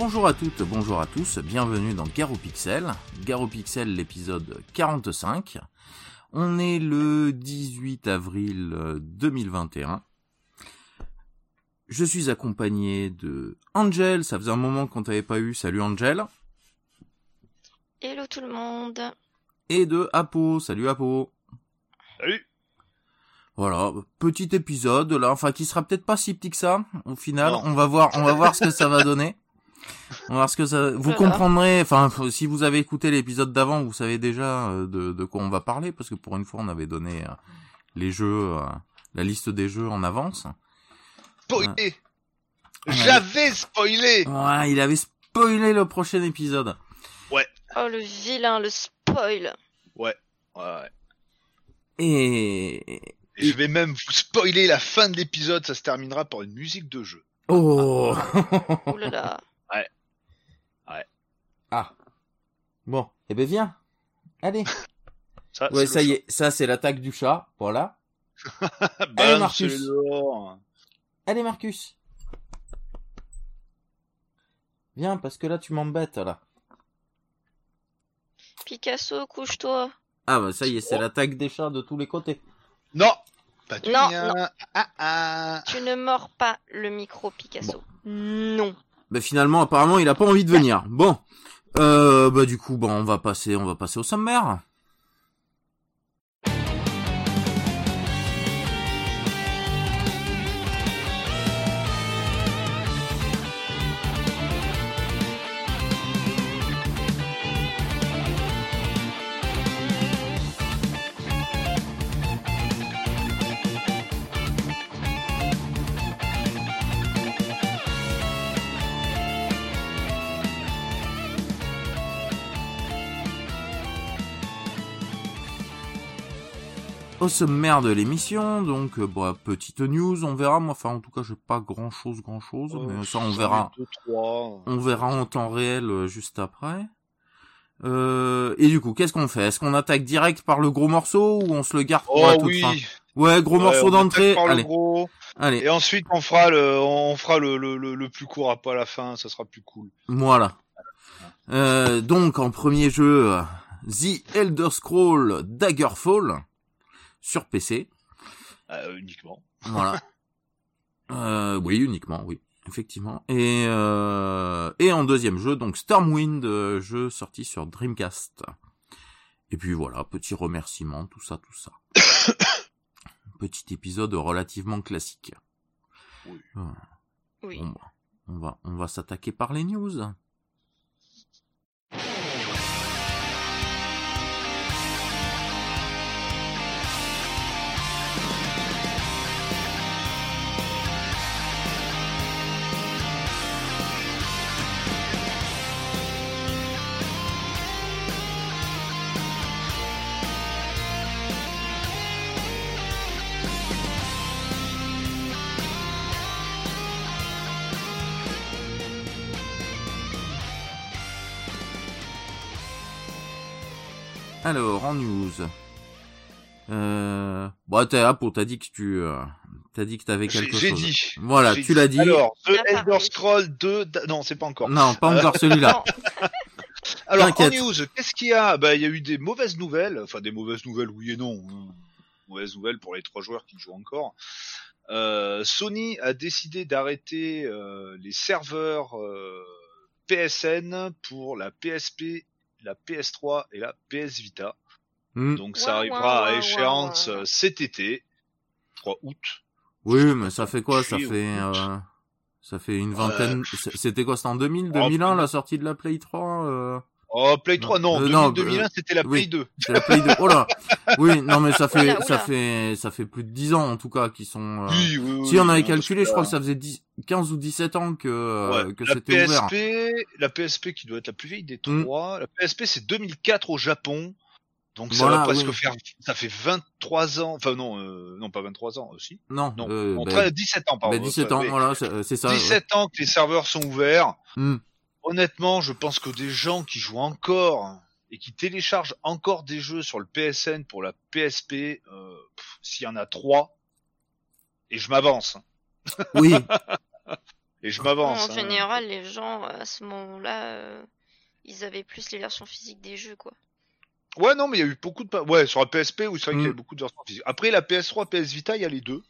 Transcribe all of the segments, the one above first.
Bonjour à toutes, bonjour à tous, bienvenue dans Garo Pixel. Garo Pixel, l'épisode 45. On est le 18 avril 2021. Je suis accompagné de Angel, ça faisait un moment qu'on t'avait pas eu, salut Angel. Hello tout le monde. Et de Apo, salut Apo. Salut. Voilà, petit épisode là, enfin qui sera peut-être pas si petit que ça au final. On va voir, on va voir ce que ça va donner. On va voir ce que ça. Vous Voilà. comprendrez. Enfin, si vous avez écouté l'épisode d'avant, vous savez déjà euh, de, de quoi on va parler parce que pour une fois, on avait donné euh, les jeux, euh, la liste des jeux en avance. Spoilé. Ouais. J'avais spoilé. Ouais, il avait spoilé le prochain épisode. Oh le vilain, le spoil. Ouais. ouais. Et Et je vais même vous spoiler la fin de l'épisode. Ça se terminera par une musique de jeu. oh. Ouh là là. ah. Bon, eh ben viens. Allez. Ça, Ouais, c'est ça y est, ça c'est l'attaque du chat. Voilà. Allez, Marcus. Allez Marcus. Viens parce que là tu m'embêtes là. Picasso, couche-toi. Ah bah ça y est, c'est l'attaque des chats de tous les côtés. Non. Pas du Non. Ah, ah. Tu ne mords pas le micro, Picasso. Non. Bah finalement apparemment il a pas envie de venir. Bon. Euh, bah du coup bon on va passer on va passer au sommaire. Au sommaire de l'émission, donc euh, bah, petite news, on verra. Moi, enfin en tout cas, j'ai pas grand chose, grand chose, mais ça on verra. Deux. On verra en temps réel euh, juste après. Euh, et du coup, qu'est-ce qu'on fait? Est-ce qu'on attaque direct par le gros morceau ou on se le garde pour la Oh toute oui. fin? Ouais, gros Ouais, morceau d'entrée. Allez, gros. allez, Et ensuite on fera le, on fera le, le, le, le plus court à pas la fin. Ça sera plus cool. voilà. Euh, donc en premier jeu, euh, The Elder Scroll Daggerfall sur PC. Euh, uniquement. Voilà. euh, oui, uniquement, oui, effectivement. Et euh, et en deuxième jeu, donc Stormwind, euh, jeu sorti sur Dreamcast. Et puis voilà, petit remerciement, tout ça, tout ça. petit épisode relativement classique. Oui. Voilà. Oui. Bon, bah, on va on va s'attaquer par les news. Alors, en news. Euh... Bon, t'es là pour, t'as dit que tu, euh, t'as dit que t'avais J'ai quelque j'ai chose. dit. Voilà, J'ai tu l'as dit. Alors, The Elder. Scroll 2. da- Non, c'est pas encore. Non, pas encore celui-là. Alors, en news, qu'est-ce qu'il y a? Bah, il y a eu des mauvaises nouvelles. Enfin, des mauvaises nouvelles, oui et non. hein. Mauvaises nouvelles pour les trois joueurs qui jouent encore. Euh, Sony a décidé d'arrêter euh, les serveurs euh, PSN pour la PSP, la PS3 et la PS Vita. Hmm. Donc, ça arrivera à échéance euh, cet été, 3 août. Oui, mais ça fait quoi? Ça fait, euh, ça fait une vingtaine. c- C'était quoi? C'était en 2000, Oh, 2001 putain. la sortie de la Play 3 euh... Oh, Play 3, non, Euh, 2000, non, 2001, euh, c'était la oui. Play 2. C'est la Play 2. Oh là Oui, non mais ça fait, Oula, ça fait, ça fait plus de 10 ans en tout cas qui sont. euh, Oui, oui, oui, Si on avait calculé, je crois que ça faisait 10, 15 ou 17 ans que, euh, Ouais, que la c'était ouvert. PSP, la PSP qui doit être la plus vieille des Mm. trois. La PSP c'est 2004 au Japon. Donc ça Voilà, va presque oui. faire, ça fait 23 ans, enfin non, euh, non pas 23 ans aussi. Non, Non, euh, ben, très- 17 ans pardon. ben, 17 Enfin, ans, voilà, c'est ça. 17 ans que les serveurs sont ouverts. Hmm. Honnêtement, je pense que des gens qui jouent encore et qui téléchargent encore des jeux sur le PSN pour la PSP, euh, s'il y en a trois, et je m'avance. Oui. Et je m'avance. En hein. général, les gens, à ce moment-là, euh, ils avaient plus les versions physiques des jeux, quoi. Ouais, non, mais il y a eu beaucoup de. Ouais, sur la PSP, où c'est vrai qu'il y a Mm. eu beaucoup de versions physiques. Après, la PS3, PS Vita, il y a les deux.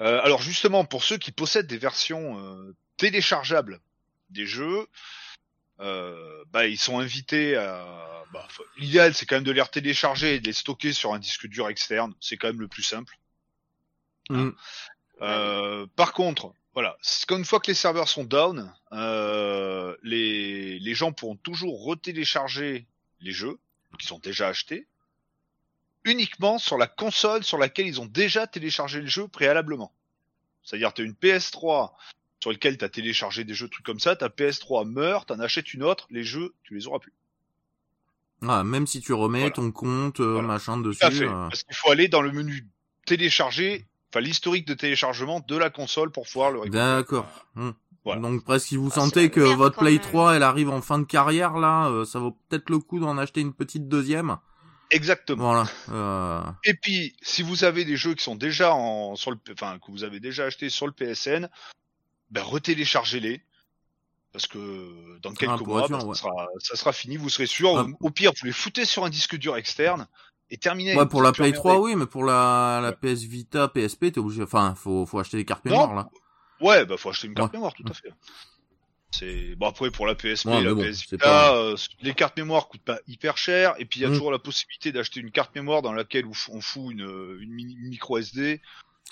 Euh, alors, justement, pour ceux qui possèdent des versions euh, téléchargeables des jeux, euh, bah, ils sont invités à. Bah, L'idéal, c'est quand même de les télécharger et de les stocker sur un disque dur externe. C'est quand même le plus simple. Mm. Euh, par contre, voilà, c'est qu'une fois que les serveurs sont down, euh, les, les gens pourront toujours retélécharger les jeux qui sont déjà achetés uniquement sur la console sur laquelle ils ont déjà téléchargé le jeu préalablement. C'est-à-dire, tu as une PS3 sur laquelle tu as téléchargé des jeux, trucs comme ça, ta PS3 meurt, t'en achètes une autre, les jeux, tu les auras plus. Ah, même si tu remets Voilà. ton compte, euh, Voilà. machin dessus. Tout à fait. euh, Parce qu'il faut aller dans le menu télécharger, enfin l'historique de téléchargement de la console pour pouvoir le récupérer. D'accord. Voilà. Donc presque si vous Ah, sentez que votre Play même. 3 elle arrive en fin de carrière là, euh, ça vaut peut-être le coup d'en acheter une petite deuxième. Exactement. Voilà. Euh... Et puis, si vous avez des jeux qui sont déjà en, sur le, enfin, que vous avez déjà acheté sur le PSN, ben, retéléchargez-les. Parce que dans quelques mois, ben, ouais. ça, sera, ça sera fini, vous serez sûr. Au pire, vous les foutez sur un disque dur externe et terminez. Ouais, pour la Play plus 3, emmerdé. oui, mais pour la, la PS Vita, PSP, t'es obligé. Enfin, faut, faut acheter des cartes mémoire là. Ouais, bah faut acheter une carte mémoire, tout à fait. C'est bon après pour la PSP, Ouais, la bon, PS Vita, pas- euh, les cartes mémoire coûtent pas hyper cher, et puis il y a Mm. toujours la possibilité d'acheter une carte mémoire dans laquelle on fout une, une mini- micro SD.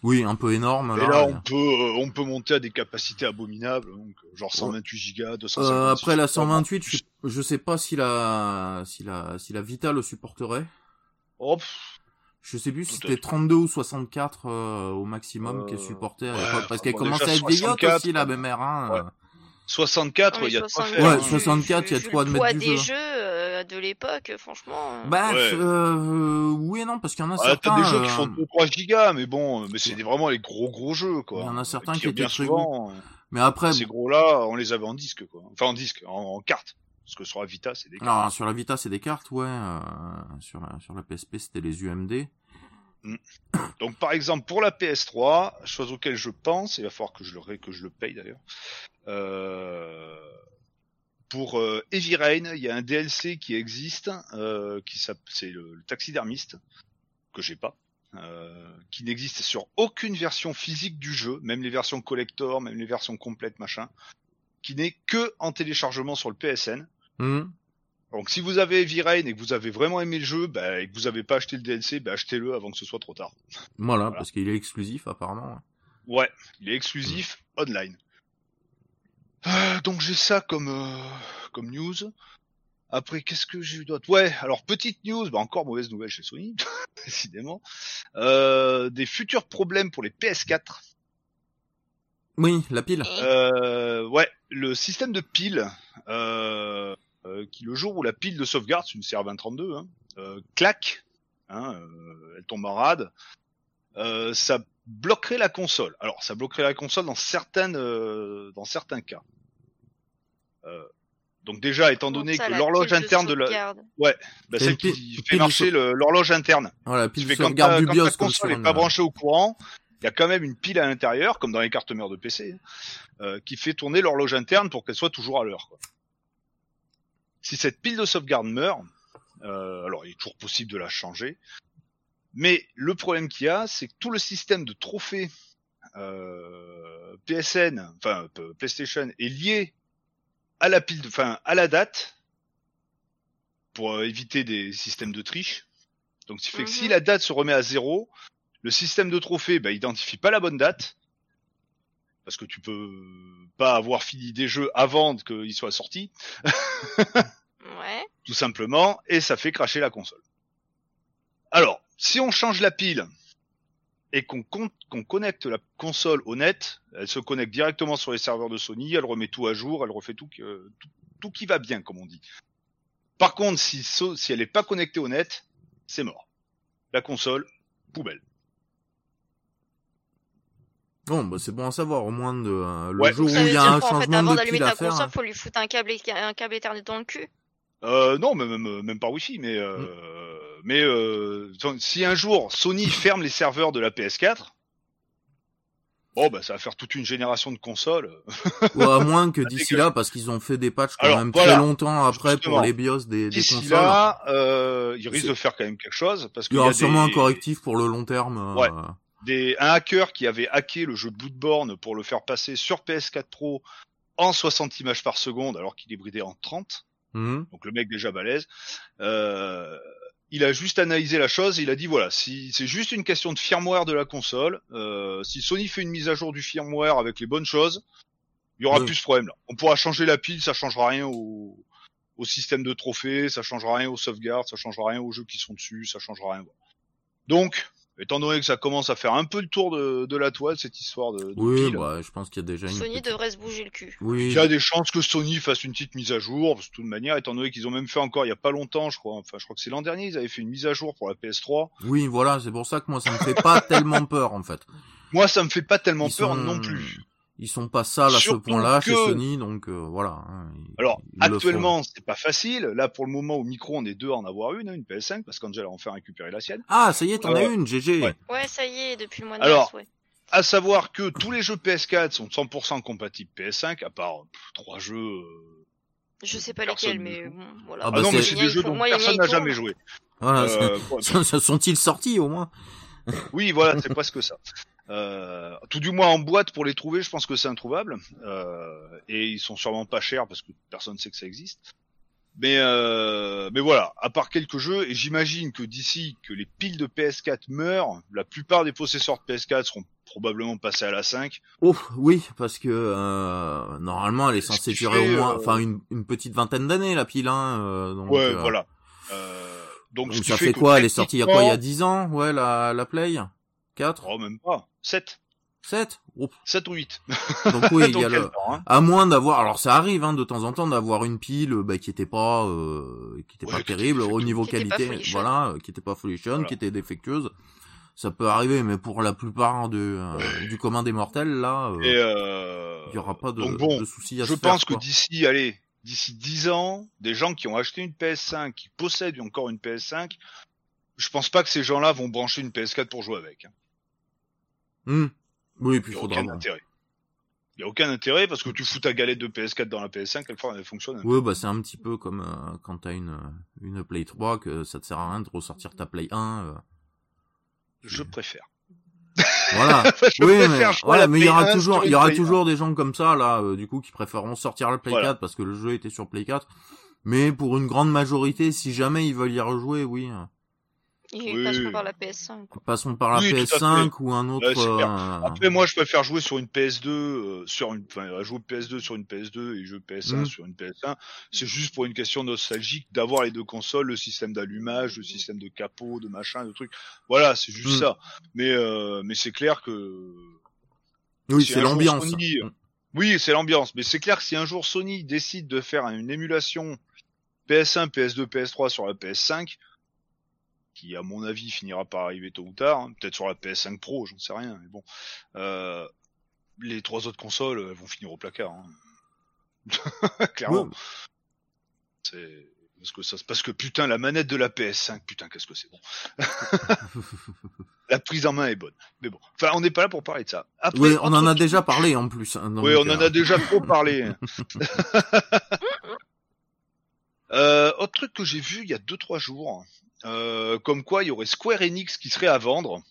Oui, un peu énorme. Et Là, là, ouais. on peut, euh, on peut monter à des capacités abominables, donc euh, genre 128 Go, 256. Euh, après la Go. 128, je, je sais pas si la, si la, si la Vita le supporterait. Oh, pff, Je sais plus si c'était 32 ou 64 euh, au maximum Euh, qu'elle supportait à ouais, l'époque, parce enfin, qu'elle bon, commençait à être vieillotte 64, aussi la BMR. Hein. ouais. 64, Ouais, il y a de quoi 64, faire. Ouais, hein. vu- 64, il y a de quoi le de mettre du des jeu. jeux euh, de l'époque, franchement. euh, Bah, Ouais. euh, oui et non, parce qu'il y en a Ah, certains. t'as des jeux euh, qui font 2-3 gigas, mais bon, mais c'est vraiment les gros gros jeux, quoi. Il y en a certains Et qui étaient bien très souvent, Mais après, ces gros-là, on les avait en disque, quoi. Enfin, en disque, en, en carte. Parce que sur la Vita, c'est des cartes. alors, sur la Vita, c'est des cartes, ouais. euh, sur la sur la PSP, c'était les UMD. Donc, par exemple, pour la PS3, chose auquel je pense, il va falloir que je le, que je le paye d'ailleurs. Euh, pour euh, Heavy Rain, il y a un DLC qui existe, euh, qui c'est le, le taxidermiste, que j'ai pas, euh, qui n'existe sur aucune version physique du jeu, même les versions collector, même les versions complètes, machin, qui n'est que en téléchargement sur le PSN. Hmm. Donc si vous avez Heavy Rain et que vous avez vraiment aimé le jeu, bah, et que vous avez pas acheté le DLC, bah, achetez-le avant que ce soit trop tard. Voilà, Voilà. parce qu'il est exclusif apparemment. Ouais, il est exclusif online. Euh, donc j'ai ça comme euh, comme news. Après, qu'est-ce que j'ai eu d'autre? Ouais, alors petite news, bah encore mauvaise nouvelle chez Sony, décidément. Euh, des futurs problèmes pour les PS4. Oui, la pile. Euh, ouais, le système de pile, euh, euh, qui le jour où la pile de sauvegarde, c'est une CR2032, hein, euh, claque, hein, euh, elle tombe en rade, euh, ça bloquerait la console. Alors, ça bloquerait la console dans certaines, euh, dans certains cas. Euh, donc déjà, étant donné ça, que l'horloge pile de interne de la, sauvegarde. bah, C'est celle qui fait marcher le- l'horloge interne, Voilà, qui pile de fait ta, du BIOS ta console n'est pas branchée au courant, il y a quand même une pile à l'intérieur, comme dans les cartes mères de PC, euh, qui fait tourner l'horloge interne pour qu'elle soit toujours à l'heure. quoi. Si cette pile de sauvegarde meurt, euh, alors il est toujours possible de la changer, mais le problème qu'il y a, c'est que tout le système de trophées euh, PSN, enfin PlayStation, est lié à la pile, enfin à la date, pour euh, éviter des systèmes de triche. Donc, ce qui fait que si Mhm. la date se remet à zéro, le système de trophée bah, identifie pas la bonne date. Parce que tu peux pas avoir fini des jeux avant qu'ils soient sortis, Ouais. tout simplement, et ça fait cracher la console. Alors, si on change la pile et qu'on con- qu'on connecte la console au net, elle se connecte directement sur les serveurs de Sony, elle remet tout à jour, elle refait tout, que- tout, tout qui va bien, comme on dit. Par contre, si, si elle n'est pas connectée au net, c'est mort. La console, poubelle. Bon, bah c'est bon à savoir, au moins de euh, le Ouais. jour où il y a un quoi, en fait, changement avant de d'allumer ta console, faut lui foutre un câble, un câble Ethernet dans le cul. Euh, non, même, même, même par Wi-Fi, mais euh, Mm. mais euh, si un jour Sony ferme les serveurs de la PS4, Oh bah ça va faire toute une génération de consoles. Ou à moins que d'ici là, parce qu'ils ont fait des patchs quand Alors, même voilà. très longtemps après pour les BIOS des, des D'ici consoles. là, euh, ils risquent de faire quand même quelque chose parce qu'il y aura a sûrement des, un correctif pour le long terme. euh, Ouais. des un hacker qui avait hacké le jeu Bloodborne pour le faire passer sur PS4 Pro en 60 images par seconde alors qu'il est bridé en 30. Mhm. Donc le mec déjà balèze. Euh, il a juste analysé la chose. et Il a dit voilà, si c'est juste une question de firmware de la console, euh, si Sony fait une mise à jour du firmware avec les bonnes choses, il y aura plus ce problème là. On pourra changer la pile, ça changera rien au, au système de trophées, ça changera rien aux sauvegardes, ça changera rien aux jeux qui sont dessus, ça changera rien. Donc, étant donné que ça commence à faire un peu le tour de, de la toile cette histoire de, de Oui, pile, bah, je pense qu'il y a déjà une. Sony petite- devrait se bouger le cul. Oui. il y a des chances que Sony fasse une petite mise à jour, parce que de toute manière, étant donné qu'ils ont même fait encore il y a pas longtemps, je crois, enfin je crois que c'est l'an dernier, ils avaient fait une mise à jour pour la PS3. Oui, voilà, c'est pour ça que moi ça me fait pas tellement peur en fait. Moi, ça me fait pas tellement Ils peur sont- non plus. Ils sont pas sales à ce point-là chez Sony, donc euh, voilà. hein, ils- Alors, ils actuellement, c'est pas facile. Là, pour le moment, au micro, on est deux à en avoir une, hein, une PS5, parce qu'Angela a enfin récupéré la sienne. Ah, ça y est, t'en as Euh, une, GG. ouais. Ouais, ça y est, depuis le mois de Alors, mars, ouais. À savoir que tous les jeux PS4 sont 100% compatibles PS5, à part pff, trois jeux. euh, Je sais pas personne lesquels, mais bon, voilà. Ah Ah, bah, non, mais c'est- des jeux dont Moi, personne n'a jamais joué. Voilà, Euh, c'est- sont-ils sortis au moins? Oui, voilà, c'est presque ça. Euh, tout du moins en boîte pour les trouver, je pense que c'est introuvable. Euh, et ils sont sûrement pas chers parce que personne sait que ça existe. Mais euh, mais voilà, à part quelques jeux, et j'imagine que d'ici que les piles de PS4 meurent, la plupart des possesseurs de PS4 seront probablement passés à la 5. Oh, oui, parce que euh, normalement elle est censée durer au moins, euh, enfin une, une petite vingtaine d'années la pile, hein. euh, donc, Ouais, voilà. Euh, donc, Donc ça fait fait quoi? Elle est sortie il y a quoi? Il y a techniquement- 10 ans? Ouais, la, la Play? 4 Oh, même pas. 7. 7 oh, 7 ou 8. Donc oui, il y a le... temps, hein. À moins d'avoir, alors ça arrive hein, de temps en temps d'avoir une pile bah, qui était pas, euh, qui était Ouais, pas terrible au niveau Qui qualité, voilà, euh, qui était pas folichonne, Voilà. qui était défectueuse. Ça peut arriver, mais pour la plupart de, euh, du commun des mortels, là, euh, Et euh, il y aura pas de, donc bon, de soucis à je se faire, pense que d'ici, allez, d'ici 10 ans, des gens qui ont acheté une PS5, qui possèdent encore une PS5, je pense pas que ces gens-là vont brancher une PS4 pour jouer avec. hein. Hmm. Oui, puis Il faudra. aucun intérêt. Il y a aucun intérêt parce que tu fous ta galette de PS4 dans la PS5, elle, elle fonctionne. Oui, bah c'est un petit peu comme euh, quand t'as une une Play 3 que ça te sert à rien de ressortir ta Play 1. euh, Je préfère. Voilà. je oui, mais, préfère voilà, mais il y aura Play 1 toujours, il y aura Play 1. toujours des gens comme ça là, euh, du coup, qui préféreront sortir la Play Voilà. 4 parce que le jeu était sur Play 4. Mais pour une grande majorité, si jamais ils veulent y rejouer, oui, euh, Oui. passeront par la PS5. quoi. passons par la Oui, tout à PS5 ou un autre. Ouais, c'est clair. euh, Après, moi, je préfère jouer sur une PS2, euh, sur une, enfin, jouer PS2 sur une PS2 et jouer PS1 Mm. sur une PS1. C'est juste pour une question nostalgique d'avoir les deux consoles, le système d'allumage, le système de capot, de machin, de trucs. Voilà, c'est juste Mm. ça. Mais, euh, mais c'est clair que Oui, Si c'est l'ambiance. Sony, euh, Oui, c'est l'ambiance. Mais c'est clair que si un jour Sony décide de faire une émulation PS1, PS2, PS3 sur la PS5, qui à mon avis finira par arriver tôt ou tard, hein, peut-être sur la PS5 Pro, j'en sais rien, mais bon, euh, les trois autres consoles elles vont finir au placard. hein. Clairement. Ouais. C'est parce que ça, parce que putain la manette de la PS5, putain qu'est-ce que c'est bon. la prise en main est bonne. Mais bon, enfin on n'est pas là pour parler de ça. Après, Oui, on en a déjà parlé en plus. hein, oui, on en a déjà trop parlé. euh, autre truc que j'ai vu il y a 2-3 jours, comme quoi il y aurait Square Enix qui serait à vendre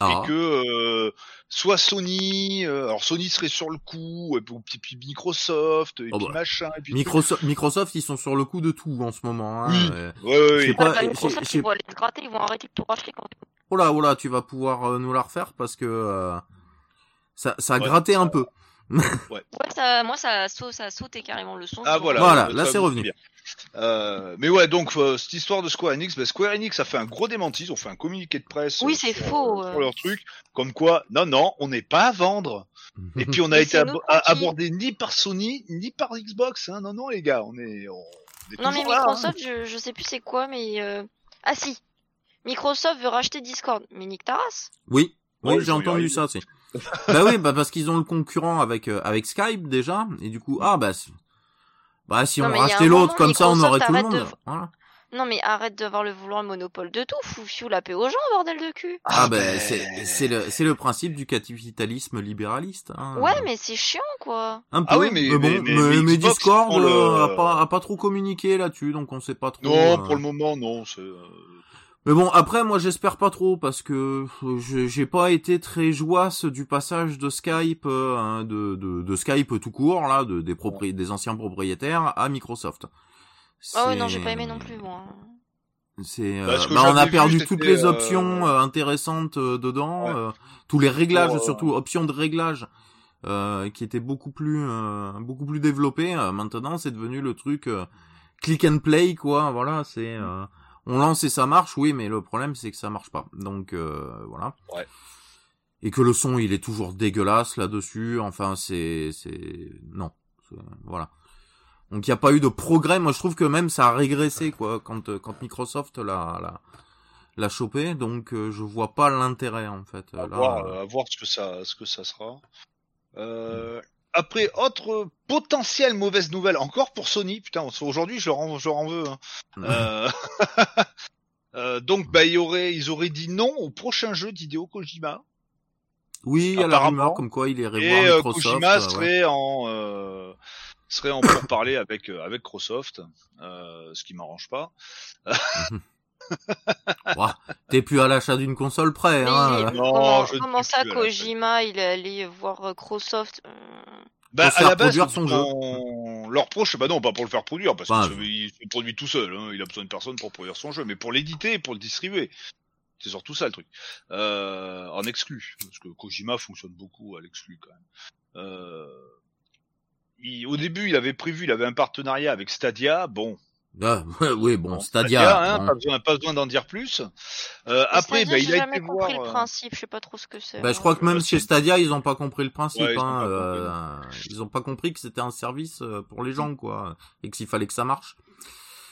Ah, et que euh, soit Sony, euh, alors Sony serait sur le coup, et puis, Microsoft, et Oh puis bah. machin, et puis Microsoft, Microsoft, ils sont sur le coup de tout en ce moment. Hein, Oui. euh, Ouais, ouais, ouais. pas, Ah, bah, Microsoft, ils vont aller se gratter, ils vont arrêter de tout racheter quand Oh là, oh là, tu vas pouvoir euh, nous la refaire parce que euh, ça, ça a Ouais, gratté ça- un peu. Ouais, ça, moi, ça ça a sauté carrément le son. Ah voilà, Voilà, euh, là, c'est revenu. bien. Euh, mais ouais, donc euh, cette histoire de Square Enix, bah, Square Enix a fait un gros démenti, ils ont fait un communiqué de presse Oui, euh, c'est sur, faux, euh, euh. sur leur truc, comme quoi, non, non, on n'est pas à vendre. Et puis on a Mais été c'est abo- nous a- qui- abordé ni par Sony ni par Xbox, hein. non, non les gars, on est, on est Non, mais là, hein. Microsoft, je, je sais plus c'est quoi, mais. euh, Ah si Microsoft veut racheter Discord. Mais nique ta race Oui, oui, j'ai entendu ça. c'est. bah oui, bah parce qu'ils ont le concurrent avec euh, avec Skype déjà, et du coup, ah bah, bah si Non, on rachetait l'autre comme ça, on aurait tout le arrête monde. de- Voilà. Non mais arrête d'avoir le vouloir monopole de tout, fou, fiou la paix aux gens, bordel de cul. Ah, Ah, ben ben- c'est c'est le c'est le principe du capitalisme libéraliste. Hein. Ouais, mais c'est chiant quoi. Un peu, Ah oui, mais- bon, mais- mais- mais Xbox Discord le- euh, a pas a pas trop communiqué là-dessus, donc on sait pas trop. Non, euh. pour le moment, non. c'est, euh, Mais bon, après, moi, j'espère pas trop parce que euh, je- j'ai pas été très joasse du passage de Skype, euh, hein, de, de, de Skype tout court là, de, des propri- des anciens propriétaires à Microsoft. Ah ouais, C'est- non, j'ai pas aimé non plus moi. C'est, euh, Bah, bah, on a perdu vu, toutes les euh, options euh, intéressantes euh, dedans, Ouais. euh, tous les réglages, euh, surtout options de réglage, euh, qui étaient beaucoup plus, euh, beaucoup plus développées. Euh, maintenant, c'est devenu le truc euh, click and play, quoi. Voilà, c'est, euh, on lance et ça marche, oui, mais le problème c'est que ça marche pas. Donc euh, voilà. Ouais. Et que le son, il est toujours dégueulasse là-dessus. Enfin, c'est, c'est, non, voilà. Donc il n'y a pas eu de progrès. Moi, je trouve que même ça a régressé quoi quand euh, quand Microsoft l'a l'a l'a chopé. Donc euh, je vois pas l'intérêt en fait. à, Là, voir, euh, à voir ce que ça, ce que ça sera. Euh, après, autre potentielle mauvaise nouvelle, encore pour Sony. Putain, aujourd'hui, je leur en, je leur en veux. hein. Euh, euh, donc, bah, il y aurait, ils auraient dit non au prochain jeu d'Hideo Kojima. oui, a la rumeur comme quoi il irait Et voir euh, Microsoft. Kojima euh, ouais. serait en euh, serait en parler avec avec Microsoft, euh, ce qui m'arrange pas. Ouah, T'es plus à l'achat d'une console près. Hein. Non, comment, je ça, Kojima, il est allé voir euh, Microsoft euh, Bah, Pour à la base, produire son on- leur proche, bah non, pas pour le faire produire, parce qu'il se produit tout seul. Hein, il a besoin de personne pour produire son jeu, mais pour l'éditer et pour le distribuer. C'est surtout ça le truc. Euh, en exclu, parce que Kojima fonctionne beaucoup à l'exclu quand même. Euh, il- au début, il avait prévu, il avait un partenariat avec Stadia. Bon, Ah, ouais, oui, bon, Bon, Stadia. hein, bon. pas besoin, pas besoin d'en dire plus. Euh, après, Stadia, bah, j'ai il a jamais été compris voir. le euh, principe, je sais pas trop ce que c'est. Bah, je crois que même chez Stadia, ils ont pas compris le principe. Ouais, ils ont hein, pas euh, ils ont pas compris que c'était un service euh, pour les gens, quoi, et que s'il fallait que ça marche.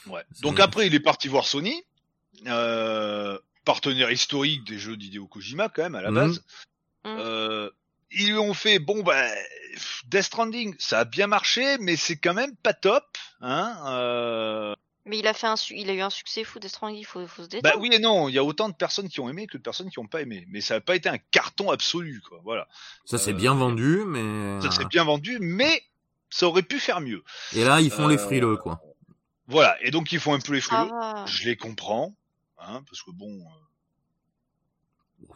Ouais. Donc après, il est parti voir Sony, euh, partenaire historique des jeux d'Hideo Kojima quand même à la Mhm. base. Mhm. Euh, ils lui ont fait bon bah Death Stranding, ça a bien marché, mais c'est quand même pas top, hein. Euh, Mais il a fait un, su- il a eu un succès fou des Stranding, il faut, faut se détendre. bah oui et non, il y a autant de personnes qui ont aimé que de personnes qui ont pas aimé, mais ça n'a pas été un carton absolu quoi. Voilà, Ça s'est Euh, bien vendu, mais ça s'est bien vendu, mais ça aurait pu faire mieux. et là ils font les Euh, frileux, quoi. Voilà, et donc ils font un peu les frileux. Je les comprends, hein, parce que bon.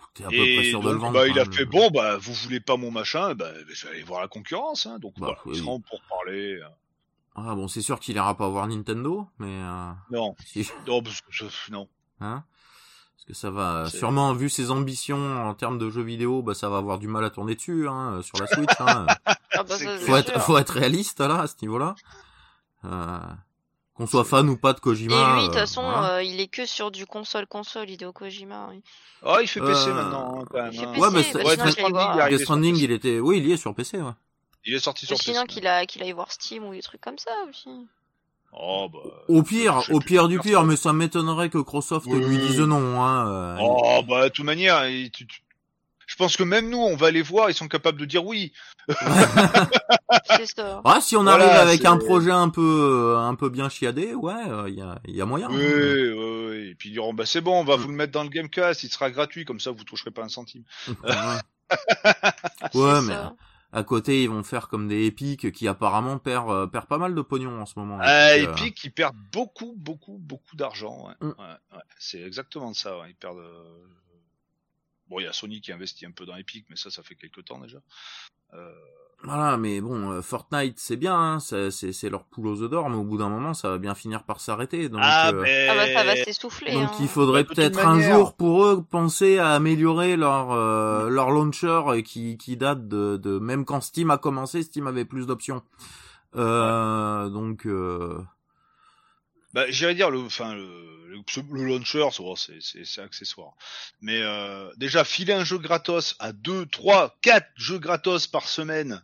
Euh, T'es à peu près sûr de le donc, vendre. bah, il quand a fait bon, bah, vous voulez pas mon machin, bah, je vais aller voir la concurrence, hein. Donc, Bah, voilà, oui. pour parler. euh. Ah bon, c'est sûr qu'il ira pas voir Nintendo, mais euh, Non, si, non, parce que je- non. hein, parce que ça va. C'est- Sûrement, vu ses ambitions en termes de jeux vidéo, bah ça va avoir du mal à tourner dessus, hein, sur la Switch. Hein. Ah bah, faut être, faut être réaliste là à ce niveau-là. Euh, qu'on soit fan ou pas de Kojima. Et lui, de euh, toute façon, voilà. euh, il est que sur du console-console, Hideo Kojima. oui. Ah, il fait PC Euh, maintenant, hein, quand même. il fait hein. PC, Ouais, mais bah, sinon, ouais, il allait Stranding, il Death Stranding, il était, oui, il y est sur PC, ouais. Il est sorti Mais sur sinon, PC. qu'il a, qu'il aille voir Steam ou des trucs comme ça aussi. Oh, bah. Au pire, au pire du pire, mais ça m'étonnerait que Microsoft Oui. lui dise non, hein. euh, Oh, bah, de toute manière, tu- je pense que même nous, on va les voir, ils sont capables de dire oui. C'est ça. Ah, si on Voilà, arrive avec c'est- un projet un peu, euh, un peu bien chiadé, ouais, il y, a, y a moyen. Oui, hein. oui, oui. Et puis ils diront, bah, c'est bon, on va Mm. vous le mettre dans le Gamecast, il sera gratuit, comme ça, vous toucherez pas un centime. Ouais, C'est mais ça. à côté, ils vont faire comme des Epic qui apparemment perd, euh, perd pas mal de pognon en ce moment. Ah, Epic, euh, Epic, ils perdent beaucoup, beaucoup, beaucoup d'argent. Ouais. Mm. Ouais, ouais. C'est exactement ça. ouais. Ils perdent. Bon, il y a Sony qui investit un peu dans Epic, mais ça, ça fait quelques temps déjà. Euh, Voilà, mais bon, euh, Fortnite, c'est bien, hein, c'est c'est- c'est leur poule aux œufs d'or, mais au bout d'un moment, ça va bien finir par s'arrêter. Donc, Ah, euh, mais... Ah bah, ça va s'essouffler. donc hein. il faudrait toute peut-être un manière- jour pour eux penser à améliorer leur euh, leur launcher et qui qui date de, de même quand Steam a commencé, Steam avait plus d'options. Euh, Donc euh, Bah, j'irais dire le, enfin le, le, le launcher, c'est bon, c'est accessoire. Mais euh, déjà filer un jeu gratos à 2, 3, 4 jeux gratos par semaine.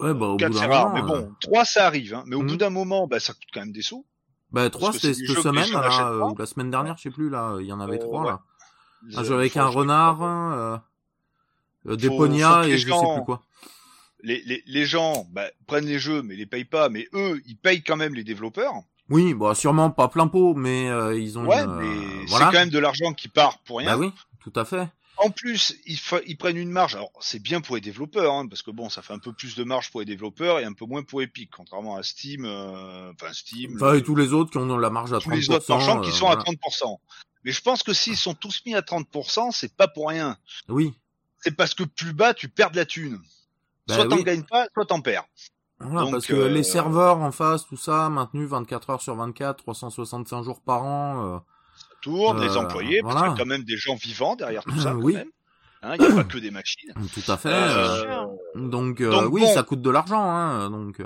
ouais, bah au 4 bout c'est d'un rare, moment. mais euh, bon, 3 ça arrive. Hein. Mais au bout d'un moment, bah ça coûte quand même des sous. Bah trois Parce que c'était c'est des cette semaine là, euh, la semaine dernière, je sais plus là, il y en avait Euh, trois ouais. là. Ils, Un euh, jeu avec un renard, euh, euh, des les et je sais gens- plus quoi. les, les, les gens bah, prennent les jeux mais les payent pas, mais eux ils payent quand même les développeurs Oui, bon, sûrement pas plein pot, mais euh, ils ont. Ouais, une, euh, mais voilà. c'est quand même de l'argent qui part pour rien. Bah oui, tout à fait. En plus, ils, fa- ils prennent une marge. Alors, c'est bien pour les développeurs, hein, parce que bon, ça fait un peu plus de marge pour les développeurs et un peu moins pour Epic, contrairement à Steam, euh, enfin Steam, Enfin, le- et tous les autres qui ont la marge à 30%. tous les autres marchands qui euh, sont voilà. à 30%. Mais je pense que s'ils sont tous mis à 30%, c'est pas pour rien. Oui. C'est parce que plus bas, tu perds de la thune. Bah soit t'en oui. gagnes pas, soit t'en perds. Voilà, Donc, parce que euh, les serveurs en face, tout ça, maintenus 24 heures sur 24, 365 jours par an. euh, Ça tourne, Euh, les employés, parce voilà. qu'il y a quand même des gens vivants derrière tout ça, quand Oui. même. Hein, Il n'y a pas que des machines. tout à fait. Euh, euh, donc, euh, donc oui, bon. ça coûte de l'argent. Hein, donc, euh,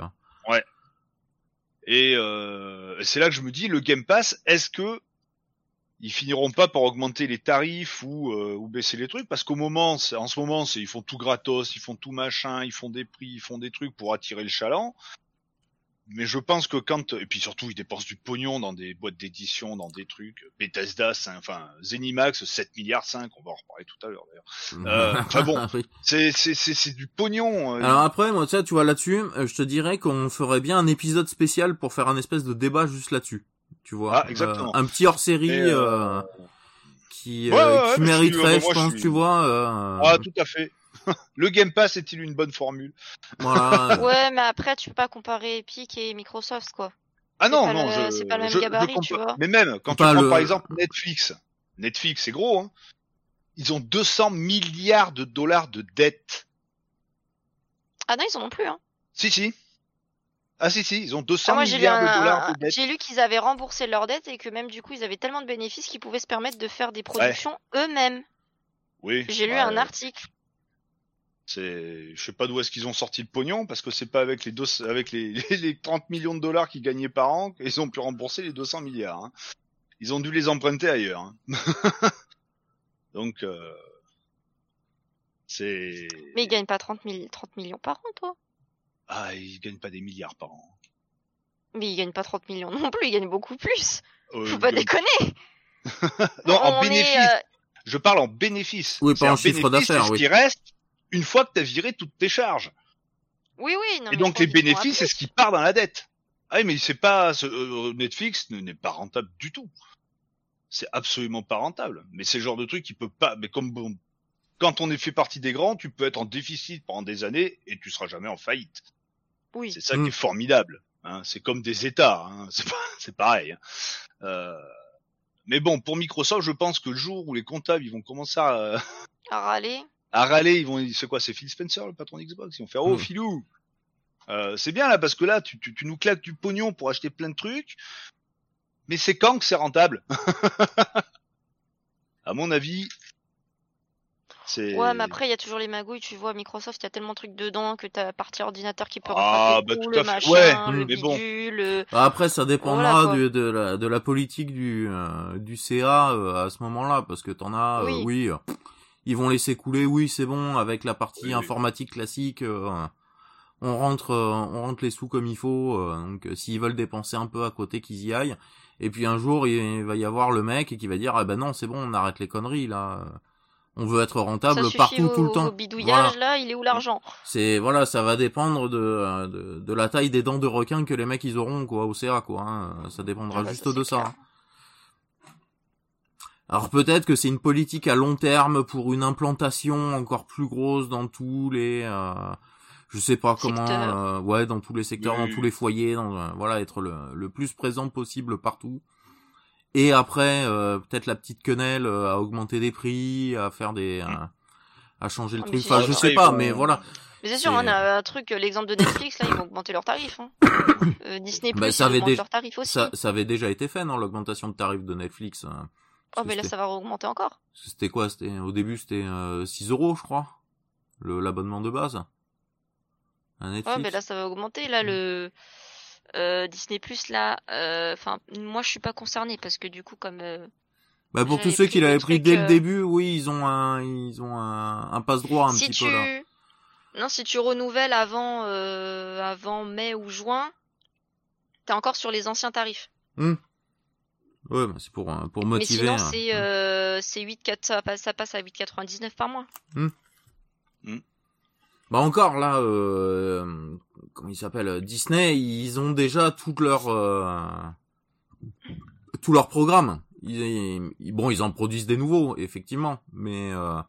Et euh, c'est là que je me dis, le Game Pass, est-ce que ils finiront pas par augmenter les tarifs ou, euh, ou baisser les trucs Parce qu'au moment, en ce moment, c'est ils font tout gratos, ils font tout machin, ils font des prix, ils font des trucs pour attirer le chaland. Mais je pense que quand et puis surtout ils dépensent du pognon dans des boîtes d'édition, dans des trucs Bethesda, enfin Zenimax 7 milliards 5, on va en reparler tout à l'heure d'ailleurs. Euh, enfin bon. oui. C'est c'est c'est c'est du pognon. euh, Alors après, moi, tu vois, là-dessus, euh, je te dirais qu'on ferait bien un épisode spécial pour faire un espèce de débat juste là-dessus. Tu vois. Ah, exactement. Euh, un petit hors-série euh, euh, qui, Ouais, euh, ouais, qui je mériterait, moi, je je pense, suis- tu vois. euh, Ah tout à fait. le Game Pass est-il une bonne formule? Voilà. Ouais, mais après, tu peux pas comparer Epic et Microsoft, quoi. Ah non, non, le- c'est pas le même je- je gabarit, tu vois. Mais même, quand tu prends le- par exemple Netflix, Netflix c'est gros, hein. Ils ont 200 milliards de dollars de dettes. Ah non, ils en ont plus, hein. Si, si. Ah si, si, ils ont 200 Ah, moi, milliards de dollars de j'ai lu qu'ils avaient remboursé leurs dettes et que même du coup, ils avaient tellement de bénéfices qu'ils pouvaient se permettre de faire des productions eux-mêmes. Oui. J'ai lu ouais, un article. C'est, je sais pas d'où est-ce qu'ils ont sorti le pognon, parce que c'est pas avec les deux, avec les, les, les 30 millions de dollars qu'ils gagnaient par an qu'ils ont pu rembourser les 200 milliards. hein. Ils ont dû les emprunter ailleurs. hein. Donc, euh, c'est. Mais ils gagnent pas 30, mille- 30 millions par an, toi. Ah, ils gagnent pas des milliards par an. Mais ils gagnent pas 30 millions non plus, ils gagnent beaucoup plus. Euh, Faut pas déconner. Non, en est, bénéfice. euh, Je parle en bénéfice. Oui, pas en chiffre d'affaires, C'est ce oui. qui reste une fois que tu as viré toutes tes charges. Oui, oui. Non, Et donc les bénéfices, c'est ce qui part dans la dette. Ah oui, mais c'est pas ce- euh, Netflix ne- n'est pas rentable du tout. C'est absolument pas rentable. Mais c'est le genre de truc qui peut pas. Mais comme bon, quand on est fait partie des grands, tu peux être en déficit pendant des années et tu seras jamais en faillite. Oui. C'est ça Mm. qui est formidable. Hein. C'est comme des États. Hein. C'est pas, c'est pareil. hein. Euh, mais bon, pour Microsoft, je pense que le jour où les comptables ils vont commencer à, À râler. à râler, ils vont, c'est quoi, c'est Phil Spencer, le patron d'Xbox, ils vont faire, oh, Mm. Philou, euh, c'est bien là, parce que là, tu, tu, tu nous claques du pognon pour acheter plein de trucs, mais c'est quand que c'est rentable? à mon avis. Ouais, mais après, il y a toujours les magouilles. Tu vois, Microsoft, il y a tellement de trucs dedans que t'as la partie ordinateur qui peut Ah, bah, tout, tout le à fait. machin, Ouais, le mais bon. bidule. euh, Après, ça dépendra Voilà, de, de, la, de la politique du, euh, du CA euh, à ce moment-là, parce que t'en as, euh, Oui. oui, euh, ils vont laisser couler, oui, c'est bon, avec la partie Oui, oui. informatique classique, euh, on rentre, euh, on rentre les sous comme il faut, euh, donc euh, s'ils veulent dépenser un peu à côté, qu'ils y aillent. Et puis un jour, il va y avoir le mec qui va dire, ah ben non, c'est bon, on arrête les conneries là. On veut être rentable partout, au, tout le temps. au bidouillage, Voilà. là, il est où l'argent? C'est voilà, ça va dépendre de, euh, de de la taille des dents de requin que les mecs ils auront quoi au CA quoi. hein. Ça dépendra Ah bah, juste ça, de ça. hein. Alors peut-être que c'est une politique à long terme pour une implantation encore plus grosse dans tous les, euh, je sais pas comment, euh, ouais, dans tous les secteurs, Oui, dans oui, tous les foyers, dans, euh, voilà, être le, le plus présent possible partout. Et après, euh, peut-être la petite quenelle euh, à augmenter des prix, à faire des, euh, à changer le Ah, mais truc. si, Enfin, ça, je sais pas, vont- mais voilà. Mais c'est sûr, on a un truc, euh, l'exemple de Netflix, là, ils vont augmenter leurs tarifs. Hein. Euh, Disney Bah, Plus, ça ils avait leurs tarifs aussi. Ça, ça avait déjà été fait, non, l'augmentation de tarifs de Netflix. hein. Oh, mais là, ça va augmenter encore. C'était quoi C'était au début, c'était euh, 6 euros, je crois, le l'abonnement de base. À Netflix. Ouais, mais là, ça va augmenter. Là, le euh, Disney Plus, là, euh, enfin, moi, je suis pas concernée parce que du coup, comme euh, bah pour tous ceux qui l'avaient pris dès le début, oui, ils ont un, ils ont un, un passe droit un si petit tu peu là. non, si tu renouvelles avant euh, avant mai ou juin, t'es encore sur les anciens tarifs. Ouais, bah, c'est pour pour Mais motiver. sinon, hein. c'est euh, c'est 8 4 ça passe ça passe à 8,99 par mois. Bah encore là, euh, comment il s'appelle Disney, ils ont déjà toute leur, euh, tous leurs programmes. Ils, ils- bon, ils en produisent des nouveaux, effectivement, mais euh,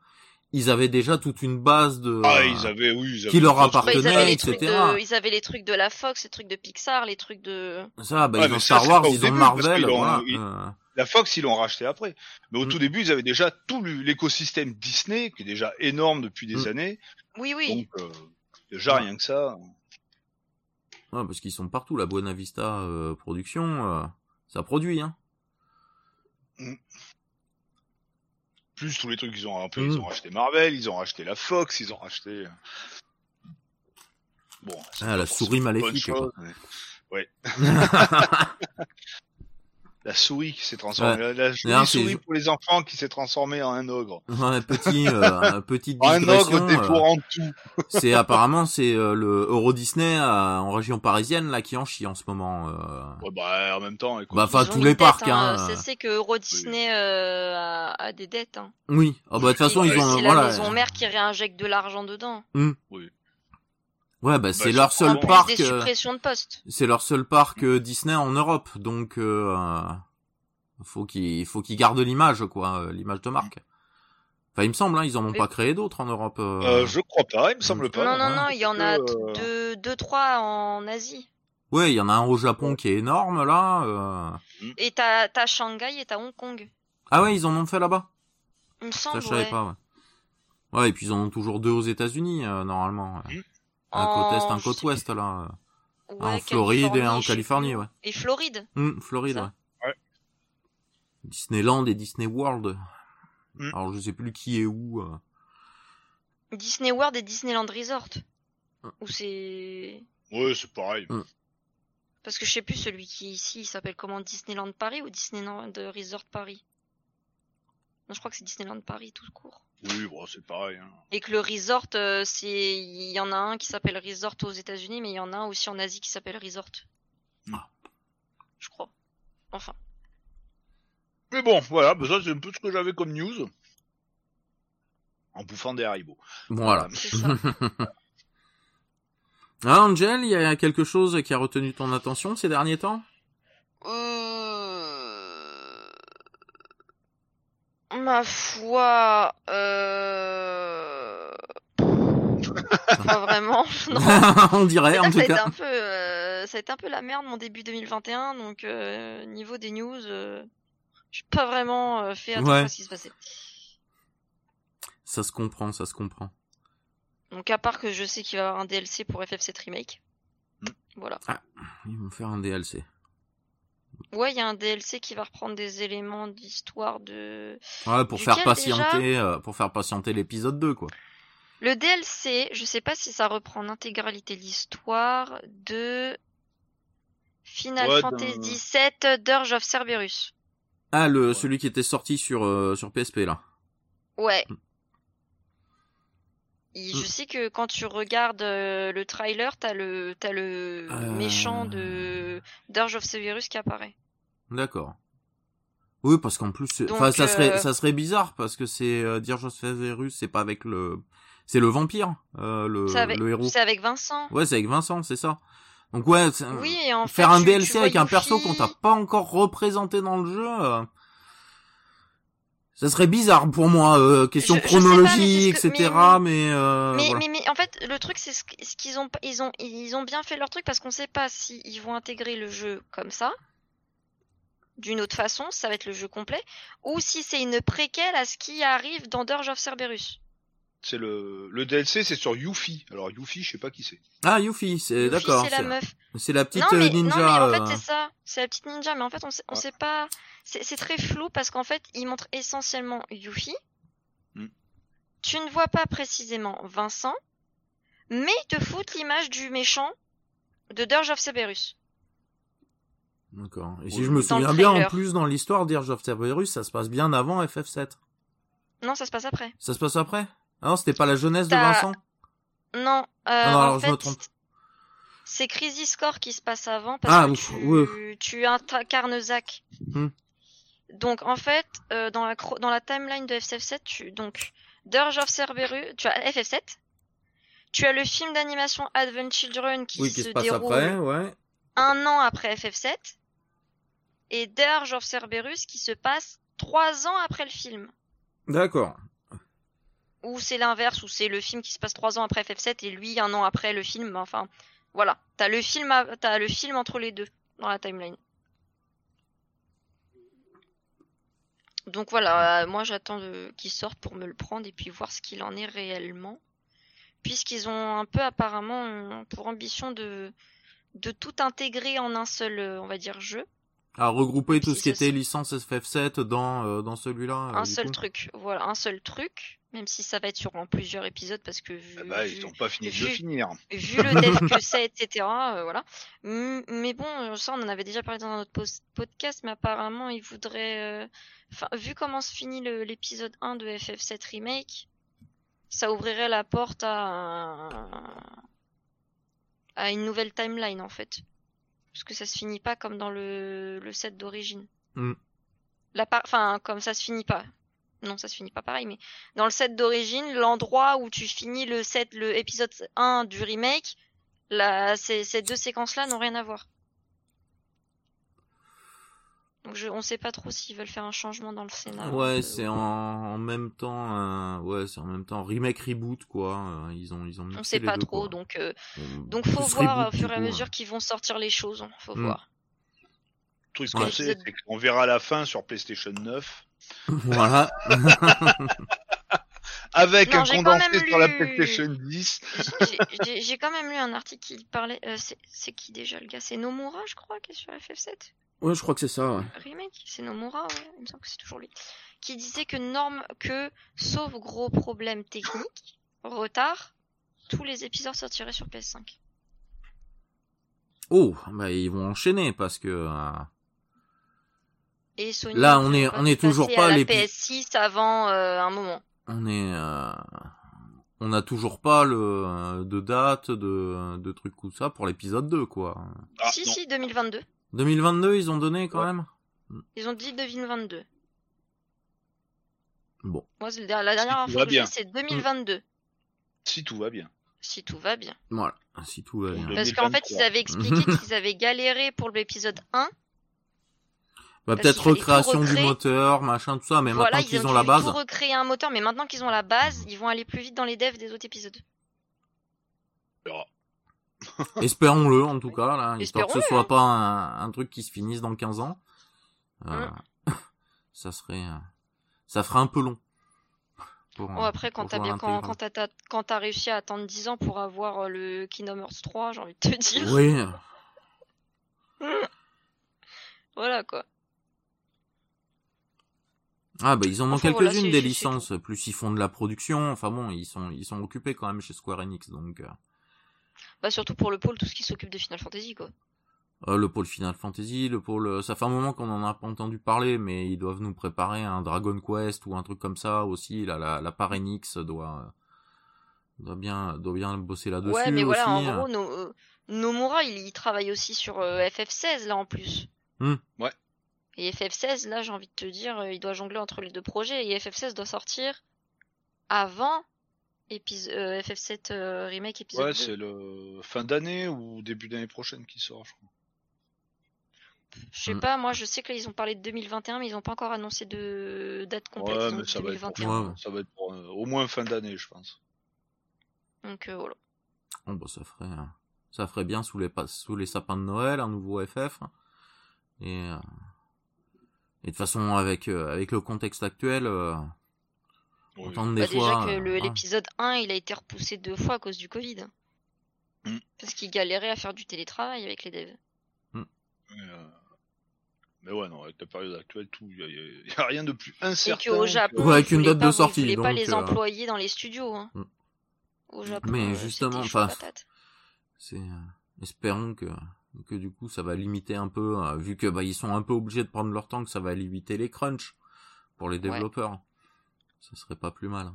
ils avaient déjà toute une base de Ah, ils avaient, oui, ils avaient qui leur appartenait. Bah, ils, avaient les etc. trucs de, ils avaient les trucs de la Fox, les trucs de Pixar, les trucs de. ça, bah, Ouais, ils ont ça, Star Wars, ils ont début, parce Marvel, qu'ils ont- voilà. ils- euh, La Fox, ils l'ont racheté après. Mais au Mm. tout début, ils avaient déjà tout l'écosystème Disney, qui est déjà énorme depuis des Mm. années. Oui, oui. Donc, euh, déjà, Ouais. rien que ça. Ouais, parce qu'ils sont partout. La Buena Vista euh, Production, euh, ça produit, hein. Plus tous les trucs qu'ils ont un peu, Mm. ils ont racheté Marvel, ils ont racheté la Fox, ils ont racheté. euh, Bon, Ah, la souris maléfique, chose, mais- Ouais. La souris qui s'est transformée. La, la c'est- souris pour les enfants qui s'est transformée en un ogre. ouais, petit, euh, petite En un ogre euh, dévorant tout. c'est apparemment c'est euh, le Euro Disney euh, en région parisienne là qui en chie en ce moment. euh. Ouais, bah, en même temps, écoute, Bah, enfin, tous les parcs, hein. hein. C'est- C'est que Euro Disney euh, a, a des dettes. Hein. Oui. Ah bah de toute façon ils ont C'est la voilà. maison mère qui réinjecte de l'argent dedans. Ouais bah c'est ils leur sont seul parc. des euh, suppressions de postes. C'est leur seul parc euh, Disney en Europe, donc euh, euh, faut qu'ils faut qu'ils gardent l'image quoi, euh, l'image de marque. Enfin il me semble, hein, ils en ont pas créé d'autres en Europe. euh. Euh, je crois pas, il me semble pas. non, non, non, il y en a euh, deux, deux, trois en Asie. Ouais, il y en a un au Japon qui est énorme là. euh. Et t'as t'as Shanghai et t'as Hong Kong. Ah ouais, ils en ont fait là-bas. Il me Ça semble, je savais ouais. pas. Ouais. Ouais, et puis ils en ont toujours deux aux États-Unis euh, normalement. ouais. Mm. Un côte est, En- un côte ouest là. en Floride et en Californie, ouais. Et Floride. Hum, Floride, ouais. Ouais. Disneyland et Disney World. Mm. Alors je sais plus qui est où. euh. Disney World et Disneyland Resort. Ah. Ou c'est... Ouais, c'est pareil. Parce que je sais plus celui qui est ici, il s'appelle comment? Disneyland Paris ou Disneyland Resort Paris? Non, je crois que c'est Disneyland Paris tout court. Oui, bon, c'est pareil. Hein. Et que le resort, euh, c'est, il y en a un qui s'appelle Resort aux États-Unis, mais il y en a un aussi en Asie qui s'appelle Resort. Ah. Je crois. Enfin. Mais bon, voilà, bah ça c'est un peu ce que j'avais comme news. En bouffant des haribots. Voilà. Ça. Ah, Angel, il y a quelque chose qui a retenu ton attention ces derniers temps? Euh... Ma foi, euh... pas vraiment. Non. On dirait, en ça, tout a été cas. un peu, euh, ça a été un peu la merde mon début 2021, donc euh, niveau des news, euh, j'ai pas vraiment euh, fait attention Ouais. à ce qui se passait. Ça se comprend, ça se comprend. Donc à part que je sais qu'il va y avoir un DLC pour FF7 Remake. Mm. Voilà. Ils vont faire un DLC. Ouais, il y a un DLC qui va reprendre des éléments d'histoire de... Ouais, pour Duquel faire patienter, euh, pour faire patienter l'épisode 2, quoi. Le DLC, je sais pas si ça reprend en intégralité l'histoire de Final Ouais, Fantasy VII Dirge of Cerberus. Ah, le, Ouais. celui qui était sorti sur, euh, sur PSP, là. Ouais. Mm. Et je sais que quand tu regardes euh, le trailer, t'as le t'as le Euh. méchant de Dirge of Cerberus qui apparaît. D'accord. Oui, parce qu'en plus, ça serait, euh, ça serait bizarre parce que c'est euh, Dirge of Cerberus, c'est pas avec le, c'est le vampire, euh, le, avec, le héros. c'est avec Vincent. Ouais, c'est avec Vincent, c'est ça. Donc ouais, Oui, en faire fait, un tu- DLC tu avec un Yuffie- perso qu'on t'a pas encore représenté dans le jeu, ça serait bizarre pour moi. euh, question Je- je sais pas, mais chronologie, que- etc. mais- Mais, euh, mais, voilà. mais, mais en fait, le truc, c'est ce qu- ce qu'ils ont, ils ont, ils ont bien fait leur truc parce qu'on sait pas si ils vont intégrer le jeu comme ça, d'une autre façon, ça va être le jeu complet, ou si c'est une préquelle à ce qui arrive dans Dirge of Cerberus. C'est le, le DLC, c'est sur Yuffie. Alors Yuffie, je sais pas qui c'est. Ah, Yuffie, c'est d'accord. c'est la meuf. c'est la petite non, mais, euh, ninja. non, mais en euh, fait, c'est ça. C'est la petite ninja, mais en fait, on sait, on Ouais. sait pas. C'est très flou parce qu'en fait, ils montrent essentiellement Yuffie. Hmm. Tu ne vois pas précisément Vincent, mais ils te foutent l'image du méchant de Dirge of Si D'accord. Et si Oui, je me souviens bien, en plus, dans l'histoire Dirge of Cerberus, ça se passe bien avant FF7. Non, ça se passe après. Ça se passe après? Ah non, c'était pas la jeunesse de Vincent? Non, euh, Ah non, en alors je me trompe. c'est Crisis Core qui se passe avant parce Ah, que ouf, tu, tu incarnes Zack. Hmm. Donc en fait, euh, dans la dans la timeline de FF7, tu donc Dirge of Cerberus, tu as FF7. Tu as le film d'animation Advent Children qui, Oui, se, qui se passe déroule après, ouais. un an après FF7. et Dirge of Cerberus qui se passe trois ans après le film. D'accord. Ou c'est l'inverse, ou c'est le film qui se passe trois ans après FF7 et lui un an après le film. Enfin, voilà. T'as le film, à- le film entre les deux dans la timeline. Donc voilà, euh, moi j'attends de- qu'il sorte pour me le prendre et puis voir ce qu'il en est réellement. Puisqu'ils ont un peu apparemment pour ambition de, de tout intégrer en un seul, euh, on va dire, jeu. À regrouper tout ce qui était licence FF7 dans, euh, dans celui-là. un seul coup. truc. Voilà, un seul truc. Même si ça va être sur en plusieurs épisodes parce que vu, Ah bah, vu- ils ont pas fini de le vu- finir. vu le dev que c'est, etc. euh, voilà. Mais bon, euh, ça on en avait déjà parlé dans un autre podcast, mais apparemment ils voudraient, euh, enfin vu comment se finit l'épisode 1 de FF7 remake, ça ouvrirait la porte à un- à une nouvelle timeline en fait, parce que ça se finit pas comme dans le le set d'origine. Mm. La par- enfin comme ça se finit pas. Non, ça se finit pas pareil, mais dans le set d'origine, l'endroit où tu finis le set, le épisode 1 du remake, là, ces, ces deux séquences-là n'ont rien à voir. Donc je, on sait pas trop s'ils veulent faire un changement dans le scénario. Ouais, Euh, c'est en, en même temps, ouais, c'est en même temps remake reboot quoi. euh, Ils ont, ils ont. On sait pas deux, trop, quoi. donc euh, donc faut voir au fur et à mesure qu'ils vont sortir les choses. hein, Faut Mm. voir. Le truc Ouais. qu'on sait, c'est qu'on verra la fin sur PlayStation 9 voilà. avec Non, un j'ai quand condensé même sur la lu- PlayStation 10. J'ai- quand même lu un article qui parlait. euh, c'est- c'est qui déjà le gars? C'est Nomura, je crois, qui est sur FF7 Ouais, je crois que c'est ça. Ouais. remake, c'est Nomura, ouais, il me semble que c'est toujours lui, qui disait que norme que sauf gros problèmes techniques, retard, tous les épisodes sortiraient sur PS5. Oh, bah ils vont enchaîner parce que. euh, Et Sony Là, on est- on est toujours pas à la l'épi- PS6 avant euh, un moment. on est, euh, on n'a toujours pas le euh, de date, de, de trucs comme ça pour l'épisode 2 quoi. Ah, si non. si 2022. 2022, ils ont donné quand Ouais. même. Ils ont dit 2022. Bon. Moi c'est la dernière info va que c'est 2022 Si tout va bien. si tout va bien. Voilà, si tout va bien. Parce qu'en fait, 2023. ils avaient expliqué qu'ils avaient galéré pour l'épisode 1 Bah, peut-être recréation du recréer. moteur, machin, tout ça, mais voilà, maintenant ils qu'ils ont ont la base, tout recréer un moteur, mais maintenant qu'ils ont la base, ils vont aller plus vite dans les devs des autres épisodes. On verra. espérons-le en tout cas, là, histoire que ce Espérons-le, soit hein. pas un, un truc qui se finisse dans 15 ans. Euh, Hein. ça serait, euh, ça ferait un peu long. Pour, Bon, après, quand pour t'as pouvoir bien, quand, l'intégrer. quand t'as, t'as- quand t'as réussi à attendre 10 ans pour avoir euh, le Kingdom Hearts 3, j'ai envie de te dire. Oui, Voilà, quoi. Ah bah ils en ont voilà, quelques-unes des licences, plus ils font de la production, enfin bon, ils sont ils sont occupés quand même chez Square Enix, donc euh, Bah, surtout pour le pôle, tout ce qui s'occupe de Final Fantasy, quoi. euh, le pôle Final Fantasy, le pôle, euh, ça fait un moment qu'on en a pas entendu parler, mais ils doivent nous préparer un Dragon Quest ou un truc comme ça aussi, là, la la part Enix doit doit bien doit bien bosser là-dessus Ouais, mais voilà, aussi. en gros, no- euh, Nomura, il, il travaille aussi sur euh, FF16, là, en plus. Hmm. Ouais. Et FF16, là, j'ai envie de te dire, euh, il doit jongler entre les deux projets, et FF16 doit sortir avant épis- euh, FF7 euh, Remake épisode Ouais, 2. c'est le fin d'année ou début d'année prochaine qui sort, je crois. Je sais Hmm. pas, moi je sais que là ils ont parlé de 2021, mais ils ont pas encore annoncé de date complète. Ouais, mais ça va être pour, 2021. Ouais. ça va être pour, euh, au moins fin d'année, je pense. Donc euh, voilà. Bon, bah, ça ferait, ça ferait bien sous les, sous les sapins de Noël, un nouveau FF. Et, euh, et de toute façon, avec, euh, avec le contexte actuel, euh, Oui. entendre des Bah, fois. déjà que euh, le- hein. l'épisode 1 il a été repoussé deux fois à cause du Covid. Hmm. Parce qu'ils galéraient à faire du télétravail avec les devs. Mais, euh, mais ouais, non, avec la période actuelle, tout, il y, a- rien de plus incertain. Et qu'au Japon, Ouais, avec ils une date pas, de ils sortie, voulaient pas donc, les euh, employer dans les studios. Hein. Hmm. Au Japon, Mais euh, justement, enfin. C'est, euh, espérons que, que du coup, ça va limiter un peu, euh, vu que, bah, ils sont un peu obligés de prendre leur temps, que ça va limiter les crunchs pour les développeurs. Ça serait pas plus mal.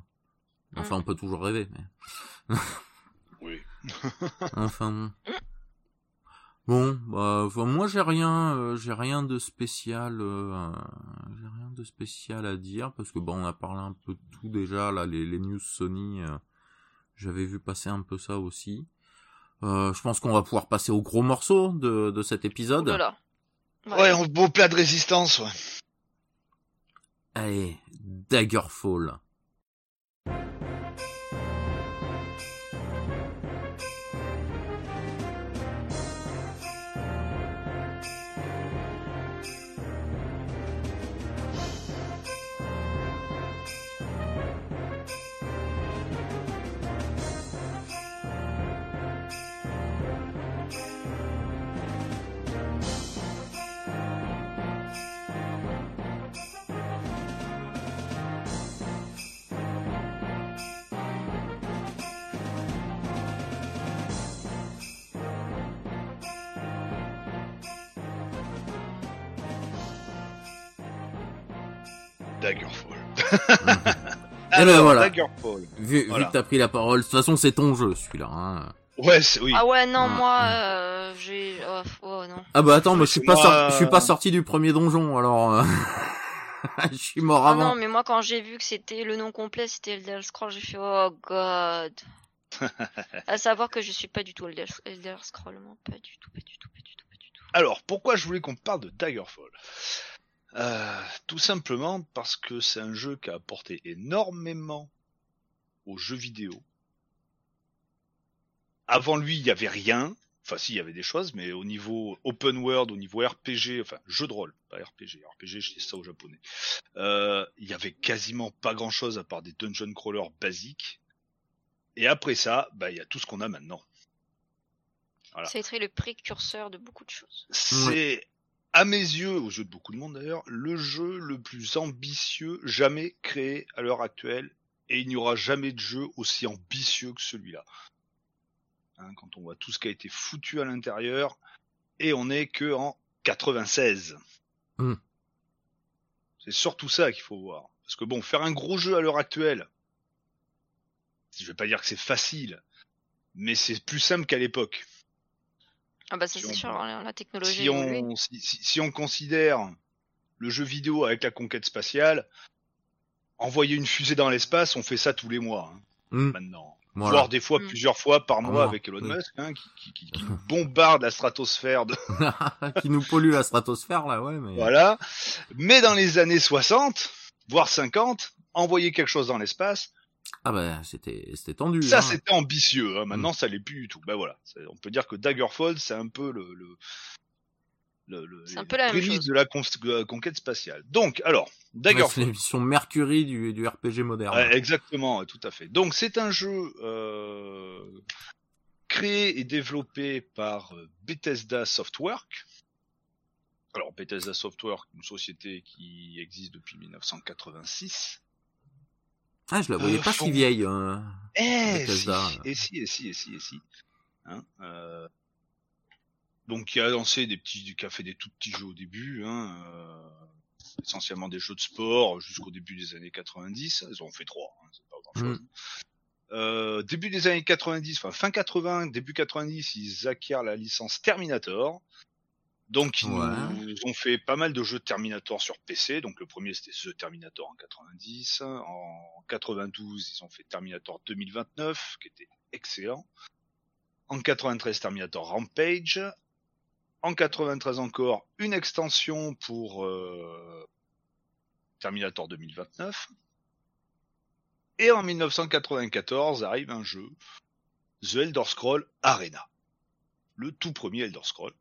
Enfin, Mm. on peut toujours rêver, mais. Oui. Enfin bon. Bon, bah, enfin, moi j'ai rien, euh, j'ai rien de spécial, euh, j'ai rien de spécial à dire parce que bon, on a parlé un peu de tout déjà là, les, les news Sony, euh, j'avais vu passer un peu ça aussi. Euh, je pense qu'on va pouvoir passer au gros morceau de, de cet épisode. Oulala. Ouais, un beau plat de résistance, ouais. Allez. Daggerfall. Alors, voilà. Daggerfall. Vu, vu Voilà. que t'as pris la parole, de toute façon c'est ton jeu celui-là. Hein. Ouais, c'est, oui. Ah ouais, non, Ah. moi, euh, j'ai... Oh, oh, non. Ah bah attends, moi je suis pas, Moi, sorti, je suis pas euh, sorti du premier donjon, alors euh, je suis mort Ah avant. non, mais moi, quand j'ai vu que c'était le nom complet, c'était Elder Scrolls, j'ai fait oh god. à savoir que je suis pas du tout Elder, Elder Scrolls, moi, pas du tout, pas du tout, pas du tout, pas du tout. Alors, pourquoi je voulais qu'on parle de Daggerfall Euh, Tout simplement parce que c'est un jeu qui a apporté énormément aux jeux vidéo. Avant lui, il n'y avait rien. Enfin, si, il y avait des choses, mais au niveau open world, au niveau RPG, enfin, jeu de rôle, pas RPG. RPG, je dis ça au japonais. Euh, il y avait quasiment pas grand chose à part des dungeon crawlers basiques. Et après ça, bah, il y a tout ce qu'on a maintenant. Voilà. Ça a été le précurseur de beaucoup de choses. C'est, à mes yeux, aux yeux de beaucoup de monde d'ailleurs, le jeu le plus ambitieux jamais créé à l'heure actuelle. Et il n'y aura jamais de jeu aussi ambitieux que celui-là. Hein, quand on voit tout ce qui a été foutu à l'intérieur, et on est que en 96. Hmm. C'est surtout ça qu'il faut voir. Parce que bon, faire un gros jeu à l'heure actuelle, je vais pas dire que c'est facile, mais c'est plus simple qu'à l'époque. Ah bah ça Si c'est on- sûr, hein, la technologie si on, si, si- si on considère le jeu vidéo avec la conquête spatiale, envoyer une fusée dans l'espace, on fait ça tous les mois hein, Hmm, maintenant. voilà. Voire des fois Mm. plusieurs fois par mois avec Elon oui. Musk, hein, qui, qui, qui- qui bombarde la stratosphère de qui nous pollue la stratosphère là, ouais, mais. voilà. Mais dans les années 60, voire 50, envoyer quelque chose dans l'espace, Ah bah c'était c'était tendu. ça hein. c'était ambitieux. Hein. Maintenant, ça l'est plus du tout. Ben voilà, on peut dire que Daggerfall, c'est un peu le, le, le, le- C'est un peu la même chose. de la, con- de la conquête spatiale. Donc, alors, Ouais, c'est Daggerfall. l'émission Mercury du, du RPG moderne. Ouais, exactement, tout à fait. Donc c'est un jeu euh, créé et développé par euh, Bethesda Softworks. Alors Bethesda Softworks, une société qui existe depuis 1986. Ah, je la voyais Euh, pas si vieille. euh. Eh Bethesda. si, et si, et si, et si, et si. Hein, euh, donc qui a lancé des petits, qui a fait des tout petits jeux au début, hein, euh, essentiellement des jeux de sport jusqu'au début des années 90. Ils en ont fait trois, hein, c'est pas grand chose. Euh, début des années 90, enfin fin 80, début 90, ils acquièrent la licence Terminator. Donc ils Ouais. nous ont fait pas mal de jeux Terminator sur PC. Donc le premier c'était The Terminator en 90. En 92, ils ont fait Terminator 2029, qui était excellent. En 93, Terminator Rampage. En 93 encore, une extension pour euh, Terminator 2029. Et en 1994 arrive un jeu, The Elder Scroll Arena. Le tout premier Elder Scroll.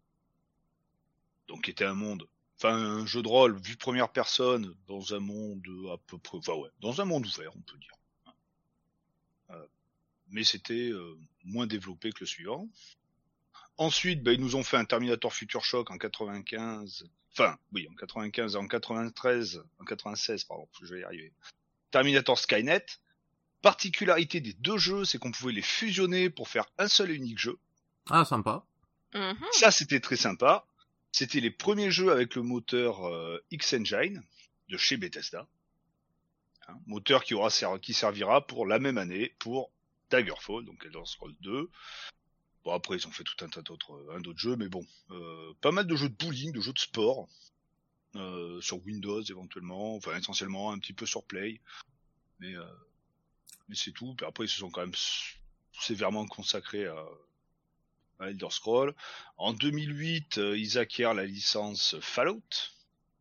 Donc qui était un monde, enfin un jeu de rôle vu première personne dans un monde à peu près, enfin ouais, dans un monde ouvert on peut dire. Euh, mais c'était euh, moins développé que le suivant. Ensuite, bah, ils nous ont fait un Terminator Future Shock en 95, enfin oui en 95 et en 93, en 96 pardon, je vais y arriver. Terminator Skynet. Particularité des deux jeux, c'est qu'on pouvait les fusionner pour faire un seul et unique jeu. Ah, sympa. Mhm. Ça, c'était très sympa. C'était les premiers jeux avec le moteur euh, X-Engine de chez Bethesda. Hein, moteur qui aura qui servira pour la même année pour Daggerfall, donc Elder Scrolls 2. Bon après ils ont fait tout un tas d'autres un d'autres jeux, mais bon, euh, pas mal de jeux de bowling, de jeux de sport euh, sur Windows éventuellement, enfin essentiellement un petit peu sur Play, mais euh, mais c'est tout. Après ils se sont quand même sévèrement consacrés à à Elder Scrolls. En 2008, euh, ils acquièrent la licence Fallout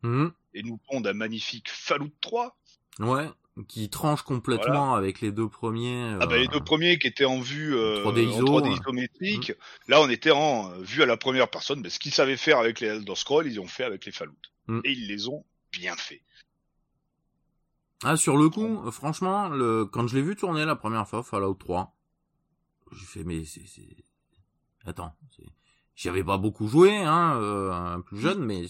Mhm. et nous pondent un magnifique Fallout 3. Ouais, qui tranche complètement avec les deux premiers. Ah bah, les euh, deux premiers qui étaient en vue euh, 3D en ISO, 3D ouais. isométrique, là on était en euh, vue à la première personne. Mais ce qu'ils savaient faire avec les Elder Scrolls, ils ont fait avec les Fallout. Mm. Et ils les ont bien fait. Ah, sur le coup, euh, franchement, le... quand je l'ai vu tourner la première fois, Fallout 3, j'ai fait, mais c'est... Attends, j'y avais pas beaucoup joué, hein, euh, plus jeune, mais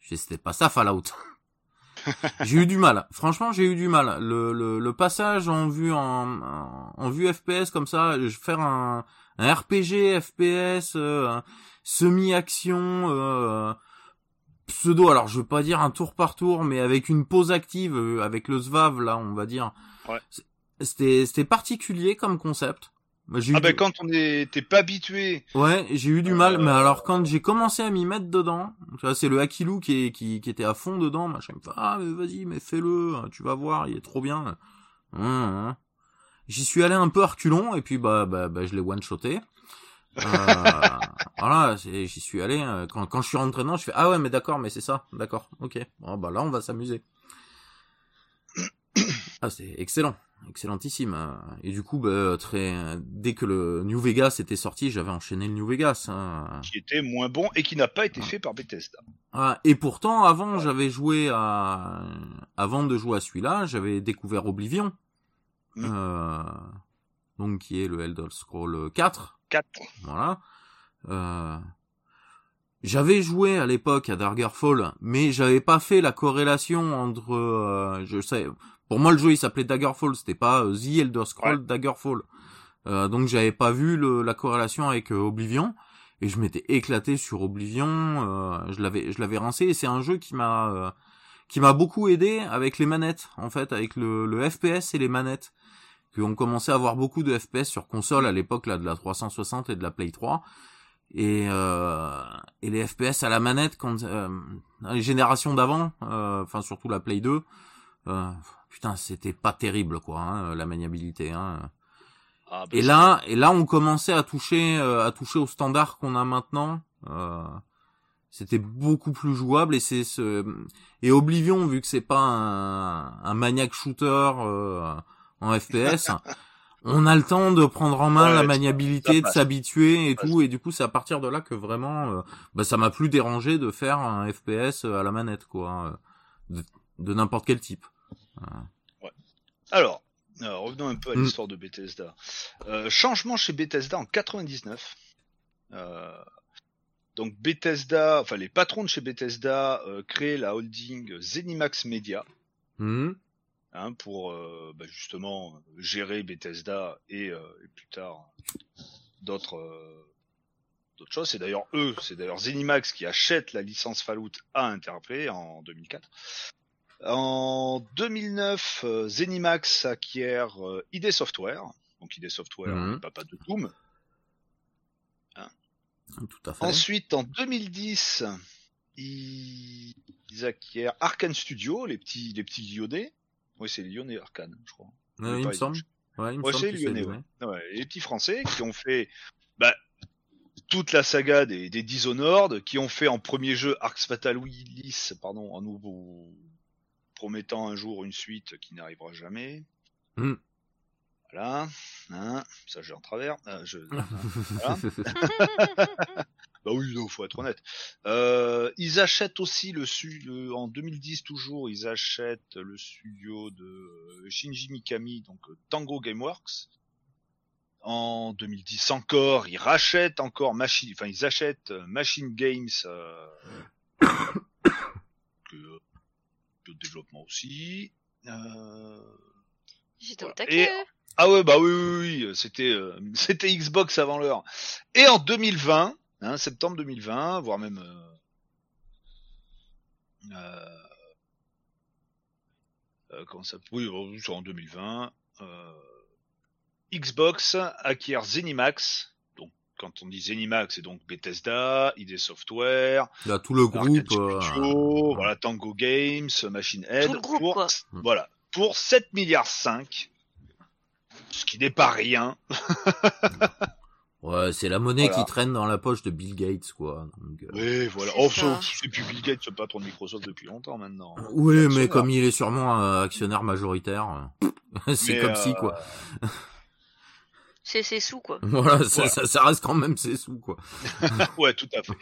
c'était pas ça Fallout. j'ai eu du mal. Franchement, j'ai eu du mal. Le, le, le passage en vue en, en, en vue FPS comme ça, je faire un, un RPG FPS euh, semi-action euh, pseudo. Alors, je veux pas dire un tour par tour, mais avec une pause active, euh, avec le SVAV là, on va dire. Ouais. C'était c'était particulier comme concept. Moi, j'ai eu Ah bah du- quand on n'était pas habitué, Ouais, j'ai eu du mal, Euh, mais alors quand j'ai commencé à m'y mettre dedans, tu vois, c'est le Hakilou qui, est, qui, qui était à fond dedans, machin, il me fait, ah mais vas-y, mais fais-le, tu vas voir, il est trop bien. Hum, hum. J'y suis allé un peu à reculons, et puis bah, bah, bah je l'ai one-shoté. Euh, voilà, j'y suis allé, euh, quand, quand je suis rentré dedans, je fais, ah ouais, mais d'accord, mais c'est ça, d'accord, ok. Bon, bah là, on va s'amuser. Ah, c'est excellent, excellentissime. Et du coup, bah, très, dès que le New Vegas était sorti, j'avais enchaîné le New Vegas. hein. qui était moins bon et qui n'a pas été fait par Bethesda. Ah, et pourtant, avant, j'avais joué à, avant de jouer à celui-là, j'avais découvert Oblivion, Mm. euh, donc qui est le Elder Scroll 4. 4. Voilà. Euh, j'avais joué à l'époque à Daggerfall, mais j'avais pas fait la corrélation entre, euh, je sais, pour moi le jeu il s'appelait Daggerfall, c'était pas euh, The Elder Scroll Daggerfall. Euh, donc j'avais pas vu le, la corrélation avec euh, Oblivion. Et je m'étais éclaté sur Oblivion, euh, je l'avais je l'avais rincé. Et c'est un jeu qui m'a euh, qui m'a beaucoup aidé avec les manettes en fait avec le, le FPS et les manettes que on commençait à avoir beaucoup de FPS sur console à l'époque là de la 360 et de la Play 3 et euh, et les FPS à la manette quand euh, les générations d'avant euh, enfin surtout la Play 2 euh, putain c'était pas terrible quoi hein, la maniabilité hein. Ah, bah, Et là, et là, on commençait à toucher, euh, à toucher au standard qu'on a maintenant. Euh, c'était beaucoup plus jouable et c'est ce et Oblivion vu que c'est pas un, un maniac shooter euh, en FPS, on a le temps de prendre en main Ouais, la maniabilité, de s'habituer et tout et du coup c'est à partir de là que vraiment, euh, bah, ça m'a plus dérangé de faire un FPS à la manette quoi, euh, de, de n'importe quel type. Alors, euh, revenons un peu à Mm. l'histoire de Bethesda. Euh, changement chez Bethesda en 99. Euh, donc Bethesda, enfin les patrons de chez Bethesda euh, créent la holding Zenimax Media Mhm. hein, pour euh, bah, justement gérer Bethesda et, euh, et plus tard d'autres euh, d'autres choses. C'est d'ailleurs eux, c'est d'ailleurs Zenimax qui achète la licence Fallout à Interplay en 2004. En 2009, euh, Zenimax acquiert euh, ID Software, donc ID Software, le papa de Doom. Tout à fait. Ensuite, en 2010, ils, ils acquièrent Arkane Studio, les petits, les petits Lyonnais. Oui, c'est Lyonnais Arkane, je crois. Euh, il me semble. Ouais, il me Ouais, semble lyonnais. Ouais, les petits Français qui ont fait bah, toute la saga des, des Dishonored, qui ont fait en premier jeu Arx Fatal Willis, pardon, en nous promettant un jour une suite qui n'arrivera jamais. Mm. Voilà, hein, ça j'ai en travers. euh, je... Bah oui, il faut être honnête. Euh, ils achètent aussi le, le- en 2010 toujours, ils achètent le studio de euh, Shinji Mikami, donc Tango Gameworks. En 2010 encore, ils rachètent encore Machine, enfin ils achètent Machine Games, euh, que de développement aussi. Euh, J'étais au taquet. Et- ah ouais, bah oui, oui, oui, c'était euh, c'était Xbox avant l'heure. Et en 2020, hein, septembre 2020, voire même euh, comment ça Oui, c'est en 2020. euh, Xbox acquiert Zenimax. Quand on dit Zenimax, c'est donc Bethesda, ID Software, Il y a tout le groupe. euh, Studio, voilà, Tango Games, Machine Head. Tout le groupe, pour, quoi. Voilà, pour 7 milliards 5. Ce qui n'est pas rien. Ouais, c'est la monnaie Voilà. qui traîne dans la poche de Bill Gates, quoi. Donc, euh, Oui, voilà. C'est Oh, ça. c'est c'est plus Bill Gates, le patron de Microsoft depuis longtemps maintenant. Oui, mais comme il est sûrement euh, actionnaire majoritaire, euh, c'est comme euh, si, quoi. C'est ses sous, quoi. Voilà, ça, voilà. ça, ça reste quand même ses sous, quoi. Ouais, tout à fait.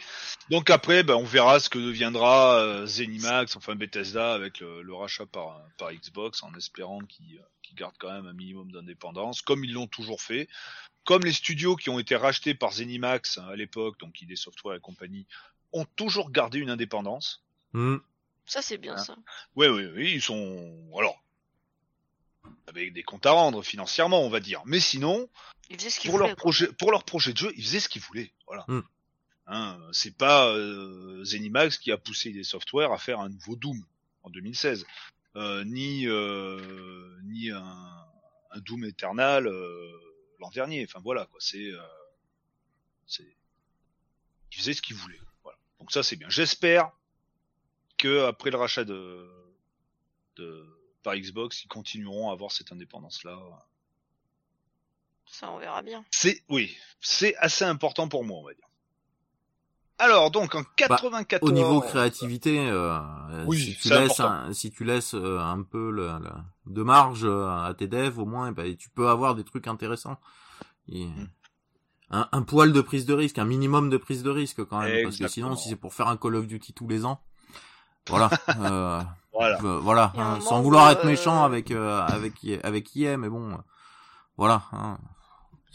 Donc après, ben, on verra ce que deviendra euh, Zenimax, enfin Bethesda, avec le, le rachat par, par Xbox, en espérant qu'ils euh, qu'ils gardent quand même un minimum d'indépendance, comme ils l'ont toujours fait. Comme les studios qui ont été rachetés par Zenimax hein, à l'époque, donc ID Software et compagnie, ont toujours gardé une indépendance. Hmm. Ça, c'est bien, Hein. ça. Oui, oui, oui, ils sont... Alors, avec des comptes à rendre financièrement, on va dire. Mais sinon, ce pour voulaient, leur projet pour leur projet de jeu, ils faisaient ce qu'ils voulaient. Voilà. Mm. Hein, c'est pas euh, Zenimax qui a poussé des softwares à faire un nouveau Doom en 2016, euh, ni euh, ni un, un Doom Eternal euh, l'an dernier. Enfin voilà quoi. C'est euh, c'est ils faisaient ce qu'ils voulaient. Voilà. Donc ça c'est bien. J'espère que après le rachat de de par Xbox, ils continueront à avoir cette indépendance là. Ça, on verra bien. C'est oui, c'est assez important pour moi, on va dire. Alors donc en 94. Bah, Au niveau créativité, euh, Oui, si tu c'est laisses, important. un, si tu laisses euh, un peu le, le- de marge euh, à tes devs, au moins, bah, tu peux avoir des trucs intéressants. Et, Mm. un, un poil de prise de risque, un minimum de prise de risque quand même, parce que sinon, si c'est pour faire un Call of Duty tous les ans, voilà, euh, Voilà. euh, voilà, hein, sans vouloir être méchant euh, avec euh, avec avec EA, mais bon, euh, voilà. Hein.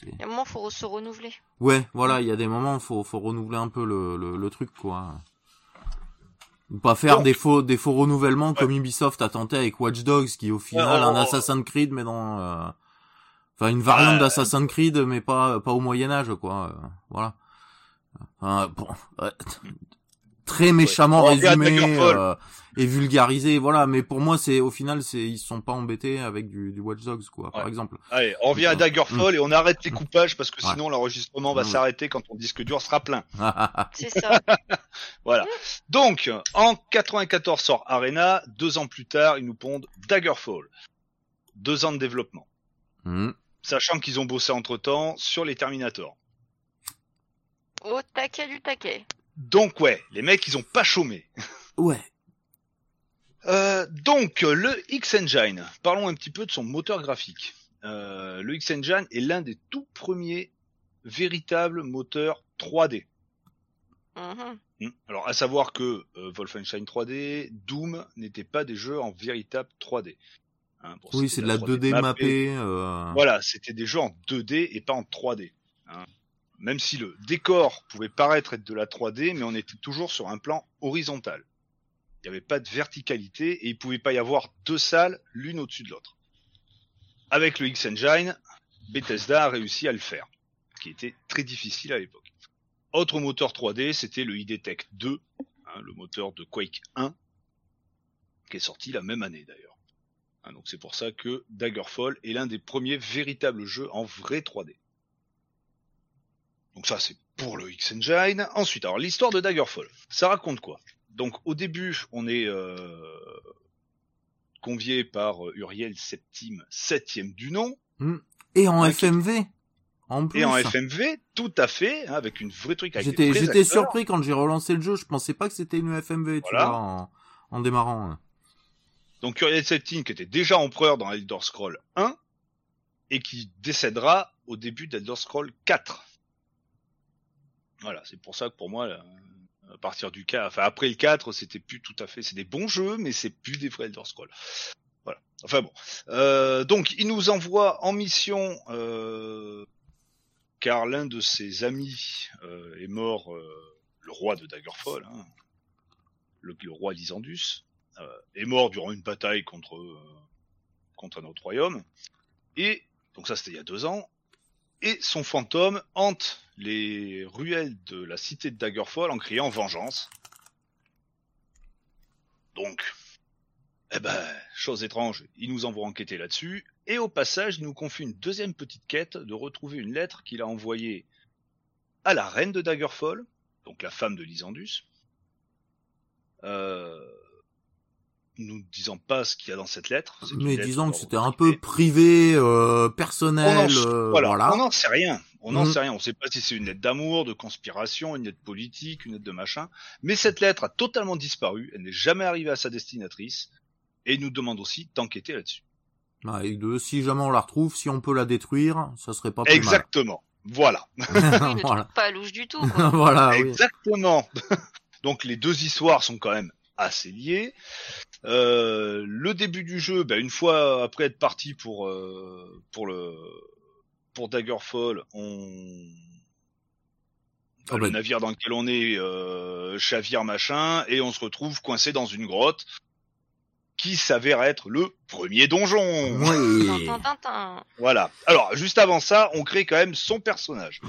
Il y a un moment, faut se renouveler. Ouais, voilà, il y a des moments, faut faut renouveler un peu le le, le truc quoi. Ou pas faire Donc- des faux des faux renouvellements comme Ubisoft a tenté avec Watch Dogs, qui est au final oh, un oh. Assassin's Creed mais dans, euh, enfin une variante Ouais. d'Assassin's Creed mais pas pas au Moyen Âge quoi. euh, voilà. Enfin, bon, ouais, très méchamment résumé euh, et vulgarisé, voilà. Mais pour moi, c'est au final, c'est ils se sont pas embêtés avec du, du Watch Dogs quoi, par exemple. Allez, on revient à Daggerfall et on arrête les coupages parce que Ouais. sinon l'enregistrement va Ouais. s'arrêter quand ton disque dur sera plein. C'est ça. Voilà. Donc en 94 sort Arena, deux ans plus tard ils nous pondent Daggerfall. Deux ans de développement, Hmm. sachant qu'ils ont bossé entre temps sur les Terminator. Au taquet du taquet. Donc ouais, les mecs ils ont pas chômé. Ouais. Euh, donc, le X-Engine. Parlons un petit peu de son moteur graphique. Euh, le X-Engine est l'un des tout premiers véritables moteurs 3D. Mhm. Hmm. Alors, à savoir que euh, Wolfenstein 3D, Doom n'étaient pas des jeux en véritable 3D. Hein, bon, Oui, c'était c'est de la 2D mappée. euh, Voilà, c'était des jeux en 2D et pas en 3D. hein. Même si le décor pouvait paraître être de la 3D, mais on était toujours sur un plan horizontal. Il n'y avait pas de verticalité et il pouvait pas y avoir deux salles l'une au-dessus de l'autre. Avec le X-Engine, Bethesda a réussi à le faire, ce qui était très difficile à l'époque. Autre moteur 3D, c'était le ID Tech 2, hein, le moteur de Quake 1, qui est sorti la même année d'ailleurs. Hein, donc c'est pour ça que Daggerfall est l'un des premiers véritables jeux en vrai 3D. Donc ça c'est pour le X-Engine. Ensuite, alors l'histoire de Daggerfall, ça raconte quoi? Donc au début, on est euh, convié par euh, Uriel Septime, septième du nom, Et en FMV. En plus. et en FMV, tout à fait, hein, avec une vraie truc J'étais j'étais surpris quand j'ai relancé le jeu. Je pensais pas que c'était une FMV, tu vois, en, en démarrant. hein. Donc Uriel Septime qui était déjà empereur dans Elder Scroll 1 et qui décédera au début d'Elder Scroll 4. Voilà, c'est pour ça que pour moi, là, à partir du 4, enfin après le 4, c'était plus tout à fait, c'est des bons jeux, mais c'est plus des vrais Elder Scrolls. Voilà. Enfin bon. Euh, donc il nous envoie en mission euh, car l'un de ses amis euh, est mort, euh, le roi de Daggerfall, hein, le, le roi Lysandus, euh, est mort durant une bataille contre euh, contre un autre royaume. Et donc ça c'était il y a deux ans. Et son fantôme hante les ruelles de la cité de Daggerfall en criant vengeance. Donc, eh ben, chose étrange, il nous envoie enquêter là-dessus, et au passage, il nous confie une deuxième petite quête de retrouver une lettre qu'il a envoyée à la reine de Daggerfall, donc la femme de Lysandus, euh, nous disant pas ce qu'il y a dans cette lettre. Mais lettre disons que c'était un peu privé, euh, On personnel, en- euh, voilà, voilà. on n'en sait rien. On n'en Mhm. sait rien. On sait pas si c'est une lettre d'amour, de conspiration, une lettre politique, une lettre de machin. Mais cette lettre a totalement disparu. Elle n'est jamais arrivée à sa destinatrice. Et il nous demande aussi d'enquêter là-dessus. Ah, et de, si jamais on la retrouve, si on peut la détruire, ça serait pas plus Exactement. Voilà. Oui, voilà. pas louche du tout. Quoi. voilà, oui. Exactement. Donc les deux histoires sont quand même assez liées. Euh, le début du jeu, ben, une fois après être parti pour euh, pour le pour Daggerfall, on Ah le bah. navire dans lequel on est euh, chavire machin et on se retrouve coincé dans une grotte qui s'avère être le premier donjon. Oui. Voilà. Alors, juste avant ça, on crée quand même son personnage.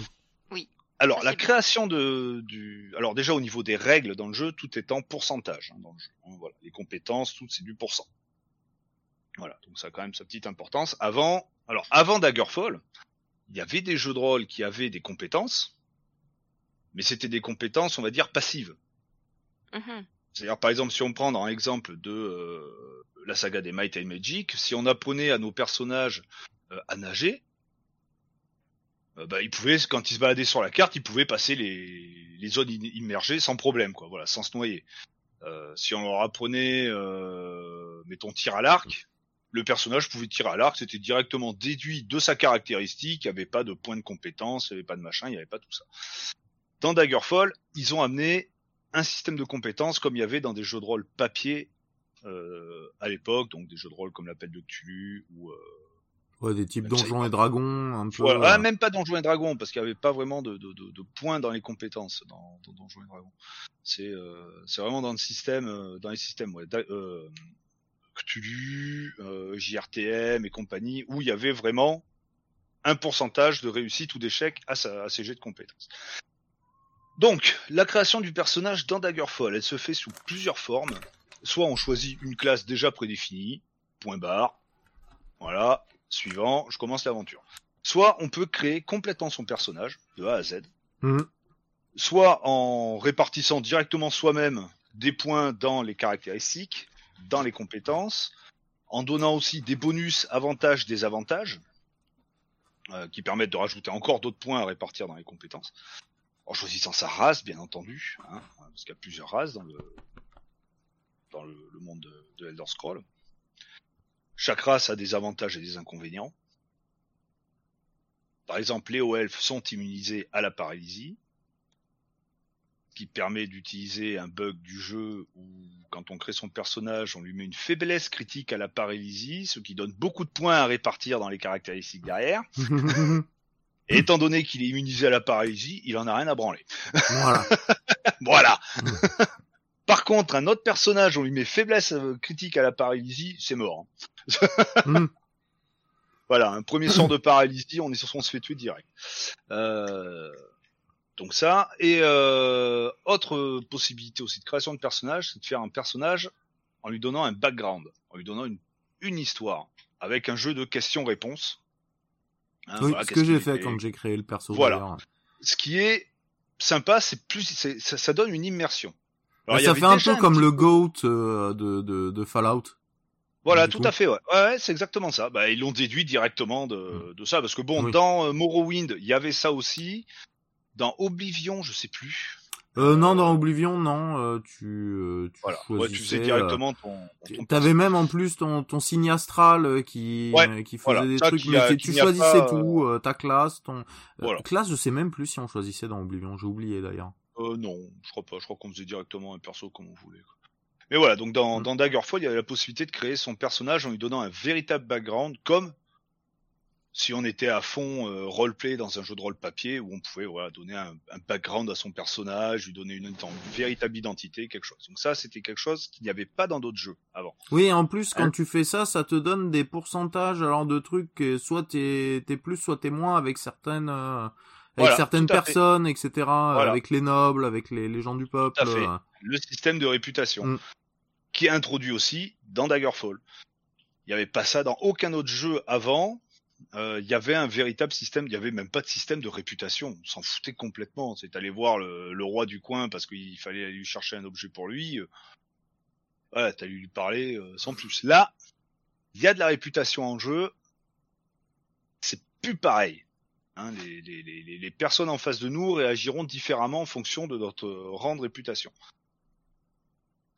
Alors, la création de, du, alors déjà au niveau des règles dans le jeu, tout est en pourcentage hein, dans le jeu. hein, voilà, les compétences, tout c'est du pourcent. Voilà, donc ça a quand même sa petite importance. Avant, alors avant Daggerfall, il y avait des jeux de rôle qui avaient des compétences, mais c'était des compétences, on va dire passives. Mhm. C'est-à-dire, par exemple, si on prend dans l'exemple de euh, la saga des Might and Magic, si on apprenait à nos personnages euh, à nager, euh, bah, quand ils se baladaient sur la carte, ils pouvaient passer les, les zones immergées sans problème, quoi, voilà, sans se noyer. Euh, si on leur apprenait, euh, mettons, tir à l'arc, le personnage pouvait tirer à l'arc, c'était directement déduit de sa caractéristique, il n'y avait pas de point de compétence, il n'y avait pas de machin, il n'y avait pas tout ça. Dans Daggerfall, ils ont amené un système de compétences comme il y avait dans des jeux de rôle papier euh, à l'époque, donc des jeux de rôle comme l'appel de Cthulhu ou euh, Ouais, des types Même donjons et dragons, un peu. voilà. Ah, euh, même pas Donjons et Dragons parce qu'il n'y avait pas vraiment de, de, de, de points dans les compétences dans, dans Donjons et Dragons. C'est euh, c'est vraiment dans le système, euh, dans les systèmes, ouais, euh, Cthulhu, euh, JRTM et compagnie où il y avait vraiment un pourcentage de réussite ou d'échec à, sa, à ses jets de compétences. Donc, la création du personnage dans Daggerfall, elle se fait sous plusieurs formes. Soit on choisit une classe déjà prédéfinie, point barre, voilà, suivant, je commence l'aventure. Soit on peut créer complètement son personnage, de A à Z, hum, soit en répartissant directement soi-même des points dans les caractéristiques, dans les compétences, en donnant aussi des bonus, avantages, désavantages, euh, qui permettent de rajouter encore d'autres points à répartir dans les compétences, en choisissant sa race, bien entendu, hein, parce qu'il y a plusieurs races dans le, dans le, le monde de, de Elder Scroll. Chaque race a des avantages et des inconvénients. Par exemple, les hauts elfes sont immunisés à la paralysie, ce qui permet d'utiliser un bug du jeu où, quand on crée son personnage, on lui met une faiblesse critique à la paralysie, ce qui donne beaucoup de points à répartir dans les caractéristiques derrière. Et étant donné qu'il est immunisé à la paralysie, il en a rien à branler. voilà. Voilà. Par contre, un autre personnage, on lui met faiblesse euh, critique à la paralysie, c'est mort. Hum, Voilà, un premier sort de paralysie, on est sur son se fait tuer direct. Euh, donc ça, et euh, autre possibilité aussi de création de personnage, c'est de faire un personnage en lui donnant un background, en lui donnant une, une histoire, avec un jeu de questions-réponses. Hein, oui, voilà, ce que qu'est-ce j'ai fait quand j'ai créé le perso. Voilà. Ce qui est sympa, c'est plus, ça donne une immersion. Alors, Bah, y ça fait un peu comme le GOAT euh, de, de, de Fallout. Voilà, tout coup. à fait, ouais. Ouais, c'est exactement ça. Bah, ils l'ont déduit directement de, de ça, parce que bon, Oui. dans euh, Morrowind, il y avait ça aussi. Dans Oblivion, je sais plus. Euh, non, Euh, dans Oblivion, non, euh, tu, euh, tu Voilà, ouais, tu faisais choisissais, directement ton. ton T'avais même en plus ton, ton signe astral qui, Ouais, qui faisait voilà, des trucs, mais a- tu choisissais pas, tout, ta classe, ton... Voilà. classe, je sais même plus si on choisissait dans Oblivion, j'ai oublié d'ailleurs. Euh, non, je crois pas. Je crois qu'on faisait directement un perso comme on voulait. quoi. Mais voilà, donc dans, Mm. dans Daggerfall, il y avait la possibilité de créer son personnage en lui donnant un véritable background, comme si on était à fond euh, roleplay dans un jeu de rôle papier où on pouvait voilà, donner un, un background à son personnage, lui donner une, une véritable identité, quelque chose. Donc ça, c'était quelque chose qu'il n'y avait pas dans d'autres jeux avant. Oui, en plus, quand Hein tu fais ça, ça te donne des pourcentages alors de trucs, soit t'es t'es plus, soit t'es moins avec certaines, euh, avec Voilà, certaines tout fait. personnes, etc. euh, Avec les nobles, avec les, les gens du peuple. à fait. euh. le système de réputation, Mm. qui est introduit aussi dans Daggerfall. Il n'y avait pas ça dans aucun autre jeu avant. Euh, Il y avait un véritable système, il n'y avait même pas de système de réputation. On s'en foutait complètement. C'est aller voir le, le roi du coin parce qu'il fallait aller lui chercher un objet pour lui. Voilà, t'as lui parler euh, sans plus. Là, il y a de la réputation en jeu. C'est plus pareil. Hein, les, les, les, les personnes en face de nous réagiront différemment en fonction de notre rang de réputation.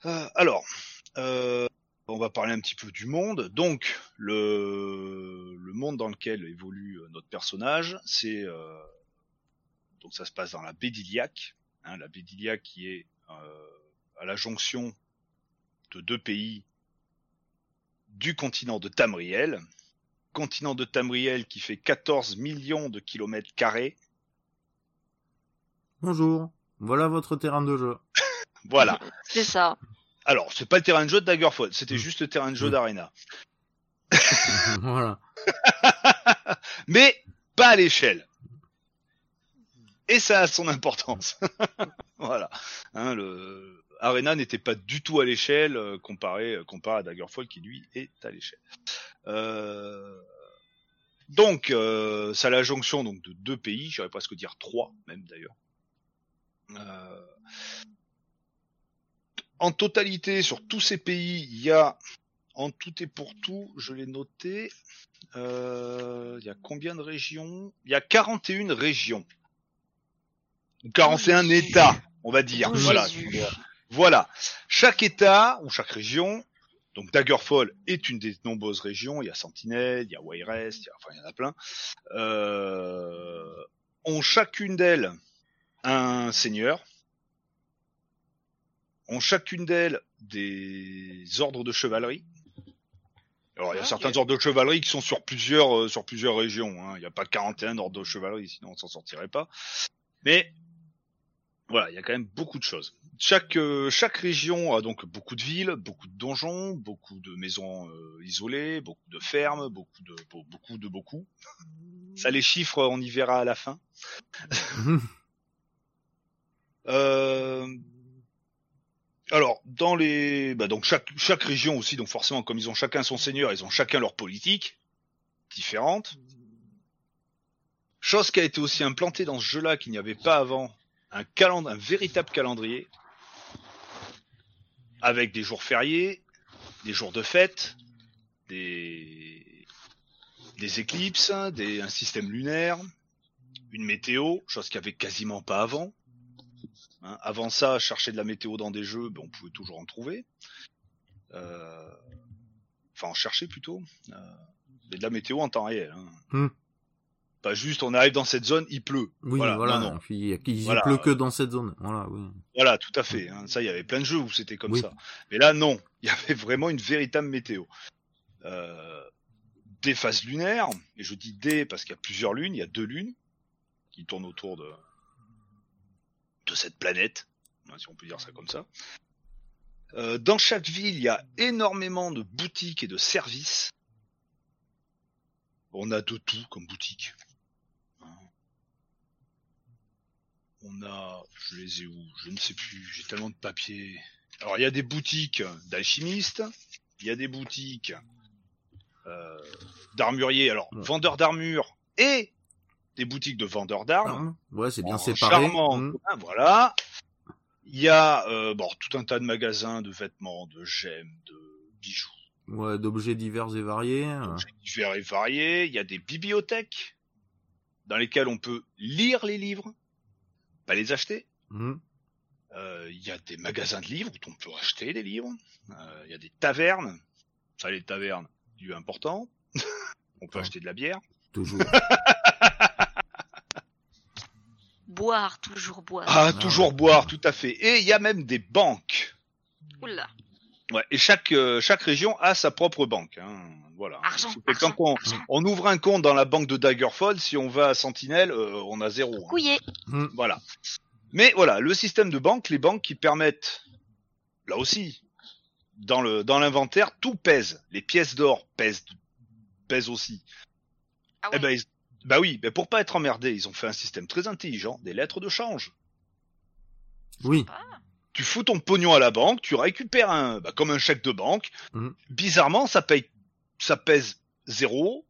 Euh, alors, euh, on va parler un petit peu du monde. Donc, le, le monde dans lequel évolue euh, notre personnage, c'est euh, donc ça se passe dans la baie d'Iliac, hein, la baie qui est euh, à la jonction de deux pays du continent de Tamriel, continent de Tamriel qui fait 14 millions de kilomètres carrés. Bonjour, voilà votre terrain de jeu. Voilà. C'est ça. Alors, c'est pas le terrain de jeu de Daggerfall, c'était Mm. juste le terrain de jeu Mm. d'Arena. voilà. Mais pas à l'échelle. Et ça a son importance. voilà. Hein, le Arena n'était pas du tout à l'échelle euh, comparé, euh, comparé à Daggerfall qui lui est à l'échelle. Euh, Donc, euh, c'est à la jonction donc de deux pays, j'aurais presque dire trois même d'ailleurs. Euh, En totalité, sur tous ces pays, il y a en tout et pour tout, je l'ai noté, euh, il y a combien de régions? Il y a 41 régions. Ou 41 Oh, États, on va dire. Oh, voilà. Jésus. Voilà. Chaque État ou chaque région, donc Daggerfall est une des nombreuses régions. Il y a Sentinel, il y a Wayrest, il y a, enfin il y en a plein. Euh, ont chacune d'elles un seigneur. Ont chacune d'elles des ordres de chevalerie. Alors il y a certains ordres de chevalerie qui sont sur plusieurs euh, sur plusieurs régions. hein. Il n'y a pas 41 ordres de chevalerie, sinon on s'en sortirait pas. Mais voilà, il y a quand même beaucoup de choses. Chaque euh, chaque région a donc beaucoup de villes, beaucoup de donjons, beaucoup de maisons euh, isolées, beaucoup de fermes, beaucoup de beau- beaucoup de beaucoup. Ça les chiffres, on y verra à la fin. Euh, alors dans les bah donc chaque chaque région aussi donc forcément comme ils ont chacun son seigneur, ils ont chacun leur politique différente. Chose qui a été aussi implantée dans ce jeu-là qu'il n'y avait pas avant, un véritable calendrier avec des jours fériés, des jours de fête, des éclipses, des un système lunaire, une météo, chose qu'il n'y avait quasiment pas avant. Hein, avant ça, chercher de la météo dans des jeux, ben, on pouvait toujours en trouver. Euh, Enfin, en chercher plutôt. Euh, de la météo en temps réel. Hein. Hmm. Pas juste, on arrive dans cette zone, il pleut. Oui, Voilà, voilà. non, non. Puis, il Voilà. pleut que dans cette zone. Voilà, oui. Voilà, tout à fait. hein. Ça, il y avait plein de jeux où c'était comme Oui. ça. Mais là, non. Il y avait vraiment une véritable météo. Euh, des phases lunaires, et je dis des parce qu'il y a plusieurs lunes, il y a deux lunes qui tournent autour de de cette planète, hein, si on peut dire ça comme ça. Euh, dans chaque ville, il y a énormément de boutiques et de services. On a de tout comme boutique. Hein. On a, je les ai où? Je ne sais plus. J'ai tellement de papier. Alors il y a des boutiques d'alchimistes, il y a des boutiques euh, d'armuriers. Alors Ouais. vendeurs d'armure et des boutiques de vendeurs d'armes. Ah, Ouais, c'est bien En séparé. Charmant. Hmm. Ah, voilà. Il y a euh, bon, tout un tas de magasins de vêtements, de gemmes, de bijoux, Ouais, d'objets divers et variés. d'objets divers et variés. Il y a des bibliothèques dans lesquelles on peut lire les livres, pas les acheter. Hmm. Euh, Il y a des magasins de livres où on peut acheter des livres. Euh, Il y a des tavernes. Ça, les tavernes, lieu important. on peut Ah. acheter de la bière. Toujours. Boire, toujours boire. Ah, toujours boire, tout à fait. Et il y a même des banques. Oula. Ouais, et chaque euh, chaque région a sa propre banque. Hein. Voilà. Argent, Quand argent, on, on ouvre un compte dans la banque de Daggerfall, si on va à Sentinelle, euh, on a zéro. hein. Couillé. Hmm. Voilà. Mais voilà, le système de banque, les banques qui permettent, là aussi, dans le dans l'inventaire, tout pèse. Les pièces d'or pèsent pèsent aussi. Ah Eh ouais. ben, ils- bah oui, mais pour pas être emmerdés, ils ont fait un système très intelligent, des lettres de change. Oui. Tu fous ton pognon à la banque, tu récupères un, bah, comme un chèque de banque. Mhm. Bizarrement, ça paye, ça pèse zéro,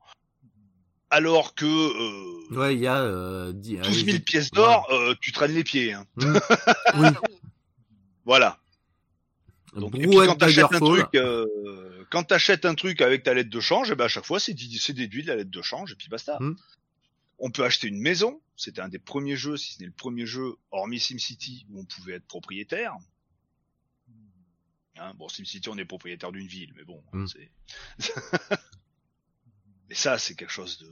alors que euh, Ouais, il y a euh, dix- 12 000 allez, pièces d'or, euh, tu traînes les pieds. Hein. Oui. Oui. Voilà. Donc, et puis quand t'achètes un truc, euh, quand t'achètes un truc avec ta lettre de change, eh ben à chaque fois c'est dé- c'est déduit de la lettre de change et puis basta. Hmm. On peut acheter une maison. C'était un des premiers jeux, si ce n'est le premier jeu, hormis SimCity, où on pouvait être propriétaire. Hein, bon, SimCity, on est propriétaire d'une ville, mais bon, Mm. c'est. mais ça, c'est quelque chose de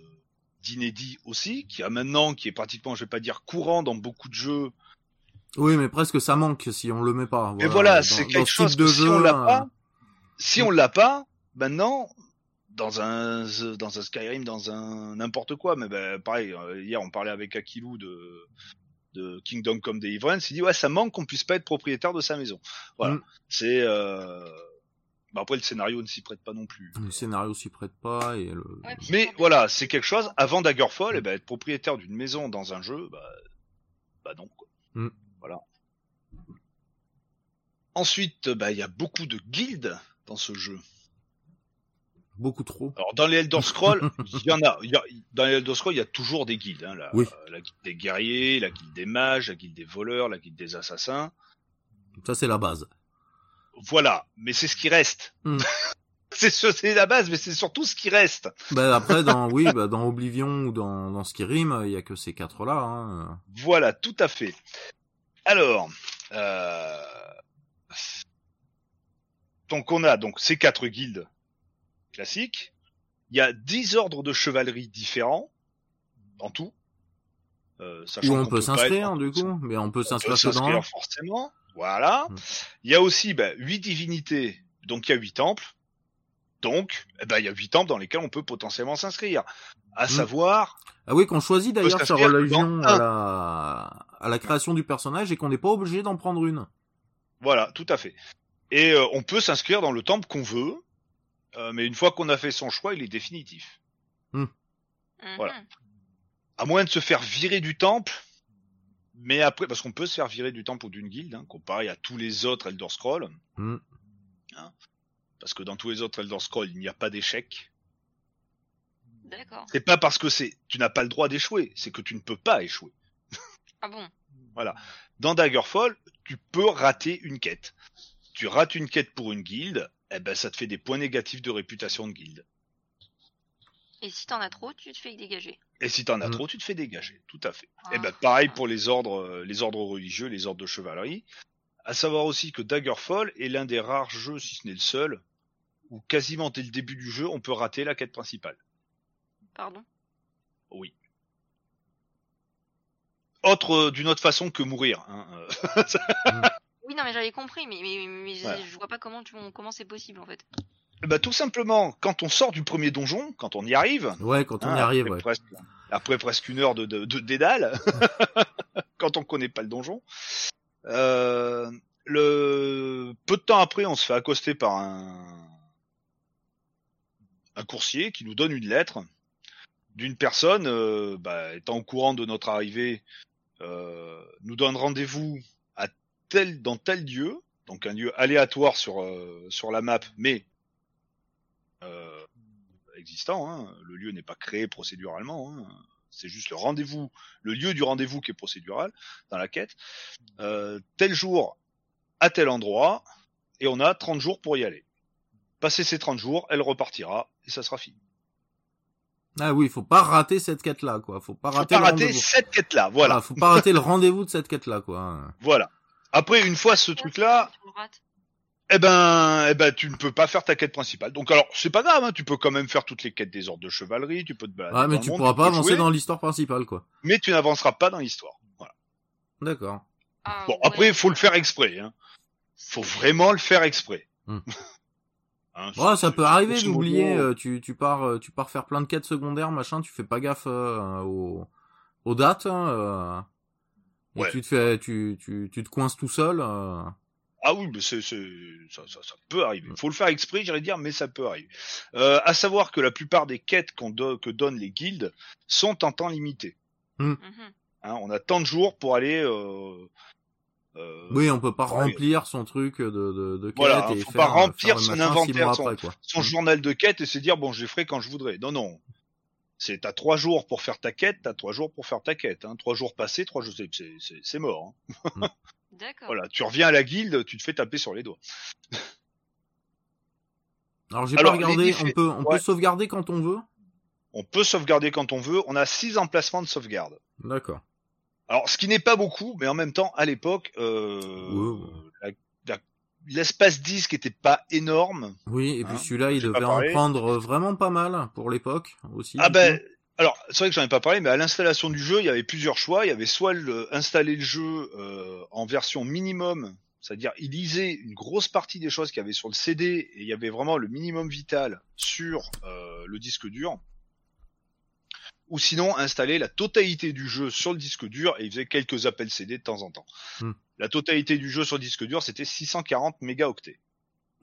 d'inédit aussi, qui a maintenant, qui est pratiquement, je vais pas dire courant dans beaucoup de jeux. Oui, mais presque ça manque si on le met pas. Mais voilà, c'est dans quelque ce chose type que de si jeu, on l'a euh, pas, si on l'a pas, maintenant, dans un dans un Skyrim, dans un n'importe quoi, mais ben pareil, euh, hier on parlait avec Akilou de de Kingdom Come Deliverance, il dit ouais ça manque qu'on puisse pas être propriétaire de sa maison. Voilà, Mm. c'est euh... bah, après le scénario ne s'y prête pas non plus. Le scénario s'y prête pas et le. Ouais, Mais voilà, c'est quelque chose. Avant Daggerfall, eh ben, être propriétaire d'une maison dans un jeu, bah, bah non. Quoi. Mm. Voilà. Ensuite, bah, il y a beaucoup de guildes dans ce jeu. Beaucoup trop. Alors dans les Elder Scrolls, il y en a. il y a- dans les Elder Scrolls, il y a toujours des guildes. Hein, la, Oui. la guilde des guerriers, la guilde des mages, la guilde des voleurs, la guilde des assassins. Ça c'est la base. Voilà. Mais c'est ce qui reste. Mm. c'est ce- la base, mais c'est surtout ce qui reste. Bah après dans oui, bah, dans Oblivion ou dans dans Skyrim, il y a que ces quatre là. Hein. Voilà, tout à fait. Alors, euh... donc on a donc ces quatre guildes classiques. Il y a dix ordres de chevalerie différents en tout. Euh, Où on peut s'inscrire être- du coup, mais on peut s'inscrire que dans s'inscrire un. forcément. Voilà. Mm. Il y a aussi bah, huit divinités, donc il y a huit temples. Donc, eh ben, il y a huit temples dans lesquels on peut potentiellement s'inscrire. À Mm. savoir, Ah oui, qu'on choisit d'ailleurs sa religion la à la création du personnage et qu'on n'est pas obligé d'en prendre une. Voilà, tout à fait. Et euh, on peut s'inscrire dans le temple qu'on veut, euh, mais une fois qu'on a fait son choix, il est définitif. Mhm. voilà. À moins de se faire virer du temple, mais après, parce qu'on peut se faire virer du temple ou d'une guilde, hein, comparé à tous les autres Elder Scrolls, Hmm. hein, parce que dans tous les autres Elder Scrolls, il n'y a pas d'échec. D'accord. C'est pas parce que c'est, tu n'as pas le droit d'échouer, c'est que tu ne peux pas échouer. Ah bon? Dans Daggerfall, tu peux rater une quête. Tu rates une quête pour une guilde, eh ben ça te fait des points négatifs de réputation de guilde. Et si t'en as trop, tu te fais dégager. Et si t'en as Mm. trop, tu te fais dégager. Tout à fait. Ah. Et ben pareil pour les ordres, euh, les ordres religieux, les ordres de chevalerie. À savoir aussi que Daggerfall est l'un des rares jeux, si ce n'est le seul, où quasiment dès le début du jeu, on peut rater la quête principale. Pardon? Oui. Autre, euh, d'une autre façon que mourir. Hein. euh. Oui, non, mais j'avais compris, mais, mais, mais je- Voilà. je vois pas comment tu comment c'est possible en fait. Ben, tout simplement, quand on sort du premier donjon, quand on y arrive, Ouais, quand on hein, y arrive, après, ouais. presque, après presque une heure de, de, de dédale, quand on connaît pas le donjon, euh, le peu de temps après, on se fait accoster par un un coursier qui nous donne une lettre d'une personne euh, bah, étant au courant de notre arrivée, euh, nous donne rendez-vous tel dans tel lieu, donc un lieu aléatoire sur euh, sur la map, mais euh, existant. Hein. Le lieu n'est pas créé procéduralement. Hein. C'est juste le rendez-vous, le lieu du rendez-vous qui est procédural dans la quête. Euh, tel jour, à tel endroit, et on a 30 jours pour y aller. Passer ces 30 jours, elle repartira et ça sera fini. Ah oui, faut pas rater cette quête là, quoi. Faut pas Faut rater pas rater cette quête-là. Voilà, Ah, faut pas rater le rendez-vous de cette quête là, quoi. voilà. Après, une fois ce truc-là, eh ben, eh ben, tu ne peux pas faire ta quête principale. Donc alors, c'est pas grave, hein, tu peux quand même faire toutes les quêtes des ordres de chevalerie, tu peux te balader Ouais, mais dans tu le monde, pourras pas avancer jouer, dans l'histoire principale, quoi. mais tu n'avanceras pas dans l'histoire. Voilà. D'accord. Ah, Bon, ouais. après, il faut le faire exprès. Hein. Faut vraiment le faire exprès. Hmm. Hein, Ouais, ça peut arriver d'oublier. euh, tu, tu pars, euh, tu pars faire plein de quêtes secondaires, machin. Tu fais pas gaffe euh, aux, aux dates. Hein, euh, et Ouais. tu te fais, tu, tu, tu te coinces tout seul. euh. Ah oui, mais c'est, c'est, ça, ça, ça peut arriver. Faut le faire exprès, j'irais dire, mais ça peut arriver. Euh, à savoir que la plupart des quêtes qu'on do- que donnent les guildes sont en temps limité. Mhm. Hein, on a tant de jours pour aller. Euh, euh, Oui, on peut pas remplir son truc de, de, de quête Voilà, et faut faire, pas remplir son inventaire, son- son journal de quête et se dire bon, je les ferai quand je voudrais. Non, non. C'est t'as trois jours pour faire ta quête, t'as trois jours pour faire ta quête. Hein. Trois jours passés, trois jours, c'est, c'est, c'est- c'est mort. hein. D'accord. Voilà, tu reviens à la guilde, tu te fais taper sur les doigts. Alors j'ai Alors, pas regardé. On peut, on ouais. peut sauvegarder quand on veut? On peut sauvegarder quand on veut. On a six emplacements de sauvegarde. D'accord. Alors, ce qui n'est pas beaucoup, mais en même temps, à l'époque, euh, l'espace disque était pas énorme. Oui, et puis Hein, celui-là, il devait en prendre vraiment pas mal pour l'époque aussi. Ah ben, coup. alors c'est vrai que j'en ai pas parlé, mais à l'installation du jeu, il y avait plusieurs choix. Il y avait soit le, installer le jeu euh, en version minimum, c'est-à-dire il lisait une grosse partie des choses qu'il y avait sur le CD et il y avait vraiment le minimum vital sur euh, le disque dur. Ou sinon installer la totalité du jeu sur le disque dur et il faisait quelques appels CD de temps en temps. Hmm. La totalité du jeu sur le disque dur c'était 640 mégaoctets.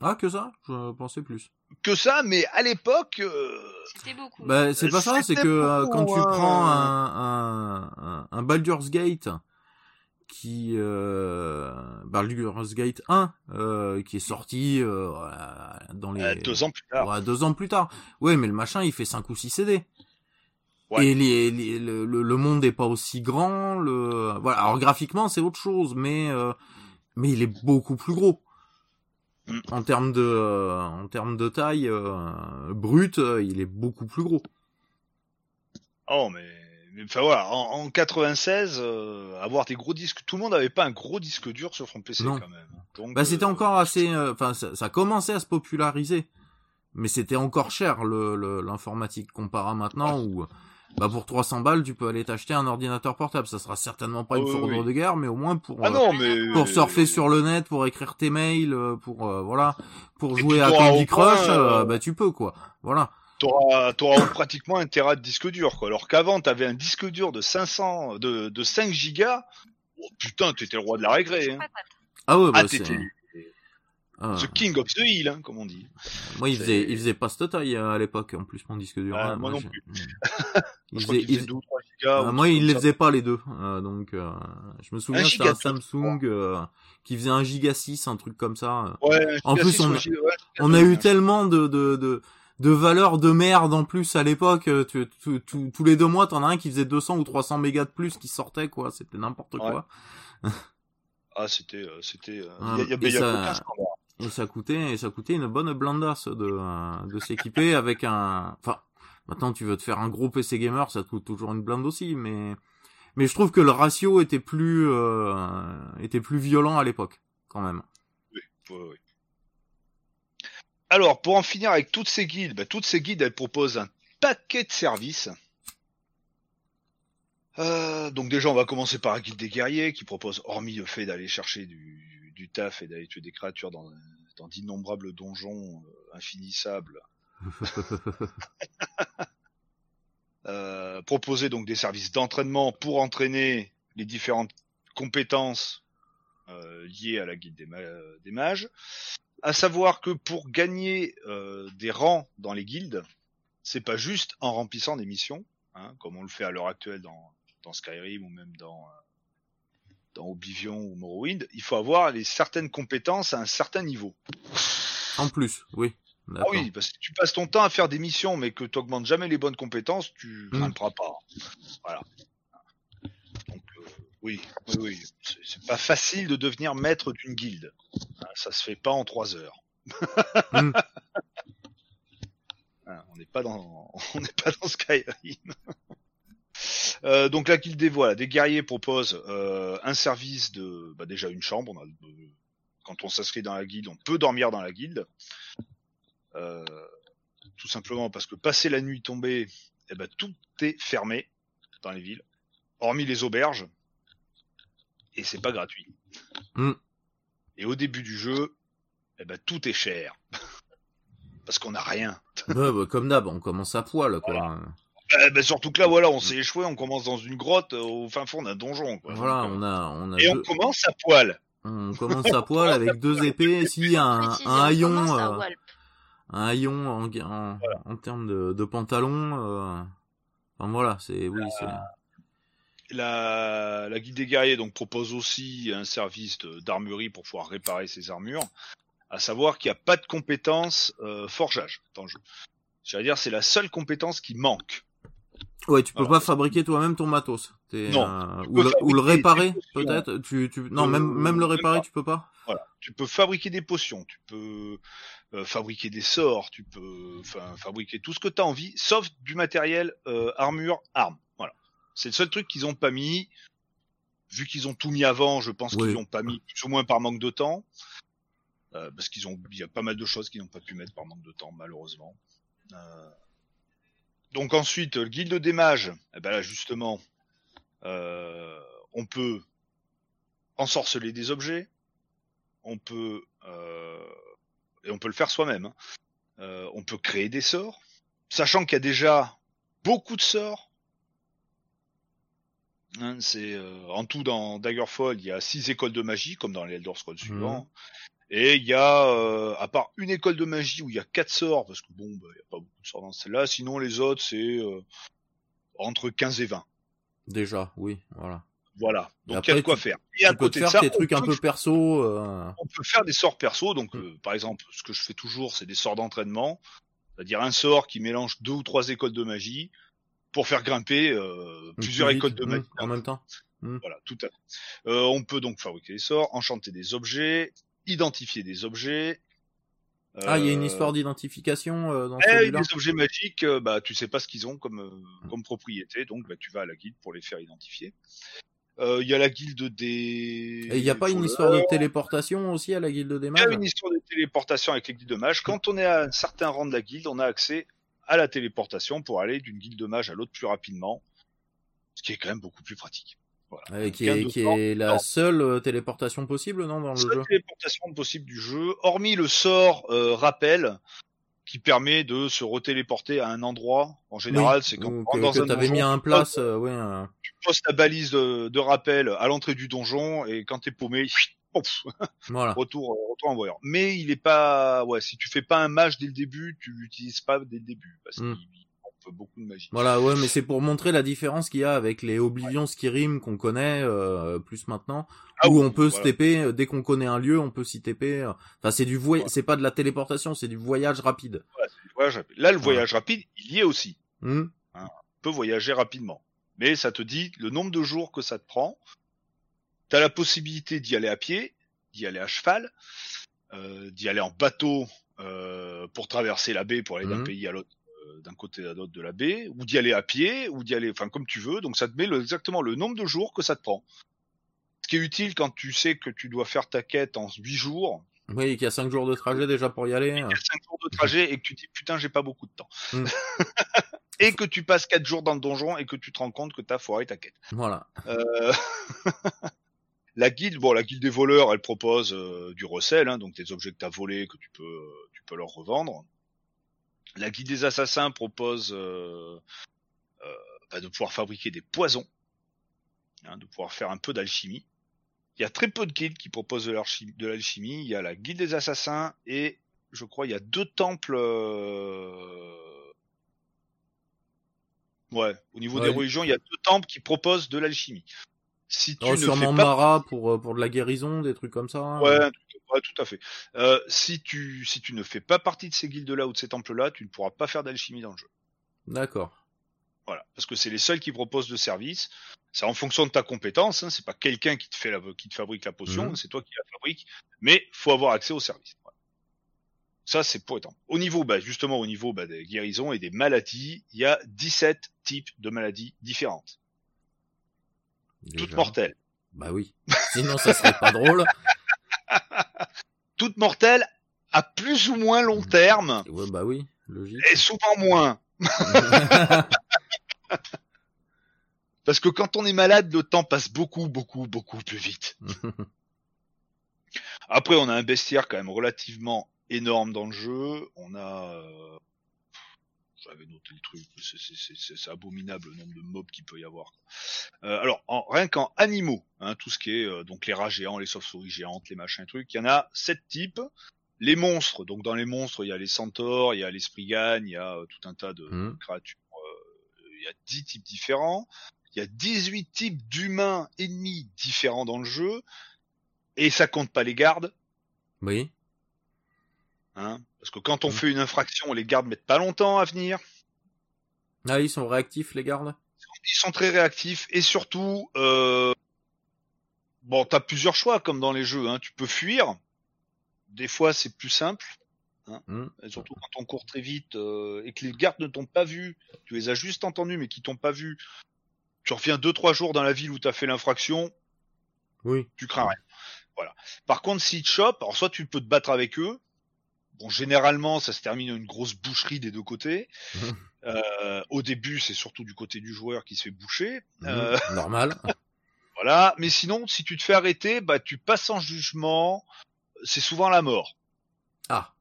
Ah, que ça? Je pensais plus. Que ça, mais à l'époque, euh, C'était beaucoup. Bah, c'est pas ça, c'est que euh, quand tu hein. prends un, un, un, Baldur's Gate qui euh, Baldur's Gate 1 euh, qui est sorti euh, dans les euh, deux ans plus tard. Ouais, deux ans plus tard. Ouais, mais le machin, il fait 5 ou 6 CD. Ouais. Et les, les- le, monde est pas aussi grand. Le voilà. Alors graphiquement, c'est autre chose, mais euh, mais il est beaucoup plus gros. Mm. En termes de euh, en termes de taille euh, brute, euh, il est beaucoup plus gros. Oh, mais, enfin voilà, en, en 96, euh, avoir des gros disques, tout le monde n'avait pas un gros disque dur sur son PC Non. quand même. Donc, Bah, c'était euh, encore assez. euh, Enfin, ça, ça commençait à se populariser, mais c'était encore cher le le- l'informatique comparé à maintenant où. Bah pour 300 balles, tu peux aller t'acheter un ordinateur portable. Ça sera certainement pas une fourrure oui. de guerre, mais au moins pour Ah euh, non, mais pour surfer sur le net, pour écrire tes mails, euh, pour euh, voilà, pour Et jouer à Candy Crush, euh, euh, bah tu peux quoi. Voilà. T'auras, t'auras pratiquement un téra de disque dur, quoi. Alors qu'avant, t'avais un disque dur de 500, de, de 5 gigas. Oh, putain, t'étais le roi de la récré, hein. Ah ouais, bah Ah, c'est. Ah, the king of the hill, hein, comme on dit. moi, il faisait, il faisait pas cette taille à l'époque, en plus mon disque dur. Ah, hein, moi non plus. il faisait, il- faisait 2 ou 3 gigas. Ah, moi, il les faisait pas les deux, euh, donc euh, je me souviens c'était un Samsung euh, qui faisait un giga 6, un truc comme ça. Ouais, En plus, six, on un a- giga- ouais, On a eu tellement de de de, de valeurs de merde en plus à l'époque. euh, tous les deux mois, t'en as un qui faisait 200 ou 300 mégas de plus qui sortait quoi. C'était n'importe quoi. Ah, c'était, euh, c'était, euh, Ah, il y y il y a ça- aucun standard. Et ça coûtait, et ça coûtait une bonne blindasse de, euh, de s'équiper avec un, enfin, maintenant tu veux te faire un gros PC gamer, ça te coûte toujours une blinde aussi, mais, je trouve que le ratio était plus, euh, était plus violent à l'époque, quand même. Ouais, ouais. Alors, pour en finir avec toutes ces guides, bah, toutes ces guides, elles proposent un paquet de services. Euh, donc déjà, on va commencer par la guide des guerriers, qui propose, hormis le fait d'aller chercher du, du taf et d'aller tuer des créatures dans, dans d'innombrables donjons euh, infinissables, euh, proposer donc des services d'entraînement pour entraîner les différentes compétences euh, liées à la guide des, ma- des mages. À savoir que pour gagner euh, des rangs dans les guildes, c'est pas juste en remplissant des missions, hein, comme on le fait à l'heure actuelle dans, dans Skyrim ou même dans, dans Oblivion ou Morrowind. Il faut avoir les certaines compétences à un certain niveau. En plus, oui. Ah oui, parce que tu passes ton temps à faire des missions, mais que tu augmentes jamais les bonnes compétences, tu Mm. grimperas pas. Voilà. Donc euh, oui, oui, oui. C'est- pas facile de devenir maître d'une guilde. Hein, ça se fait pas en trois heures. Mm. Hein, on n'est pas dans, on n'est pas dans Skyrim. Euh, donc la guilde des voilà, des guerriers propose euh, un service de, bah, déjà une chambre. On a, euh, quand on s'inscrit dans la guilde, on peut dormir dans la guilde. Tout simplement parce que passer la nuit tombée, eh ben, tout est fermé dans les villes, hormis les auberges, et c'est pas gratuit. Mm. Et au début du jeu, eh ben, tout est cher. parce qu'on n'a rien. Ouais, bah, comme d'hab, on commence à poil, quoi. Eh ben, surtout que là, voilà, on s'est échoué, on commence dans une grotte euh, au fin fond d'un donjon. Quoi. Voilà, Donc, on a, on a et on commence à poil. on commence à poil avec deux épées, si un, Préciser, un on haillon, euh, un haillon en, en, en termes de, de pantalon. Euh... Enfin voilà, c'est oui, c'est. La, la guide des guerriers donc propose aussi un service d'armurerie pour pouvoir réparer ses armures. À savoir qu'il n'y a pas de compétence euh, forgeage dans le jeu. C'est-à-dire c'est la seule compétence qui manque. Ouais, tu peux Voilà. pas fabriquer toi-même ton matos. Non, euh, ou, le, ou le fabriquer réparer, peut-être? Tu, tu, non, Euh, même, même le réparer, pas. tu peux pas? Voilà, tu peux fabriquer des potions, tu peux euh, fabriquer des sorts, tu peux enfin fabriquer tout ce que tu as envie, sauf du matériel armure, armes. Voilà. C'est le seul truc qu'ils ont pas mis. Vu qu'ils ont tout mis avant, je pense Oui. qu'ils l'ont pas mis plus ou moins par manque de temps. Parce qu'ils ont, il y a pas mal de choses qu'ils n'ont pas pu mettre par manque de temps, malheureusement. Euh, Donc ensuite, le guilde des mages, eh ben là justement, euh, on peut ensorceler des objets, on peut euh, et on peut le faire soi-même. hein. Euh, on peut créer des sorts, sachant qu'il y a déjà beaucoup de sorts. Hein, c'est euh, en tout dans Daggerfall, il y a six écoles de magie, comme dans les Elder Scrolls suivants. Et il y a, euh, à part une école de magie où il y a quatre sorts, parce que bon, bah, il y a pas beaucoup de sorts dans celle-là. Sinon, les autres, c'est euh, entre 15 et 20. Déjà, oui, voilà. Voilà. Donc il y a de quoi tu- faire. Et à côté de faire ça, on trucs un peut peu perso. euh, on peut faire des sorts perso. Donc, Mm. euh, par exemple, ce que je fais toujours, c'est des sorts d'entraînement. C'est-à-dire un sort qui mélange deux ou trois écoles de magie pour faire grimper euh, plus plusieurs vite, écoles de hum, magie. en même temps. Voilà, tout à fait. Euh, on peut donc fabriquer des sorts, enchanter des objets, identifier des objets. Ah, il y a une Euh, histoire d'identification euh, dans eh, celui-là. les objets magiques, euh, bah tu sais pas ce qu'ils ont comme euh, Mm. comme propriété, donc bah, tu vas à la guilde pour les faire identifier. Euh, Il y a la guilde des. Et il n'y a pas une histoire de téléportation aussi à la guilde des Il y a mages une histoire de téléportation avec les guildes de mages. Quand on est à un certain rang de la guilde, on a accès à la téléportation pour aller d'une guilde de mages à l'autre plus rapidement, ce qui est quand même beaucoup plus pratique. Voilà. Euh, qui est, qui la seule euh, téléportation possible, non, dans le seule jeu? téléportation possible du jeu, hormis le sort euh, rappel qui permet de se retéléporter à un endroit. En général, c'est quand Ou on rentre que, dans que un t'avais donjon, mis tu place, euh, ouais. euh, poses ta balise de, de rappel à l'entrée du donjon et quand t'es paumé, pouf, voilà. retour, euh, retour en voyant. Mais il est pas, ouais, si tu fais pas un mage dès le début, tu l'utilises pas dès le début parce Mm. qu'il manque beaucoup de magie. Voilà, ouais, mais c'est pour montrer la différence qu'il y a avec les Oblivion Skyrim qu'on connaît euh, plus maintenant, Ah où oui, on peut se voilà. TP euh, dès qu'on connaît un lieu, on peut s'y TP. euh. Enfin, c'est du voy... Ouais. c'est pas de la téléportation, c'est du voyage rapide. Voilà, voyage. Là, le voyage rapide, il y est aussi. Hmm Tu peux voyager rapidement. Mais ça te dit le nombre de jours que ça te prend. T'as la possibilité d'y aller à pied, d'y aller à cheval, euh, d'y aller en bateau euh, pour traverser la baie pour aller d'un Mhm. pays à l'autre, d'un côté à l'autre de la baie, ou d'y aller à pied, ou d'y aller, enfin comme tu veux. Donc ça te met le- exactement le nombre de jours que ça te prend. Ce qui est utile quand tu sais que tu dois faire ta quête en 8 jours, Oui, qu'il y a 5 jours de trajet déjà pour y aller. euh. il y a 5 jours de trajet et que tu dis putain j'ai pas beaucoup de temps. Mm. et que tu passes 4 jours dans le donjon et que tu te rends compte que t'as foiré ta quête. Voilà. Euh, la guilde, bon, la guilde des voleurs, elle propose euh, du recel, hein, donc des objets que t'as volés que tu peux, euh, tu peux leur revendre. La guilde des assassins propose euh, euh, bah, de pouvoir fabriquer des poisons, hein, de pouvoir faire un peu d'alchimie. Il y a très peu de guildes qui proposent de l'alchimie. Il y a la guilde des assassins et je crois il y a deux temples. euh, Ouais, au niveau Ouais. des religions, il y a deux temples qui proposent de l'alchimie. Si tu Oh, ne sûrement fais pas Mara pour, pour de la guérison, des trucs comme ça. hein. Ouais, ouais, tout à fait. Euh, si tu si tu ne fais pas partie de ces guildes-là ou de ces temples-là, tu ne pourras pas faire d'alchimie dans le jeu. D'accord. Voilà, parce que c'est les seuls qui proposent de service. C'est en fonction de ta compétence. Hein, c'est pas quelqu'un qui te fait la qui te fabrique la potion, Mhm. c'est toi qui la fabrique. Mais faut avoir accès au service. Voilà. Ça c'est pour étendre. Au niveau, bah, justement au niveau bah, des guérisons et des maladies, il y a 17 types de maladies différentes, toutes mortelles. Bah oui. Sinon, ça serait pas drôle. Toutes mortelles à plus ou moins long terme Ouais, bah oui, logique. et souvent moins. Parce que quand on est malade, le temps passe beaucoup, beaucoup, beaucoup plus vite. Après, on a un bestiaire quand même relativement énorme dans le jeu. On a, euh, j'avais noté le truc, c'est- abominable le nombre de mobs qu'il peut y avoir. Euh, alors, en, rien qu'en animaux, hein, tout ce qui est euh, donc les rats géants, les chauves-souris géantes, les machins trucs, il y en a sept types. Les monstres, donc dans les monstres, il y a les centaures, il y a les spriganes, il y a euh, tout un tas de Mhm. créatures. euh, il y a 10 types différents. Il y a 18 types d'humains ennemis différents dans le jeu. Et ça compte pas les gardes. Oui. Hein, parce que quand on Mhm. fait une infraction, les gardes mettent pas longtemps à venir. Ah, ils sont réactifs, les gardes? Ils sont très réactifs et surtout, euh... bon, t'as plusieurs choix comme dans les jeux. Hein. Tu peux fuir. Des fois, c'est plus simple. Hein. Et surtout quand on court très vite euh, et que les gardes ne t'ont pas vu, tu les as juste entendus mais qui t'ont pas vu. Tu reviens deux trois jours dans la ville où t'as fait l'infraction, Oui. tu crains rien. Voilà. Par contre, s'ils te chopent, alors soit tu peux te battre avec eux. Bon, généralement, ça se termine en une grosse boucherie des deux côtés. Euh, au début, c'est surtout du côté du joueur qui se fait boucher. Euh, Hmm, Normal. voilà. Mais sinon, si tu te fais arrêter, bah tu passes en jugement. C'est souvent la mort. Ah.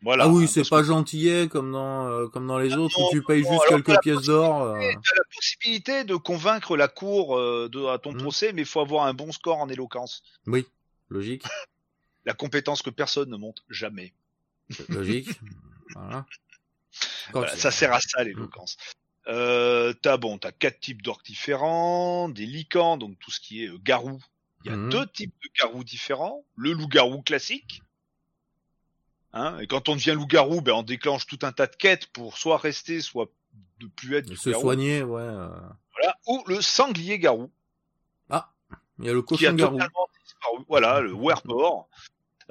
Voilà. ah oui, hein, c'est pas que gentillet comme dans euh, comme dans les Ah autres non, où tu payes non, juste quelques pièces d'or. euh. T'as la possibilité de convaincre la cour euh, de, à ton Mhm. procès, mais il faut avoir un bon score en éloquence. Oui, logique, La compétence que personne ne monte jamais. Logique. voilà. Tu- ça sert à ça l'éloquence. Euh, t'as bon, t'as quatre types d'orques différents, des licans, donc tout ce qui est euh, garou. Il y a Mhm. deux types de garous différents. Le loup-garou classique. Hein, et quand on devient loup-garou, ben on déclenche tout un tas de quêtes pour soit rester, soit ne plus être se soigner, ouais. euh. Voilà. Ou le sanglier-garou. Il y a le qui a cochon garou. totalement disparu. Voilà, le werebore.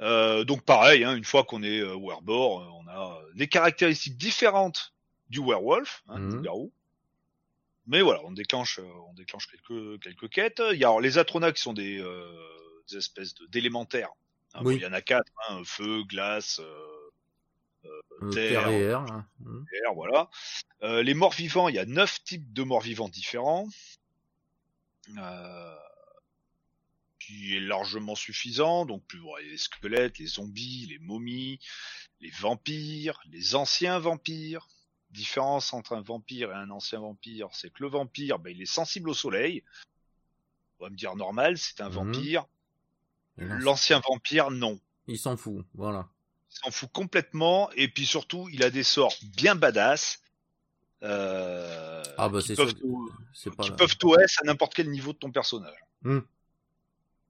Euh, donc pareil, hein, une fois qu'on est euh, werebore, euh, on a euh, des caractéristiques différentes du werewolf, hein, Mhm. du garou. Mais voilà, on déclenche, euh, on déclenche quelques quelques quêtes. Il y a alors, les Atrona qui sont des, euh, des espèces de- d'élémentaires. Hein, bon, il y en a quatre hein, feu, glace, euh, Euh, terre, terre et air. hein. Air, voilà. Euh, les morts vivants, il y a neuf types de morts vivants différents. Euh, qui est largement suffisant. Donc, plus voilà, les squelettes, les zombies, les momies, les vampires, les anciens vampires. Différence entre un vampire et un ancien vampire, c'est que le vampire, ben, il est sensible au soleil. On va me dire normal, c'est un Mhm. vampire. L'ancien vampire, non. Il s'en fout, voilà. Il s'en fout complètement. Et puis surtout, il a des sorts bien badass. Euh, Ah bah qui c'est peuvent tout- C'est pas. qui peuvent t'OS à n'importe quel niveau de ton personnage. Hmm.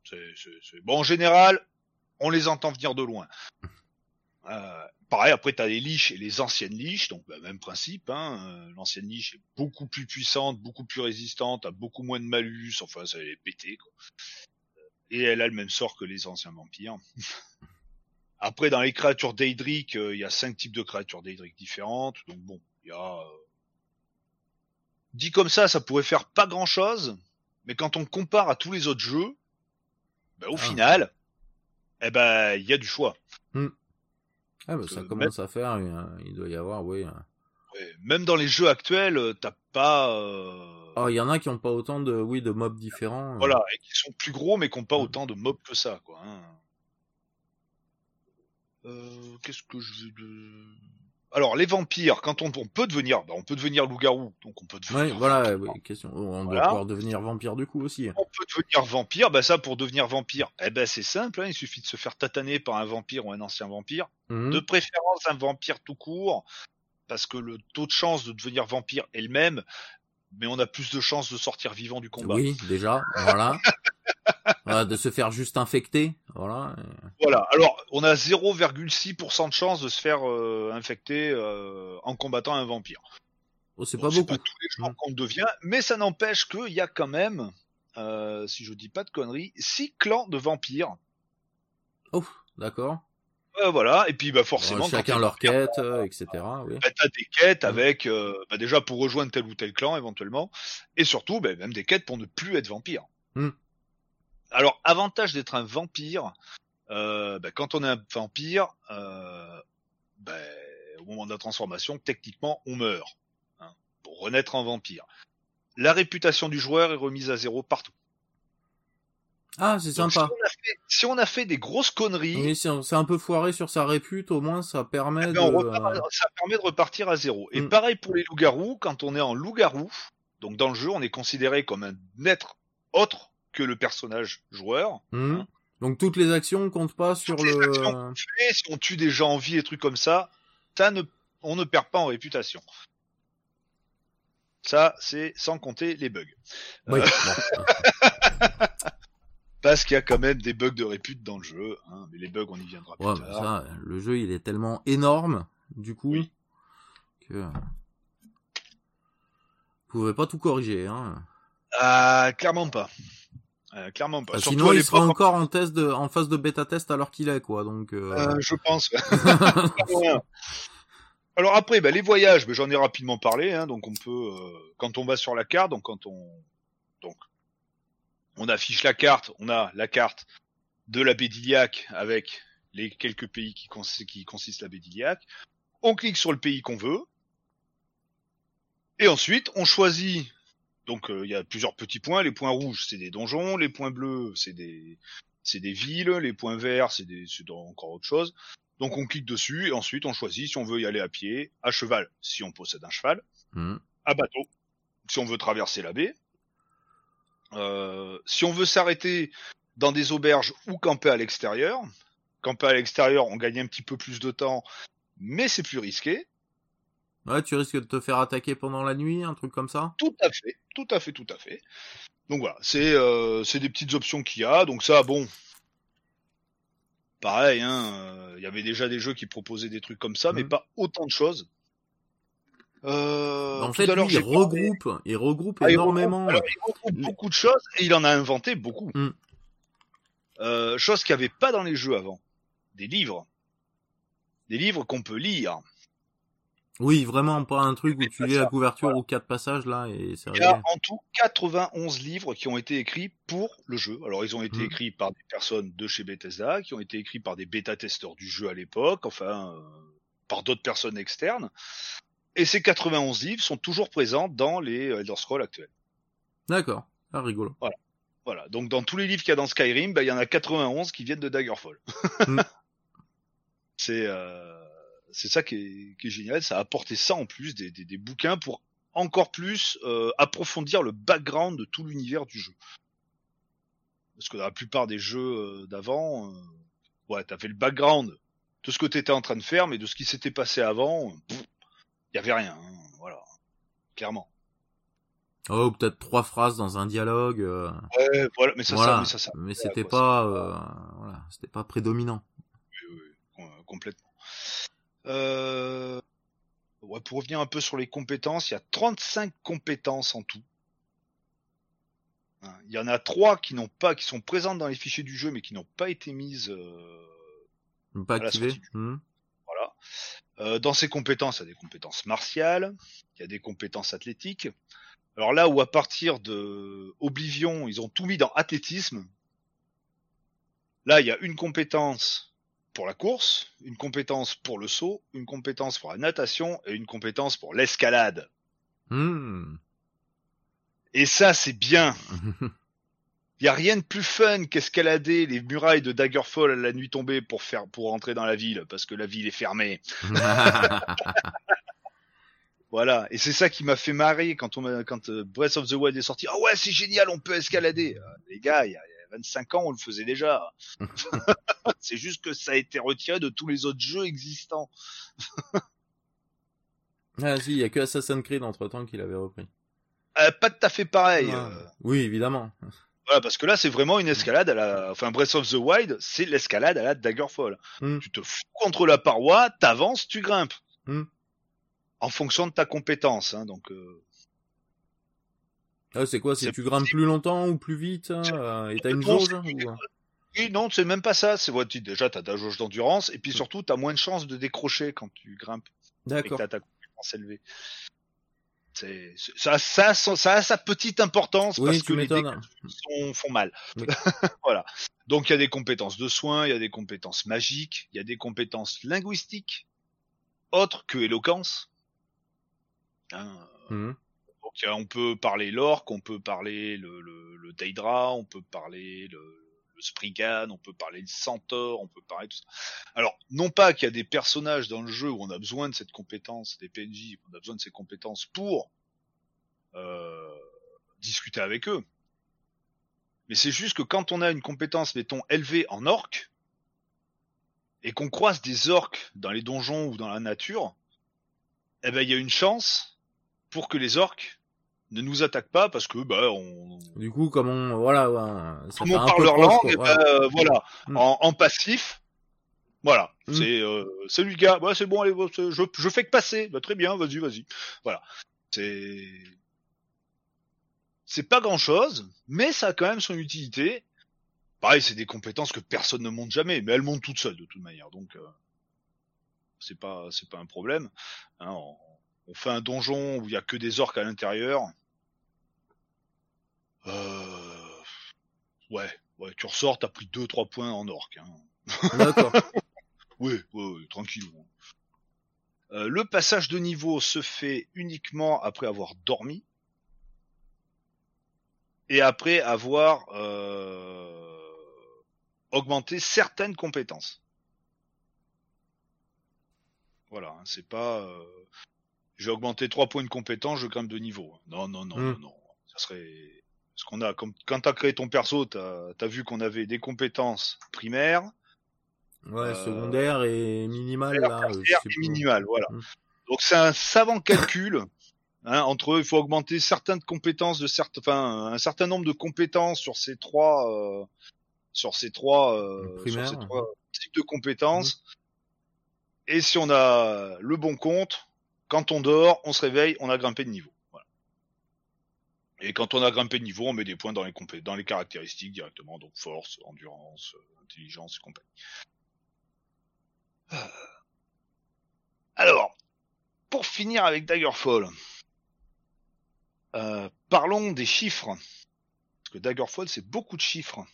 C'est- Bon, en général, on les entend venir de loin. Euh, pareil, après, t'as les liches et les anciennes liches, donc bah, même principe. Hein, euh, L'ancienne liche est beaucoup plus puissante, beaucoup plus résistante, a beaucoup moins de malus, enfin, ça est pété. Quoi. Et elle a le même sort que les anciens vampires. Après, dans les créatures daedriques, euh, il y a cinq types de créatures daedriques différentes. Donc bon, il y a... euh, Dit comme ça, ça pourrait faire pas grand-chose, mais quand on compare à tous les autres jeux, bah, au Ah. final, eh ben, il y a du choix. Ah bah ça que commence à faire. euh, Il doit y avoir, oui. euh. Ouais, Même dans les jeux actuels, euh, t'as pas... euh, Ah, il y en a qui ont pas autant de, oui, de mobs différents. euh. Voilà, et qui sont plus gros, mais qui n'ont pas Mm. autant de mobs que ça, quoi. hein. Euh, Qu'est-ce que je veux de... Alors, les vampires, quand on, on peut devenir, bah, on peut devenir loup-garou, donc on peut devenir. Ouais, voilà, oui, question. On doit pouvoir devenir vampire du coup aussi. On peut devenir vampire, bah ça pour devenir vampire, eh ben c'est simple, hein, il suffit de se faire tataner par un vampire ou un ancien vampire, Mhm. de préférence un vampire tout court, parce que le taux de chance de devenir vampire est le même, mais on a plus de chances de sortir vivant du combat. Oui, déjà, voilà. Voilà, de se faire juste infecter, voilà. Voilà. Alors, on a 0,6% de chance de se faire euh, infecter euh, en combattant un vampire. Oh, c'est pas beaucoup. tous les jours Mm. qu'on devient, mais ça n'empêche qu'il y a quand même, euh, si je dis pas de conneries, six clans de vampires. Oh, d'accord. Euh, voilà. Et puis, bah forcément, Euh, chacun leur quête, euh, etc. Oui. bah, t'as des quêtes avec, euh, bah, déjà pour rejoindre tel ou tel clan éventuellement, et surtout, bah, même des quêtes pour ne plus être vampire. Mm. Alors, avantage d'être un vampire, euh, bah, quand on est un vampire, euh, bah, au moment de la transformation, techniquement, on meurt hein, pour renaître en vampire. La réputation du joueur est remise à zéro partout. Ah, c'est sympa. Si on, a fait, si on a fait des grosses conneries, Oui, c'est c'est un peu foiré sur sa répute, au moins ça permet eh de. ben, repart à- ça permet de repartir à zéro. Et Mm. pareil pour les loups-garous, quand on est en loup-garou, donc dans le jeu, on est considéré comme un être autre que le personnage joueur. Mhm. Donc toutes les actions comptent pas sur Toutes les le. si on tue des gens en vie et trucs comme ça, ça ne, on ne perd pas en réputation. Ça, c'est sans compter les bugs. Oui, Euh, bon. Parce qu'il y a quand même des bugs de répute dans le jeu. Hein, mais les bugs, on y viendra plus Ouais, bah, tard. ça, le jeu il est tellement énorme, du coup, Oui. que. pouvez pas tout corriger, hein. Ah, clairement pas. Euh, clairement pas. Ah, Surtout sinon, il sera encore en test de, en phase de bêta test alors qu'il est, quoi. Donc, euh, euh, je pense. Alors après, bah, les voyages, bah, j'en ai rapidement parlé. Hein, donc on peut, quand on va sur la carte, donc quand on, donc on affiche la carte, on a la carte de la Bédiliac avec les quelques pays qui, cons qui consistent la Bédiliac. On clique sur le pays qu'on veut. Et ensuite, on choisit. Donc, euh, il y a plusieurs petits points. Les points rouges, c'est des donjons. Les points bleus, c'est des, c'est des villes. Les points verts, c'est des, encore autre chose. Donc, on clique dessus et ensuite, on choisit si on veut y aller à pied, à cheval, si on possède un cheval, hmm. à bateau, si on veut traverser la baie. Euh, si on veut s'arrêter dans des auberges ou camper à l'extérieur. Camper à l'extérieur, on gagne un petit peu plus de temps, mais c'est plus risqué. ouais, tu risques de te faire attaquer pendant la nuit, un truc comme ça? Tout à fait, tout à fait, tout à fait. Donc voilà, c'est euh, des petites options qu'il y a. Donc ça, bon, pareil, hein, euh, il y avait déjà des jeux qui proposaient des trucs comme ça, mais Mhm. pas autant de choses. Euh, en fait, lui, il j'ai parlé- regroupe, il regroupe Ah, il énormément. regroupe- alors, il regroupe beaucoup de choses et il en a inventé beaucoup. Mm. Euh, chose qu'il n'y avait pas dans les jeux avant. Des livres. Des livres qu'on peut lire. Oui, vraiment pas un truc où tu lis la couverture voilà. ou quatre passages là et Il y a en tout 91 livres qui ont été écrits pour le jeu. Alors ils ont été Mm. écrits par des personnes de chez Bethesda, qui ont été écrits par des bêta-testeurs du jeu à l'époque, enfin euh, par d'autres personnes externes. Et ces 91 livres sont toujours présents dans les Elder Scrolls actuels. D'accord. Ah, rigolo. Voilà, donc dans tous les livres qu'il y a dans Skyrim, bah, il y en a 91 qui viennent de Daggerfall. Mm. C'est euh, c'est ça qui est, qui est génial, ça a apporté ça en plus des, des, des bouquins pour encore plus euh, approfondir le background de tout l'univers du jeu. Parce que dans la plupart des jeux euh, d'avant, euh, ouais, t'as fait le background de ce que t'étais en train de faire, mais de ce qui s'était passé avant, il y avait rien, hein, voilà, clairement. Oh, peut-être trois phrases dans un dialogue. euh, Ouais, voilà, mais ça, voilà. ça, mais ça, ça, mais c'était pas, euh, voilà, c'était pas prédominant. Oui, oui, complètement. Euh... Ouais, pour revenir un peu sur les compétences, il y a 35 compétences en tout. Hein, Il y en a trois qui n'ont pas, qui sont présentes dans les fichiers du jeu, mais qui n'ont pas été mises. euh, Pas la activé. sortie du- Hmm. Voilà. Euh, dans ces compétences, il y a des compétences martiales, il y a des compétences athlétiques. Alors là où à partir de Oblivion, ils ont tout mis dans athlétisme. Là, il y a une compétence pour la course, une compétence pour le saut, une compétence pour la natation et une compétence pour l'escalade. Hmm. Et ça, c'est bien. Il y a rien de plus fun qu'escalader les murailles de Daggerfall à la nuit tombée pour faire pour rentrer dans la ville parce que la ville est fermée. Voilà, et c'est ça qui m'a fait marrer quand on quand euh, Breath of the Wild est sorti. Ah ouais, c'est génial, on peut escalader. Euh, les gars, il y, a, il y a 25 ans, on le faisait déjà. c'est juste que ça a été retiré de tous les autres jeux existants. ah si, il y a que Assassin's Creed entre temps qu'il avait repris. Euh, pas tout à fait pareil. Ah. euh, Oui, évidemment. Voilà, parce que là, c'est vraiment une escalade à la, enfin Breath of the Wild, c'est l'escalade à la Daggerfall. Hmm. Tu te fous contre la paroi, t'avances, tu grimpes. Hmm. En fonction de ta compétence, hein, donc. euh, Ah, c'est quoi, c'est C'est tu grimpes plus longtemps ou plus vite hein, euh, Et t'as une Non, jauge ou... euh? Oui, non, c'est même pas ça. C'est tu- déjà t'as ta jauge d'endurance et puis surtout t'as moins de chances de décrocher quand tu grimpes D'accord. t'as ta compétence élevée. C'est ça, ça, ça, ça a sa petite importance Oui, parce que les dégâts sont- font mal. Oui. voilà. Donc il y a des compétences de soins, il y a des compétences magiques, il y a des compétences linguistiques autres que éloquence. Hein, Hmm. donc a- on peut parler l'orc, on peut parler le, le, le Daedra, on peut parler le, le Spriggan, on peut parler le Centaure, on peut parler tout ça. Alors, non pas qu'il y a des personnages dans le jeu où on a besoin de cette compétence, des PNJ, on a besoin de ces compétences pour euh, discuter avec eux. Mais c'est juste que quand on a une compétence, mettons, élevée en orc, et qu'on croise des orques dans les donjons ou dans la nature, eh ben il y a une chance pour que les orques ne nous attaquent pas parce que bah on, Du coup, comme on, voilà, ouais, comme on parle leur langue, quoi, et voilà. ben, euh, voilà, Mm. en, en passif, voilà, Mm. c'est euh, salut le gars, ouais, c'est bon, allez, c'est- je, je fais que passer, bah, très bien, vas-y, vas-y, voilà, c'est c'est pas grand chose, mais ça a quand même son utilité. Pareil, c'est des compétences que personne ne monte jamais, mais elles montent toutes seules de toute manière, donc euh, c'est pas c'est pas un problème. Hein, on, on fait un donjon où il y a que des orques à l'intérieur. Euh... Ouais, ouais, tu ressors, t'as pris 2-3 points en orque. Hein. D'accord. Oui, ouais, ouais, tranquille. Euh, le passage de niveau se fait uniquement après avoir dormi et après avoir euh, augmenté certaines compétences. Voilà, hein, c'est pas. Euh, j'ai augmenté 3 points de compétence, je grimpe de niveau. Non, non, non, Mm. non, non. Ça serait. Parce qu'on a, comme, quand t'as créé ton perso, t'as as vu qu'on avait des compétences primaires, Ouais, Euh, secondaire et minimal là. je tertiaires sais et minimales, voilà. Mm. Donc c'est un savant calcul. Hein, entre eux, il faut augmenter certaines compétences de certains, enfin un certain nombre de compétences sur ces trois, euh, sur ces trois, euh, Primaire. sur ces trois types de compétences. Et si on a le bon compte, quand on dort, on se réveille, on a grimpé de niveau. Et quand on a grimpé de niveau, on met des points dans les dans les caractéristiques directement, donc force, endurance, euh, intelligence et compagnie. Alors, pour finir avec Daggerfall, euh, parlons des chiffres. Parce que Daggerfall, c'est beaucoup de chiffres.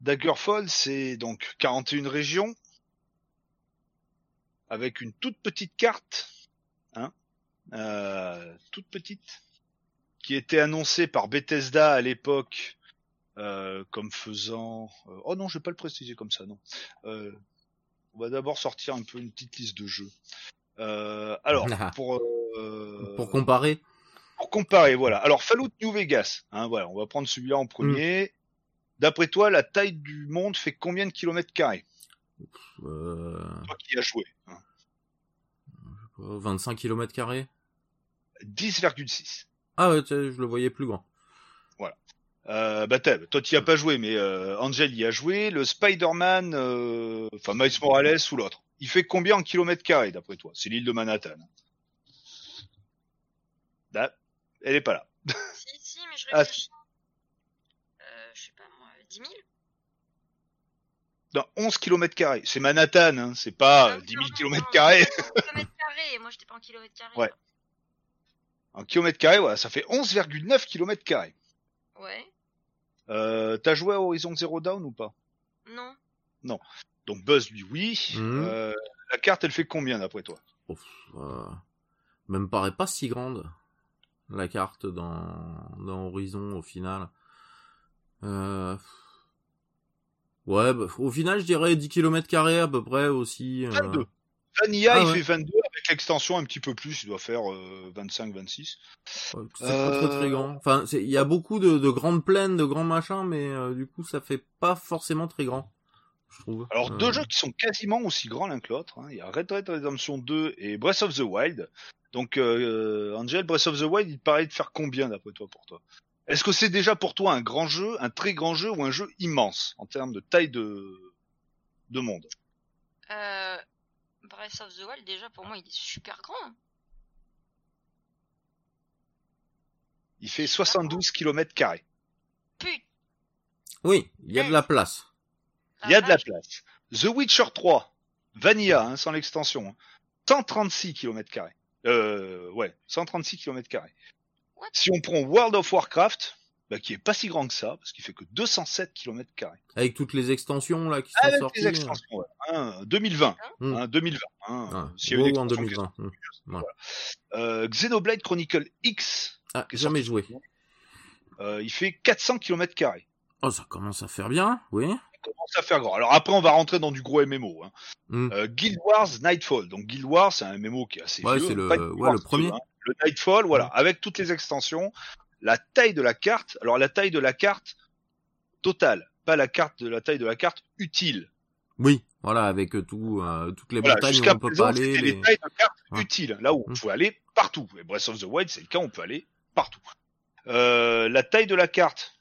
Daggerfall, c'est donc 41 régions, avec une toute petite carte, hein, euh, toute petite, qui était annoncée par Bethesda à l'époque euh, comme faisant... euh, oh non, je vais pas le préciser comme ça, non. Euh, on va d'abord sortir un peu une petite liste de jeux. Euh, alors, pour euh, Pour comparer. pour comparer, voilà. Alors Fallout New Vegas, hein, voilà, on va prendre celui-là en premier. D'après toi, la taille du monde fait combien de kilomètres carrés? Euh, Toi qui as joué. hein 25 km carrés? 10,6. Ah ouais, tu sais, je le voyais plus grand. Euh, bah t'as- toi tu y as pas joué, mais euh, Angel y a joué. Le Spider-Man, euh, enfin Miles Morales ou l'autre, il fait combien en kilomètres carrés d'après toi? C'est l'île de Manhattan. Là, elle est pas là. Si, si, mais je Ah, réfléchis. Euh, je sais pas moi, 10 000 Dans 11 kilomètres carrés. C'est Manhattan, hein, c'est pas Ah euh, oui, 10 000 pardon, kilomètres non, carrés. en kilomètres carrés, moi j'étais pas en kilomètres carrés. Ouais. En kilomètres carrés, voilà, ça fait 11,9 kilomètres carrés. Ouais. Euh, T'as joué à Horizon Zero Dawn ou pas? Non. Donc Buzz, lui, oui. Mhm. Euh, la carte, elle fait combien d'après toi? Ouf, euh, même paraît pas si grande la carte dans, dans Horizon au final. Euh, ouais, bah, au final je dirais 10 km carrés à peu près aussi. euh, 22. Vanilla, Ah il ouais. fait 22 avec l'extension un petit peu plus, il doit faire 25-26. ouais, c'est pas très très Euh, grand. Enfin, il y a beaucoup de, de grandes plaines, de grands machins, mais euh, du coup ça fait pas forcément très grand, je trouve. Alors Euh, deux jeux qui sont quasiment aussi grands l'un que l'autre. hein. Il y a Red Dead Redemption 2 et Breath of the Wild. Donc euh, Angel, Breath of the Wild, il paraît de faire combien d'après toi pour toi? Est-ce que c'est déjà pour toi un grand jeu, un très grand jeu ou un jeu immense en termes de taille de de monde? Euh, Breath of the Wild, déjà pour moi, il est super grand. hein. Il fait 72 km carrés. Putain. Oui, il y a de la place. Il y a de la place. The Witcher 3, Vanilla, hein, sans l'extension, hein, 136 km carrés. Euh, ouais, 136 km Si on prend World of Warcraft, bah, qui est pas si grand que ça, parce qu'il fait que 207 km. Avec toutes les extensions là qui sont Avec sorties. les extensions, ouais, hein, 2020, Mm. hein, 2020. Hein, Ah, s'il y avait une WoW en extension 2020. mm. Euh, Xenoblade Chronicle X, Ah, jamais sorti. joué. euh, il fait 400 km carrés. Oh, ça commence à faire bien, oui. Il commence à faire grand. Alors après, on va rentrer dans du gros MMO. Hein. Mm. Euh, Guild Wars Nightfall. Donc Guild Wars, c'est un MMO qui est assez Ouais, vieux. c'est le- ouais, Wars le 2, premier. hein. Le Nightfall, voilà, avec toutes les extensions. La taille de la carte. Alors la taille de la carte totale, pas la carte de la taille de la carte utile. Oui, voilà, avec euh, tout, euh, toutes les Voilà, montagnes où on peut présent, pas aller. les- les tailles de cartes Ouais. utiles, là où on Mm. peut aller partout. Et Breath of the Wild, c'est le cas, on peut aller partout. Euh, la taille de la carte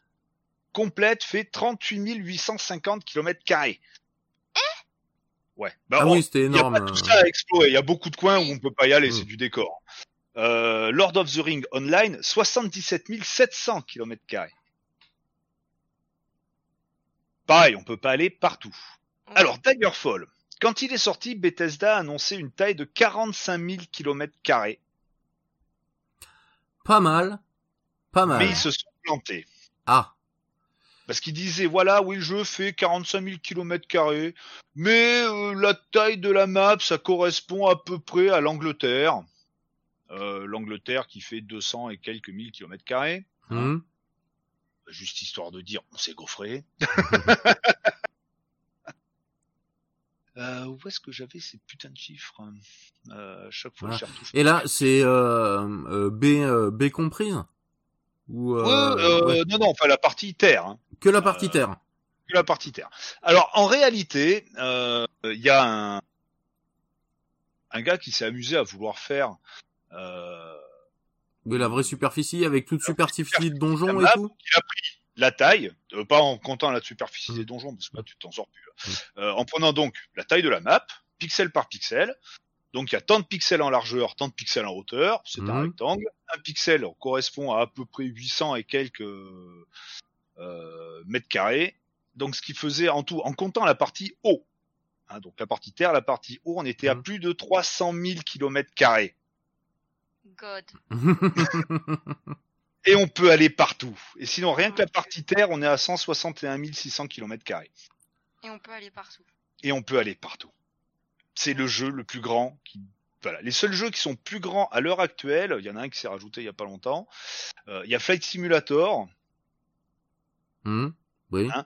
complète fait 38 850 km carrés. Ouais. Bah, Ah bon, oui, c'était il y a énorme. pas tout ça à explorer. Il y a beaucoup de coins où on peut pas y aller, Mm. c'est du décor. Euh, Lord of the Ring Online, 77 700 km Pareil, on peut pas aller partout. Ouais. Alors, Daggerfall. Quand il est sorti, Bethesda a annoncé une taille de 45 000 km Pas mal. Pas mal. mais ils se sont plantés. Ah. Parce qu'ils disaient, voilà, oui, le jeu fait 45 000 km mais euh, la taille de la map, ça correspond à peu près à l'Angleterre. Euh, L'Angleterre qui fait 200 et quelques mille kilomètres carrés. Hmm. Juste histoire de dire, on s'est gaufré. euh, où est-ce que j'avais ces putains de chiffres euh, Chaque fois, Voilà. je retouche. Et là, c'est euh, euh, B, euh, B comprise? Ou euh, Ouais, euh, ouais. Non, non, enfin la partie terre. Hein. que la partie terre que la partie terre. Alors en réalité, euh, il y a un, un gars qui s'est amusé à vouloir faire euh, Mais la vraie superficie avec toute superficie de donjon et tout? il a pris la taille, euh, pas en comptant la superficie Mm. des donjons, parce que là tu t'en sors plus. là. Euh, en prenant donc la taille de la map, pixel par pixel. Donc il y a tant de pixels en largeur, tant de pixels en hauteur, c'est un Mhm. rectangle. Un pixel correspond à à peu près 800 et quelques euh, mètres carrés. Donc ce qui faisait en tout, en comptant la partie haut, hein, donc la partie terre, la partie haut, on était à plus de 300 000 kilomètres carrés. God. Et on peut aller partout. Et sinon, rien que la partie terre, on est à 161 600 kilomètres carrés. Et on peut aller partout. Et on peut aller partout. C'est le jeu le plus grand qui voilà. Les seuls jeux qui sont plus grands à l'heure actuelle, il y en a un qui s'est rajouté il y a pas longtemps. Euh, il y a Flight Simulator, Hmm. Oui. Hein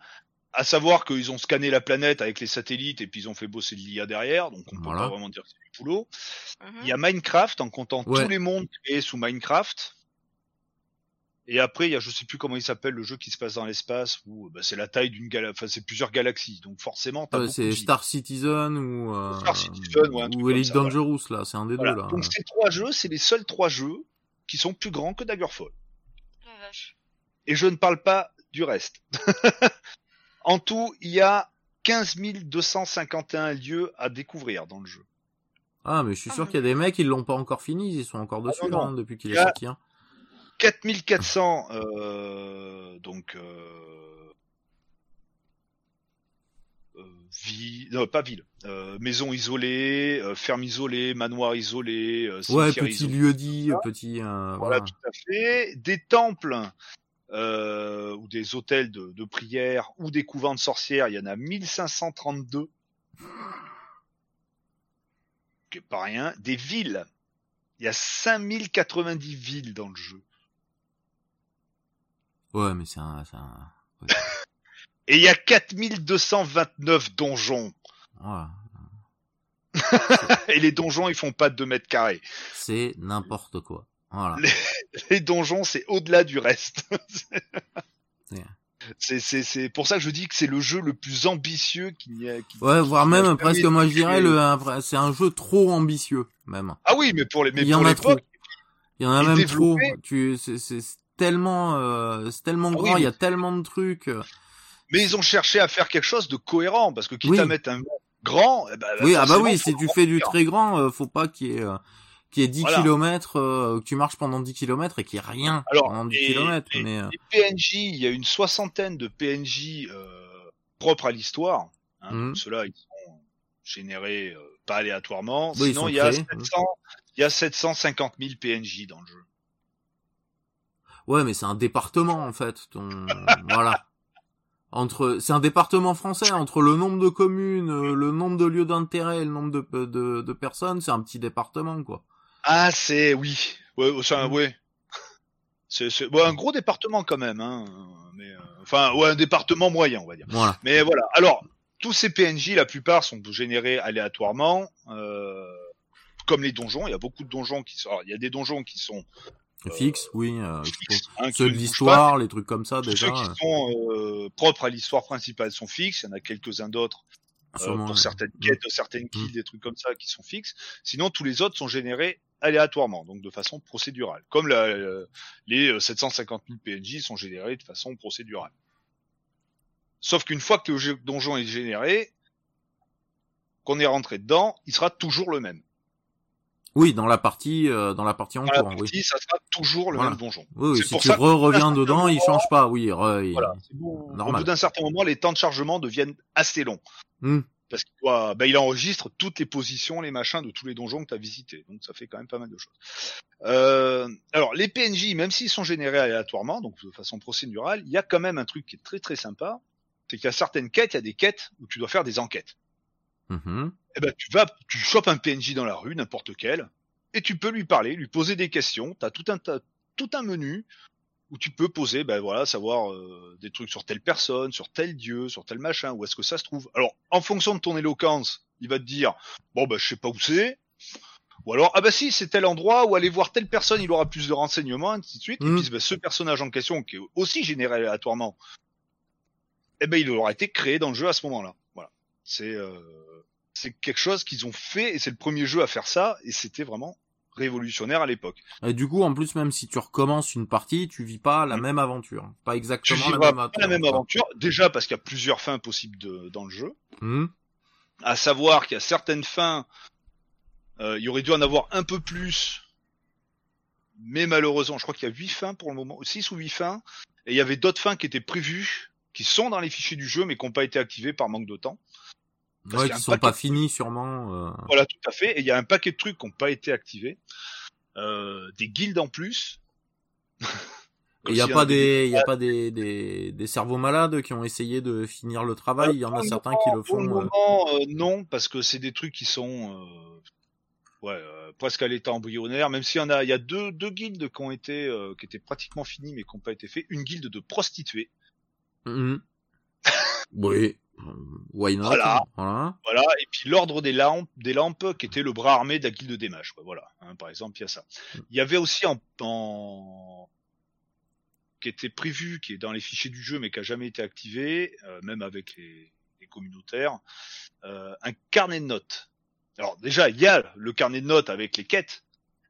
à savoir qu'ils ont scanné la planète avec les satellites et puis ils ont fait bosser de l'IA derrière, donc on Voilà. peut pas vraiment dire que c'est du boulot. Mhm. Il y a Minecraft en comptant Ouais. tous les mondes créés sous Minecraft. Et après, il y a, je sais plus comment il s'appelle, le jeu qui se passe dans l'espace où bah, c'est la taille d'une galaxie, enfin c'est plusieurs galaxies, donc forcément t'as Euh, c'est Star Citizen ou euh, Star Citizen, ouais, un truc ou comme Elite ça, voilà. Dangerous là, c'est un des Voilà. deux là. Donc ces trois jeux, c'est les seuls trois jeux qui sont plus grands que Daggerfall. La vache. Et je ne parle pas du reste. en tout, il y a 15 251 lieux à découvrir dans le jeu. Ah mais je suis Ah, sûr qu'il y a des mecs ils l'ont pas encore fini, ils sont encore dessus non, non. hein, depuis qu'il Il est sorti. Hein. 4400 euh, donc euh, euh, vie, non, pas ville, euh, maison isolée, euh, ferme isolée, manoir isolé, euh, Ouais, petit isolé. lieu dit, petit Voilà, voilà. tout à fait. Des temples euh, ou des hôtels de, de prière ou des couvents de sorcières, il y en a 1532. Que pas rien. Des villes. Il y a 5090 villes dans le jeu. Ouais, mais c'est un, c'est un... Et il y a 4229 donjons. voilà. Et les donjons, ils font pas 2 mètres carrés. c'est n'importe quoi. Voilà. Les donjons, c'est au-delà du reste. C'est- c'est, c'est, c'est pour ça que je dis que c'est le jeu le plus ambitieux qu'il n'y a. Ouais, voire même jamais presque moi je dirais créé. le un c'est un jeu trop ambitieux même. Ah oui, mais pour les, mais Il y pour en a l'époque, trop. Il y en a Et même trop. Tu c'est c'est tellement euh, c'est tellement Ah oui, grand, il y a tellement de trucs. Mais ils ont cherché à faire quelque chose de cohérent, parce que quitte Oui. à mettre un grand, eh ben, Oui, ah bah oui, si tu fais du très grand, euh, faut pas qu'il y ait euh, y ait 10 Voilà. kilomètres, euh, que tu marches pendant 10 kilomètres et qu'il y ait rien Alors, pendant 10 et- kilomètres. et- Mais euh, Les PNJ, il y a une soixantaine de PNJ euh, propres à l'histoire. Hein, Mhm. Ceux-là, ils sont générés euh, pas aléatoirement. Oui, Sinon, il y, a créés. 700, il y a 750 000 PNJ dans le jeu. Ouais, mais c'est un département en fait. Ton voilà. Entre c'est un département français entre le nombre de communes, euh, le nombre de lieux d'intérêt, et le nombre de, de de personnes, c'est un petit département quoi. Ah, c'est oui, ouais, c'est un, ouais. C'est, c'est ouais, un gros département quand même, hein. Mais euh, enfin, ouais, un département moyen, on va dire. Voilà. Mais voilà. Alors, tous ces PNJ, la plupart sont générés aléatoirement, euh, comme les donjons. Il y a beaucoup de donjons qui sont. alors, il y a des donjons qui sont Fixe, oui. Euh, hein, qui Ceux de l'histoire, les trucs comme ça. Tous déjà. ceux qui euh, sont euh, propres à l'histoire principale sont fixes. Il y en a quelques-uns d'autres euh, sûrement, pour certaines Mm. quêtes, certaines kills, des trucs comme ça qui sont fixes. Sinon, tous les autres sont générés aléatoirement, donc de façon procédurale. Comme la, euh, les euh, 750 000 PNJ sont générés de façon procédurale. Sauf qu'une fois que le donjon est généré, qu'on est rentré dedans, il sera toujours le même. Oui, dans la partie, euh, dans la partie en Dans la cours, oui. ça sera toujours le Voilà. même donjon. Oui, si pour tu ça certain dedans, il change pas, oui. re- il- Voilà, c'est bon. Au bout d'un certain moment, les temps de chargement deviennent assez longs. Hmm. Parce qu'il doit, bah, il enregistre toutes les positions, les machins de tous les donjons que tu as visités. Donc ça fait quand même pas mal de choses. Euh, alors les PNJ, même s'ils sont générés aléatoirement, donc de façon procédurale, il y a quand même un truc qui est très très sympa. C'est qu'il y a certaines quêtes, il y a des quêtes où tu dois faire des enquêtes. Mhm. Eh ben tu vas, tu chopes un PNJ dans la rue, n'importe lequel, et tu peux lui parler, lui poser des questions. T'as tout un tas- tout un menu où tu peux poser, ben voilà, savoir euh, des trucs sur telle personne, sur tel dieu, sur tel machin, où est-ce que ça se trouve. Alors en fonction de ton éloquence, il va te dire bon ben je sais pas où c'est. Ou alors, ah bah si, c'est tel endroit, ou aller voir telle personne, il aura plus de renseignements, ainsi de suite. Mm. Et puis, ben, ce personnage en question, qui est aussi généré aléatoirement, eh ben, il aura été créé dans le jeu à ce moment-là. C'est, euh, c'est quelque chose qu'ils ont fait, et c'est le premier jeu à faire ça, et c'était vraiment révolutionnaire à l'époque. Et du coup, en plus, même si tu recommences une partie, tu vis pas la Mm. même aventure. Pas Tu exactement la même, pas la même aventure. aventure, déjà parce qu'il y a plusieurs fins possibles de- dans le jeu. Mhm. À savoir qu'il y a certaines fins, euh, il y aurait dû en avoir un peu plus, mais malheureusement, je crois qu'il y a huit fins pour le moment, six ou huit fins, et il y avait d'autres fins qui étaient prévues, qui sont dans les fichiers du jeu, mais qui n'ont pas été activées par manque de temps. Parce Ouais, qui sont pas finis sûrement. euh. Voilà, tout à fait. Et il y a un paquet de trucs qui n'ont pas été activés, euh, des guildes en plus. Il y a pas des, il y a pas des, des, des cerveaux malades qui ont essayé de finir le travail. Il y en a le certains qui le Pour le font. euh. moment, euh, non, parce que c'est des trucs qui sont euh, ouais, euh, presque à l'état embryonnaire. Même s'il y en a, il y a deux, deux guildes qui ont été, euh, qui étaient pratiquement finies mais qui n'ont pas été faits. Une guilde de prostituées, Mhm. oui. Euh, Why not? Voilà. Voilà. voilà. Et puis l'ordre des lampes, des lampes, qui était le bras armé de la guilde des mages. Quoi, voilà. Hein, par exemple, il y a ça. Il y avait aussi en, en qui était prévu, qui est dans les fichiers du jeu mais qui a jamais été activé, euh, même avec les, les communautaires, euh, un carnet de notes. Alors déjà, il y a le carnet de notes avec les quêtes,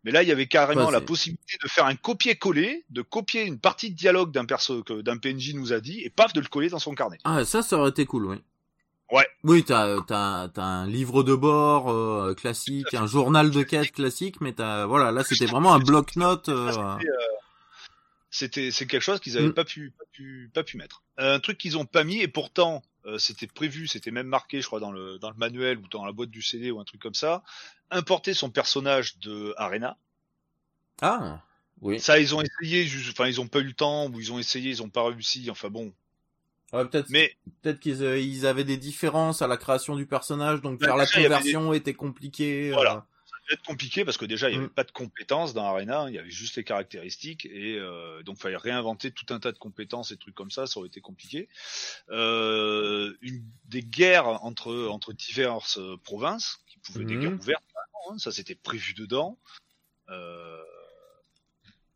mais là, il y avait carrément Ouais, la possibilité de faire un copier-coller, de copier une partie de dialogue d'un perso que d'un PNJ nous a dit, et paf, de le coller dans son carnet. Ah, ça, ça aurait été cool, oui. Ouais. Oui, t'as, t'as, t'as un livre de bord euh, classique, un journal de quête classique, mais t'as, voilà, là, c'était vraiment un bloc-notes. euh, euh, C'était c'est quelque chose qu'ils avaient Mm. pas pu pas pu pas pu mettre. Un truc qu'ils ont pas mis et pourtant euh, c'était prévu, c'était même marqué, je crois dans le dans le manuel ou dans la boîte du CD ou un truc comme ça. Importer son personnage de Arena. Ah, oui. Ça ils ont essayé, enfin ils ont pas eu le temps ou ils ont essayé, ils ont pas réussi. Enfin bon. Ouais, peut-être, Mais peut-être qu'ils euh, ils avaient des différences à la création du personnage, donc Bah, faire la déjà, conversion était compliqué. Voilà. euh. Être compliqué parce que déjà il y avait Mm. pas de compétences dans Arena, il y avait juste les caractéristiques et euh, donc fallait réinventer tout un tas de compétences et trucs comme ça, ça aurait été compliqué. Euh, une des guerres entre entre diverses euh, provinces qui pouvaient des guerres ouvertes, carrément, hein, ça c'était prévu dedans. Euh,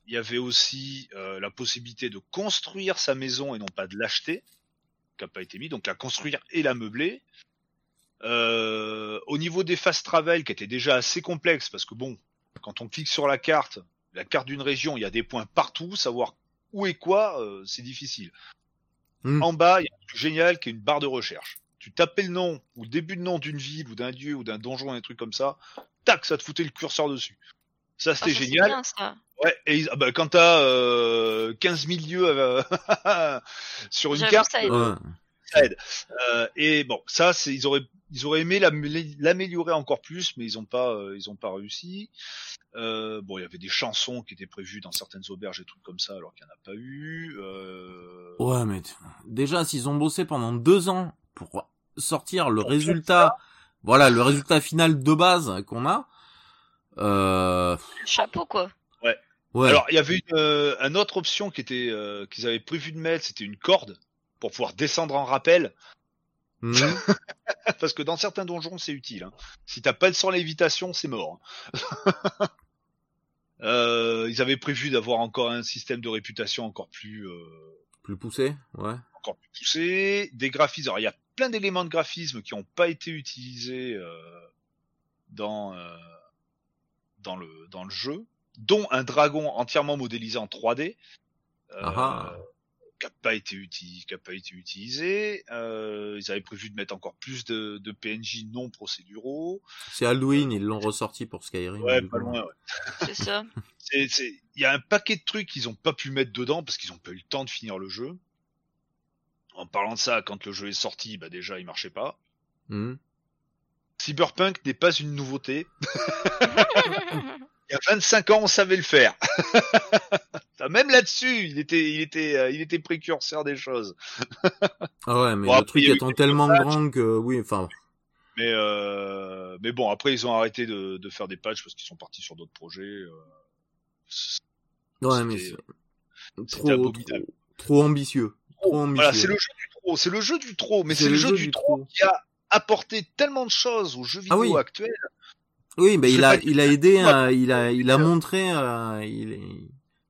il y avait aussi euh, la possibilité de construire sa maison et non pas de l'acheter, qui n'a pas été mis, donc la construire et la meubler. Euh, au niveau des fast travel, qui étaient déjà assez complexes, parce que bon, quand on clique sur la carte, la carte d'une région, il y a des points partout, savoir où et quoi, euh, c'est difficile. Mm. En bas, il y a un truc génial qui est une barre de recherche. Tu tapais le nom ou le début de nom d'une ville ou d'un dieu ou d'un donjon, un truc comme ça, tac, ça te foutait le curseur dessus. Ça Ah, c'était c'est génial. bien, ça. Ouais, et ah bah, quand t'as euh, 15 000 lieux euh, sur une J'avoue, carte, ça. Ouais. euh, et bon, ça, c'est ils auraient ils auraient aimé l'am- l'améliorer encore plus, mais ils ont pas euh, ils ont pas réussi. Euh, bon, il y avait des chansons qui étaient prévues dans certaines auberges et trucs comme ça, alors qu'il n'y en a pas eu. Euh... Ouais, mais déjà, s'ils ont bossé pendant deux ans pour sortir le résultat, voilà, le résultat final de base qu'on a, euh, Chapeau, quoi. ouais. Alors, il y avait une, euh, une autre option qui était euh, qu'ils avaient prévu de mettre, c'était une corde pour pouvoir descendre en rappel, Mhm. parce que dans certains donjons c'est utile. Hein. Si t'as pas le sang lévitation, c'est mort. Euh, ils avaient prévu d'avoir encore un système de réputation encore plus euh, plus poussé, ouais. encore plus poussé, des graphismes. Alors il y a plein d'éléments de graphisme qui n'ont pas été utilisés euh, dans euh, dans le dans le jeu, dont un dragon entièrement modélisé en 3D. Euh, Ah ah. Qui n'a pas été utilisé, qui a pas été utilisé. Euh, ils avaient prévu de mettre encore plus de, de PNJ non procéduraux. C'est Halloween, ils l'ont ressorti pour Skyrim. Ouais, pas loin. Ouais. C'est ça. Il y a un paquet de trucs qu'ils ont pas pu mettre dedans parce qu'ils ont pas eu le temps de finir le jeu. En parlant de ça, quand le jeu est sorti, bah déjà il marchait pas. Mhm. Cyberpunk n'est pas une nouveauté. Il y a 25 ans, on savait le faire. Même là-dessus, il était, il était, euh, il était précurseur des choses. Ah ouais, mais Bon, le après, truc étant tellement patchs. grand que oui, enfin, Mais, euh, mais bon, après ils ont arrêté de, de faire des patchs parce qu'ils sont partis sur d'autres projets. euh. ouais, mais trop, trop, trop ambitieux. Trop ambitieux. Voilà, c'est le jeu du trop. C'est le jeu du trop, mais c'est le, jeu, du trop qui a apporté tellement de choses aux jeux vidéo Ah oui. actuels. Oui, bah Je il a, qui- il a aidé, à- il a, il a montré, euh, il est...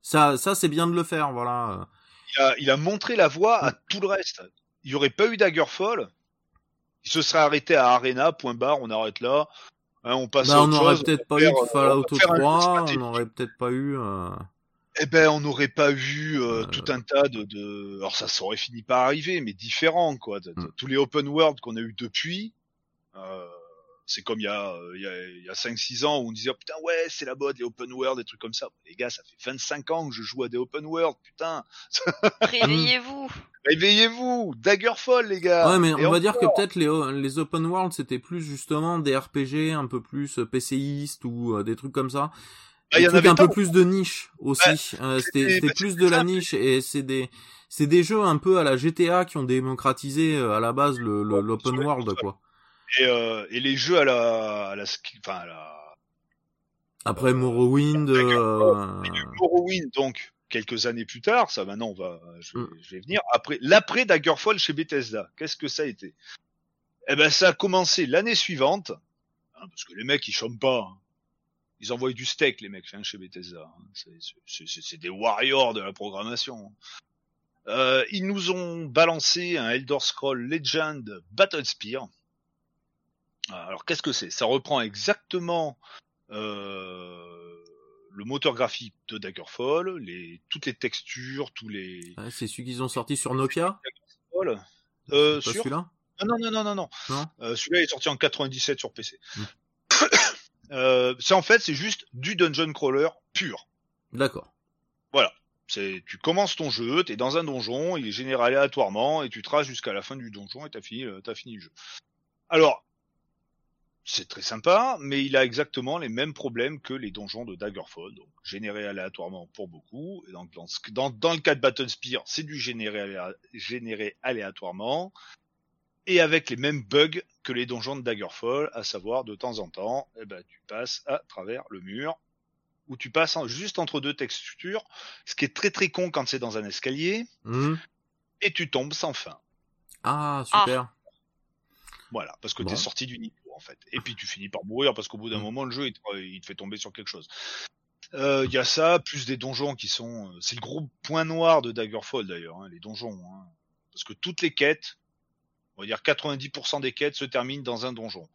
ça, ça c'est bien de le faire, voilà. Il a, il a montré la voie à tout le reste. Il n'y aurait pas eu Daggerfall. Il se serait arrêté à Arena, point barre, on arrête là. Hein, on passe Bah, à on autre n'aurait peut-être pas eu euh, Fallout on va faire un jeu 3, on n'aurait peut-être pas eu. euh, Eh ben, on n'aurait pas eu euh, Euh. tout un tas de, de... Alors ça, ça aurait fini par arriver, mais différent, quoi. De- de- Mm. Tous les open world qu'on a eu depuis, euh, c'est comme il y a, euh, il y a, il y a 5-6 ans où on disait, oh, putain, ouais, c'est la mode, les open world, des trucs comme ça. Les gars, ça fait 25 ans que je joue à des open world, putain. Réveillez-vous. Réveillez-vous Daggerfall, les gars Ouais, mais Et on va dire que peut-être les, les open world c'était plus justement des RPG un peu plus euh, PCistes ou euh, des trucs comme ça. Bah, des il y en trucs avait un peu plus de niche aussi. Euh, c'était- bah, plus de la niche et c'est des c'est des jeux un peu à la GTA qui ont démocratisé euh, à la base le le- l'open sur- world quoi. Et, euh, et les jeux à la, à la, enfin à la Après Morrowind, euh, Morrowind, donc quelques années plus tard, ça maintenant on va, je vais, Mm. je vais venir. Après l'après Daggerfall chez Bethesda, qu'est-ce que ça a été? Eh ben ça a commencé l'année suivante, hein, parce que les mecs ils chôment pas. hein. Ils envoient du steak les mecs hein, chez Bethesda. hein. C'est- des warriors de la programmation. hein. Euh, ils nous ont balancé un Elder Scroll Legend Battle Spear. Alors qu'est-ce que c'est? Ça reprend exactement euh, le moteur graphique de Daggerfall, les, toutes les textures, tous les. ouais, c'est celui qu'ils ont sorti sur Nokia? Euh, sur celui-là? Ah non, non, non, non, non. Non? Euh, Celui-là est sorti en 97 sur PC. Hmm. euh, c'est en fait, c'est juste du dungeon crawler pur. D'accord. C'est, tu commences ton jeu, t'es dans un donjon, il est généré aléatoirement et tu traces jusqu'à la fin du donjon et t'as fini, t'as fini le jeu. Alors, c'est très sympa, mais il a exactement les mêmes problèmes que les donjons de Daggerfall, donc généré aléatoirement pour beaucoup. Et donc, dans, ce- dans, dans le cas de Battle Spear, c'est du généré, aléa- généré aléatoirement et avec les mêmes bugs que les donjons de Daggerfall, à savoir de temps en temps, eh ben, tu passes à travers le mur ou tu passes en- juste entre deux textures, ce qui est très très con quand c'est dans un escalier, Mhm. et tu tombes sans fin. Ah super. Voilà, parce que Bon. t'es sorti du niveau en fait. Et puis tu finis par mourir parce qu'au bout d'un Mm. moment le jeu il te, il te fait tomber sur quelque chose. Euh, Il y a ça, plus des donjons qui sont... euh, C'est le gros point noir de Daggerfall d'ailleurs, hein, les donjons. hein. Parce que toutes les quêtes, on va dire 90% des quêtes se terminent dans un donjon.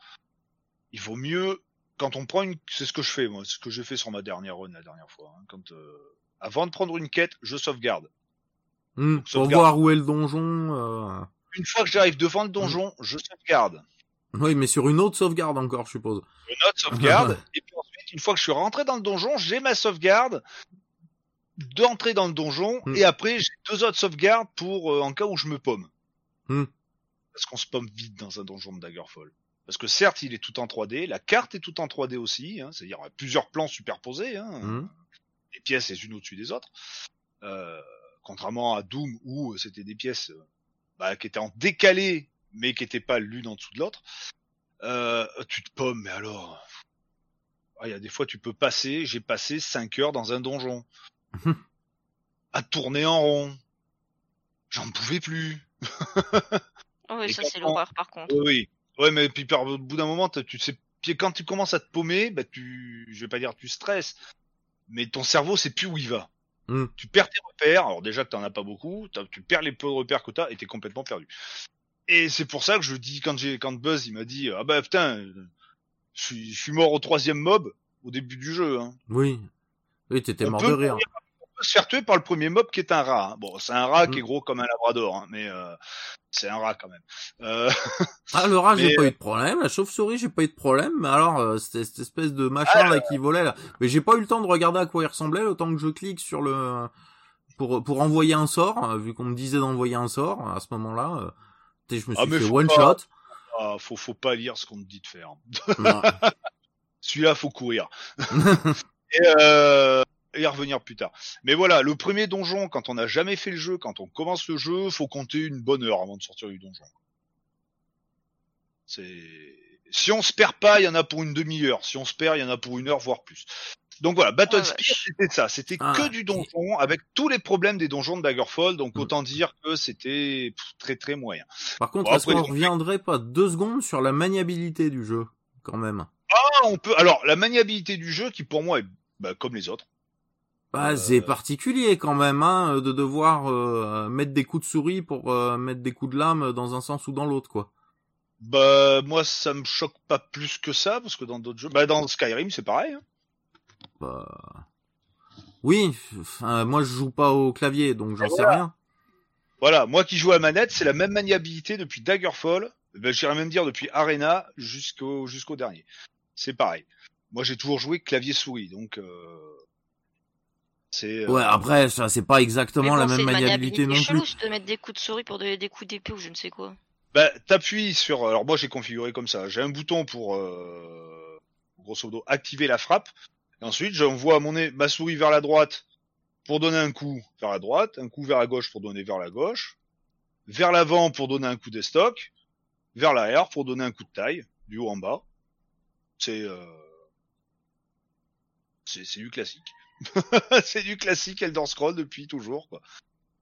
Il vaut mieux, quand on prend une... C'est ce que je fais moi, c'est ce que j'ai fait sur ma dernière run la dernière fois. hein, quand, euh, Avant de prendre une quête, je sauvegarde. Mhm. Pour sauvegarde. voir où est le donjon. euh, Une fois que j'arrive devant Mm. le donjon, je sauvegarde. Oui, mais sur une autre sauvegarde encore, je suppose. je note sauvegarde, et puis ensuite, une fois que je suis rentré dans le donjon, j'ai ma sauvegarde d'entrer dans le donjon, Hmm. et après, j'ai deux autres sauvegardes pour, euh, en cas où je me paume. Hmm. Parce qu'on se paume vite dans un donjon de Daggerfall. Parce que certes, il est tout en 3D, la carte est tout en 3D aussi, hein, c'est-à-dire plusieurs plans superposés, hein, Mhm. des pièces les unes au-dessus des autres. Euh, contrairement à Doom où euh, c'était des pièces bah, qui étaient en décalé, mais qui n'étaient pas l'une en dessous de l'autre. Euh, tu te pommes, mais alors... Ah, Il y a des fois, tu peux passer, j'ai passé 5 heures dans un donjon. à tourner en rond. J'en pouvais plus. Oh, oui, Et ça c'est on- l'horreur par contre. Oui. Ouais, mais puis par, au bout d'un moment, tu sais, puis quand tu commences à te paumer, bah tu, je vais pas dire tu stresses, mais ton cerveau sait plus où il va. Mm. Tu perds tes repères. Alors déjà que t'en as pas beaucoup, tu perds les peu de repères que t'as et t'es complètement perdu. Et c'est pour ça que je dis quand j'ai, quand Buzz il m'a dit ah bah putain, euh, je suis, je suis mort au troisième mob au début du jeu. Hein. Oui. Oui, t'étais On mort de rire. mourir peut se faire tuer par le premier mob qui est un rat. hein. Bon, c'est un rat qui est Mm. gros comme un labrador, hein, mais euh, c'est un rat quand même. Euh, Ah, le rat, j'ai pas eu de problème. La chauve-souris, j'ai pas eu de problème. Mais alors, euh, c'était cette espèce de machin Ah, là qui volait là. Mais j'ai pas eu le temps de regarder à quoi il ressemblait, temps que je clique sur le pour pour envoyer un sort, euh, vu qu'on me disait d'envoyer un sort à ce moment-là. euh, tu sais, je me Ah, suis mais fait one pas- shot. ah, faut, faut pas lire ce qu'on te dit de faire. Celui-là, faut courir. et, euh, et revenir plus tard. Mais voilà, le premier donjon, quand on n'a jamais fait le jeu, quand on commence le jeu, faut compter une bonne heure avant de sortir du donjon. C'est si on se perd pas, il y en a pour une demi-heure. Si on se perd, il y en a pour une heure, voire plus. Donc voilà, Battle Ah, Spear, c'était ça. C'était Ah, que du donjon, avec tous les problèmes des donjons de Daggerfall. Donc Mm. autant dire que c'était très très moyen. Par contre, Bon, est-ce qu'on reviendrait pas deux secondes sur la maniabilité du jeu, quand même? Ah, on peut. Alors la maniabilité du jeu, qui pour moi est bah, comme les autres. Bah, Euh, c'est particulier quand même, hein, de devoir euh, mettre des coups de souris pour euh, mettre des coups de lame dans un sens ou dans l'autre, quoi. Bah moi ça me choque pas plus que ça parce que dans d'autres jeux, bah dans Skyrim c'est pareil. hein. Bah... Oui, enfin, moi je joue pas au clavier, donc j'en Et sais rien. Voilà, moi qui joue à manette, c'est la même maniabilité depuis Daggerfall, ben, j'irais même dire depuis Arena jusqu'au jusqu'au dernier. C'est pareil. Moi j'ai toujours joué clavier souris, donc euh, c'est. euh, Ouais, après, ça c'est pas exactement la même une maniabilité non chelou, plus. c'est de mettre des coups de souris pour donner des coups d'épée ou je ne sais quoi. Bah, t'appuies sur. Alors moi j'ai configuré comme ça. J'ai un bouton pour euh, grosso modo activer la frappe. Et ensuite j'envoie mon ma souris vers la droite pour donner un coup vers la droite, un coup vers la gauche pour donner vers la gauche, vers l'avant pour donner un coup d'estoc, vers l'arrière pour donner un coup de taille du haut en bas. C'est euh... c'est du classique. c'est du classique Elder Scroll depuis toujours quoi.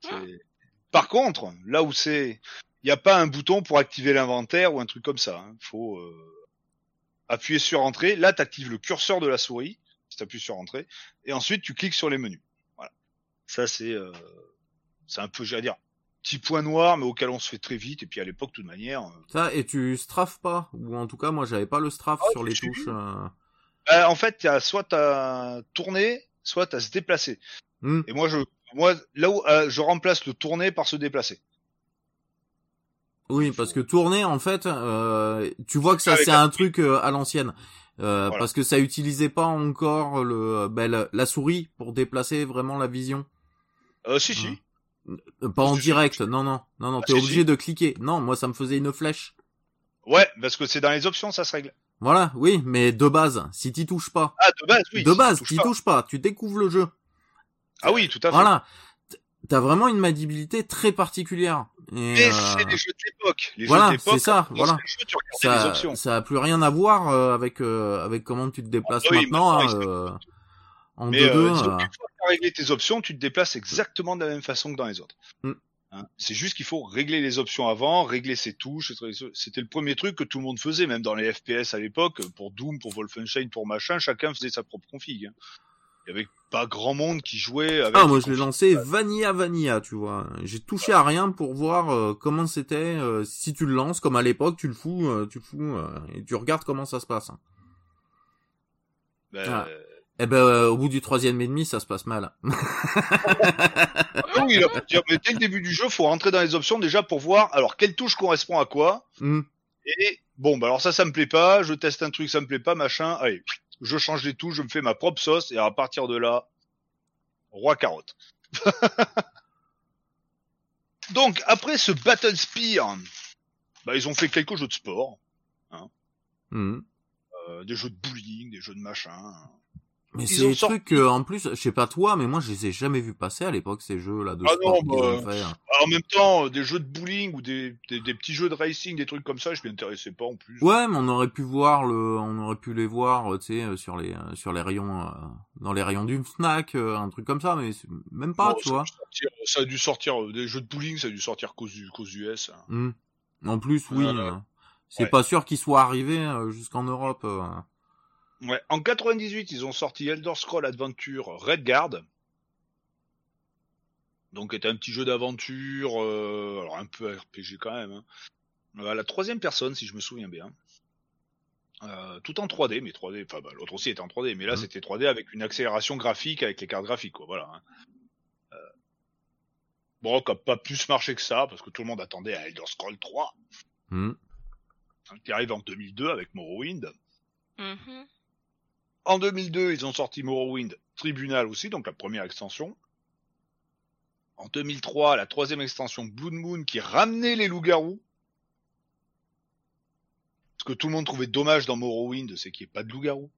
C'est- Par contre, là où c'est il n'y a pas un bouton pour activer l'inventaire ou un truc comme ça. Il faut euh, appuyer sur entrée. Là, tu actives le curseur de la souris, tu appuies sur entrée, et ensuite tu cliques sur les menus. Voilà. Ça, c'est euh, c'est un peu, j'allais dire, petit point noir, mais auquel on se fait très vite. Et puis à l'époque, de toute manière, euh, Ça, et tu strafes pas, ou en tout cas, moi j'avais pas le strafe Ah, sur les touches. euh. bah, en fait, y a soit à tourner, soit à se déplacer. Hmm. Et moi, je, moi, là où je remplace le tourner par se déplacer. Oui, parce que tourner, en fait, euh, tu vois que ça c'est un truc euh, à l'ancienne. Euh, Voilà. Parce que ça utilisait pas encore le, ben, la, la souris pour déplacer vraiment la vision. Euh, si, si. Hmm. Euh, Pas en direct, non, non, non, non, Ah, t'es si, obligé si. de cliquer. Non, moi ça me faisait une flèche. Ouais, parce que c'est dans les options, ça se règle. Voilà, oui, mais de base, si t'y touches pas, Ah, de base, oui. de si, base, t'y touches pas, tu découvres le jeu. Ah oui, tout à fait. Voilà, t'as vraiment une maniabilité très particulière. Et, Mais euh, c'est les jeux de l'époque. Les voilà, jeux c'est ça, voilà. tu lançais le jeu, tu regardais les ça, options. ça a plus rien à voir euh, avec euh, avec comment tu te déplaces oui, maintenant. maintenant, hein, ils euh, en Mais 2-2. euh, disons euh, qu'une fois que tu as réglé tes options, tu te déplaces exactement de la même façon que dans les autres. Mm. Hein, c'est juste qu'il faut régler les options avant, régler ses touches. C'était le premier truc que tout le monde faisait, même dans les FPS à l'époque, pour Doom, pour Wolfenstein, pour machin, chacun faisait sa propre config. hein. Il y avait pas grand monde qui jouait avec. Ah, moi je l'ai lancé vanilla vanilla, tu vois. J'ai touché à rien pour voir euh, comment c'était. euh, si tu le lances, comme à l'époque, tu le fous, euh, tu le fous euh, et tu regardes comment ça se passe. hein. Ben, Ah. Eh ben, euh, au bout du troisième et demi, ça se passe mal. ah oui, là, mais dès le début du jeu, faut rentrer dans les options déjà pour voir alors quelle touche correspond à quoi. Hmm. Et bon, bah alors ça, ça me plaît pas. Je teste un truc, ça me plaît pas, machin. Allez, je change les touches, je me fais ma propre sauce, et à partir de là, roi carotte. Donc après ce Battle Spear, bah ils ont fait quelques jeux de sport, Hmm. euh, des jeux de bowling, des jeux de machin. Mais c'est des sorti- trucs que, en plus, je sais pas toi, mais moi je les ai jamais vus passer à l'époque ces jeux-là de Ah sport non, bah, hein. Alors, en même temps, euh, des jeux de bowling ou des, des, des petits jeux de racing, des trucs comme ça, je m'y intéressais pas en plus. Ouais, mais on aurait pu voir le, on aurait pu les voir, euh, tu sais, euh, sur les, euh, sur les rayons, euh, dans les rayons d'une Fnac, euh, un truc comme ça, mais même pas, Bon, tu ça, vois. sortir- ça a dû sortir euh, des jeux de bowling, ça a dû sortir cause, US. hein. Hmm. En plus, oui. Euh, euh, c'est ouais. pas sûr qu'ils soient arrivés euh, jusqu'en Europe. euh. Ouais. En 98, ils ont sorti Elder Scroll Adventure Redguard. Donc, était un petit jeu d'aventure, euh, alors un peu RPG quand même. Hein. Euh, à la troisième personne, si je me souviens bien. Euh, tout en 3D, mais 3D, enfin bah, l'autre aussi était en 3D, mais là Mhm. c'était 3D avec une accélération graphique avec les cartes graphiques, quoi, voilà. hein. Bon, qui a pas plus marché que ça, parce que tout le monde attendait à Elder Scrolls 3, Hmm. hein, qui arrive en 2002 avec Morrowind. Mhm. En 2002, ils ont sorti Morrowind Tribunal aussi, donc la première extension. En 2003, la troisième extension Blood Moon qui ramenait les loups-garous. Ce que tout le monde trouvait dommage dans Morrowind, c'est qu'il n'y ait pas de loups-garous.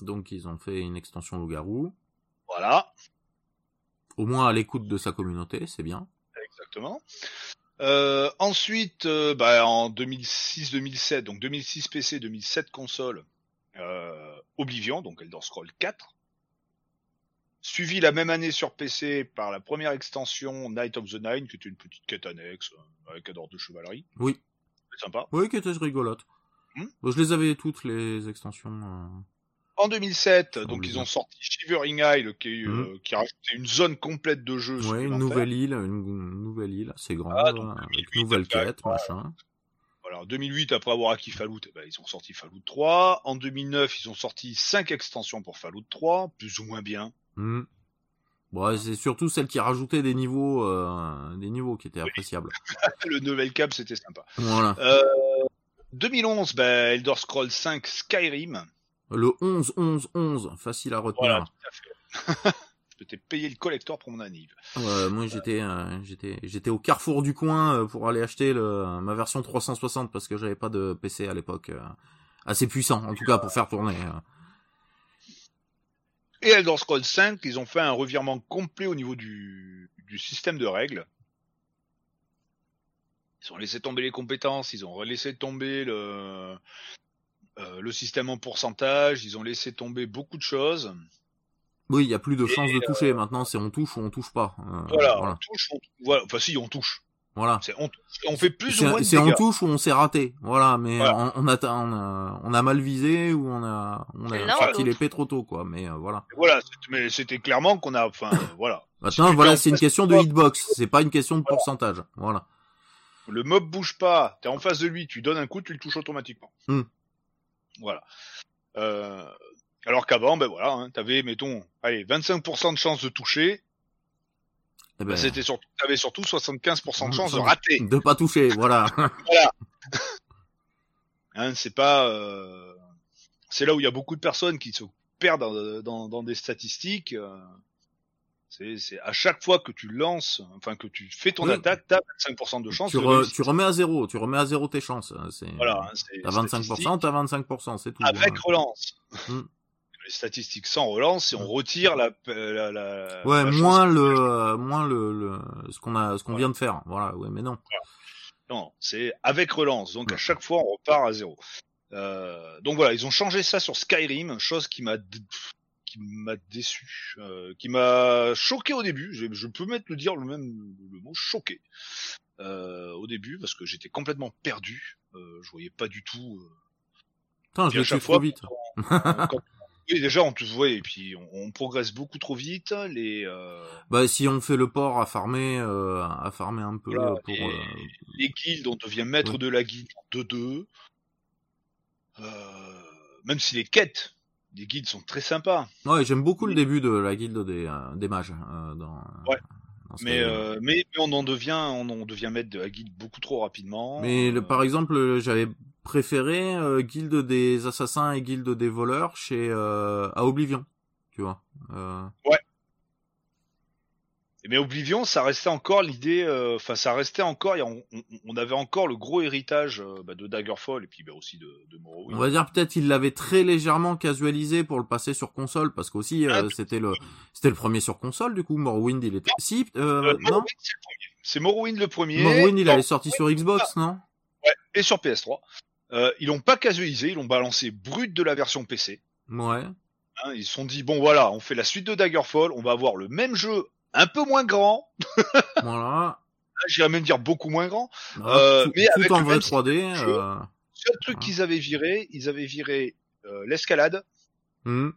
Donc ils ont fait une extension loup-garou. Voilà, Au moins à l'écoute de sa communauté, c'est bien. exactement. Euh, ensuite, euh, bah, en 2006-2007, donc 2006 PC, 2007 console, euh, Oblivion, donc Elder Scrolls 4. Suivi la même année sur PC par la première extension Night of the Nine, qui était une petite quête annexe euh, avec un ordre de chevalerie. Oui. C'est sympa. Oui, qui était rigolote. Hmm. Je les avais toutes les extensions. euh. En 2007, donc Oblivion. ils ont sorti Shivering Isle, qui, euh, qui a rajouté une zone complète de jeu. Hmm. Ouais, une nouvelle île, une, une nouvelle île, c'est grand, Ah, donc, avec 2008, nouvelle quête, machin. En 2008, après avoir acquis Fallout, eh ben, ils ont sorti Fallout 3. En 2009, ils ont sorti 5 extensions pour Fallout 3, plus ou moins bien. Hmm. Bon, c'est surtout celle qui rajoutait des niveaux, euh, des niveaux qui étaient appréciables. Le Novel Cap, c'était sympa. Voilà. Euh, 2011, ben, Elder Scrolls 5 Skyrim. Le 11, 11, 11, facile à retenir. Voilà, tout à fait. Je t'ai payé le collector pour mon anniv. Moi j'étais, euh, j'étais, j'étais au carrefour du coin euh, pour aller acheter le, ma version 360 parce que j'avais pas de PC à l'époque euh, assez puissant, en tout cas pour faire tourner. Et Elder Scrolls 5, ils ont fait un revirement complet au niveau du, du système de règles. Ils ont laissé tomber les compétences, ils ont laissé tomber le, euh, le système en pourcentage, ils ont laissé tomber beaucoup de choses. Oui, il y a plus de Et, chance de toucher. Maintenant, c'est on touche ou on touche pas. Euh, Voilà, on voilà. touche, on, voilà, enfin si on touche. Voilà. C'est on, touche, on fait plus ou moins de c'est on touche ou on s'est raté. Voilà, mais Voilà. On, on a, on a on a mal visé ou on a on a sorti l'épée trop tôt quoi. Mais euh, voilà. Voilà, c'est- mais c'était clairement qu'on a, enfin voilà. Maintenant, tu voilà, c'est une question de hitbox. C'est pas une question de pourcentage. Voilà. Le mob bouge pas, t'es en face de lui, tu donnes un coup, tu le touches automatiquement. Hmm. Voilà. Euh, alors qu'avant, ben voilà, hein, t'avais, mettons, allez, 25% de chance de toucher, Eh ben, ben, c'était surtout, t'avais surtout 75% de chance de rater. de pas toucher. Voilà. Hein, c'est pas, euh, c'est là où il y a beaucoup de personnes qui se perdent dans, dans, dans des statistiques. euh, c'est, c'est à chaque fois que tu lances, enfin que tu fais ton Oui. attaque, t'as 25% de chance tu, re- tu remets à zéro. Tu remets à zéro tes chances. C'est Voilà, hein, T'as statistique. 25%, t'as 25%, c'est tout. avec hein. relance. Hmm. Les statistiques sans relance, et on retire la, la, la Ouais, la moins le, euh, moins le, le, ce qu'on a, ce qu'on vient de faire. Voilà, ouais, mais non. Non, c'est avec relance. Donc à chaque fois, on repart à zéro. Euh, donc voilà, ils ont changé ça sur Skyrim, chose qui m'a qui m'a déçu, euh, qui m'a choqué au début. Je, je peux mettre le dire le même le mot choqué au début parce que j'étais complètement perdu. Je voyais pas du tout. Putain, je l'ai fait trop vite. quand- quand- oui, déjà on te voit et puis on, on progresse beaucoup trop vite. Les euh, Bah, si on fait le port à farmer, euh, à farmer un peu Voilà, pour. et- euh, les guildes, on devient maître de la guilde en 2-2. Euh, même si les quêtes des guides sont très sympas. Ouais, j'aime beaucoup le début de la guilde des, euh, des mages. euh, dans, Ouais. Mais, euh, mais, mais on en devient, on en devient maître de la guilde beaucoup trop rapidement. Mais le, par exemple, j'avais préféré euh, guilde des assassins et guilde des voleurs chez euh, à Oblivion. Tu vois. Euh, Mais Oblivion, ça restait encore l'idée, euh, enfin ça restait encore, on, on- on avait encore le gros héritage euh, bah, de Daggerfall et puis bah, aussi de, de Morrowind. On va dire peut-être il l'avait très légèrement casualisé pour le passer sur console parce qu'aussi euh, Ah, c'était le c'était le premier sur console du coup Morrowind il était si euh, non? C'est le premier. C'est Morrowind le premier. Morrowind il Non, avait sorti sur Xbox non? Et sur PS3. Euh, ils l'ont pas casualisé, ils l'ont balancé brut de la version PC. ouais Hein, ils se sont dit bon voilà, on fait la suite de Daggerfall, on va avoir le même jeu, un peu moins grand. voilà Hein, J'irais même dire beaucoup moins grand. Voilà, Euh, tout, mais tout avec en vrai même 3D jeu. euh, Seul truc Ah. qu'ils avaient viré, ils avaient viré euh, l'escalade hmm.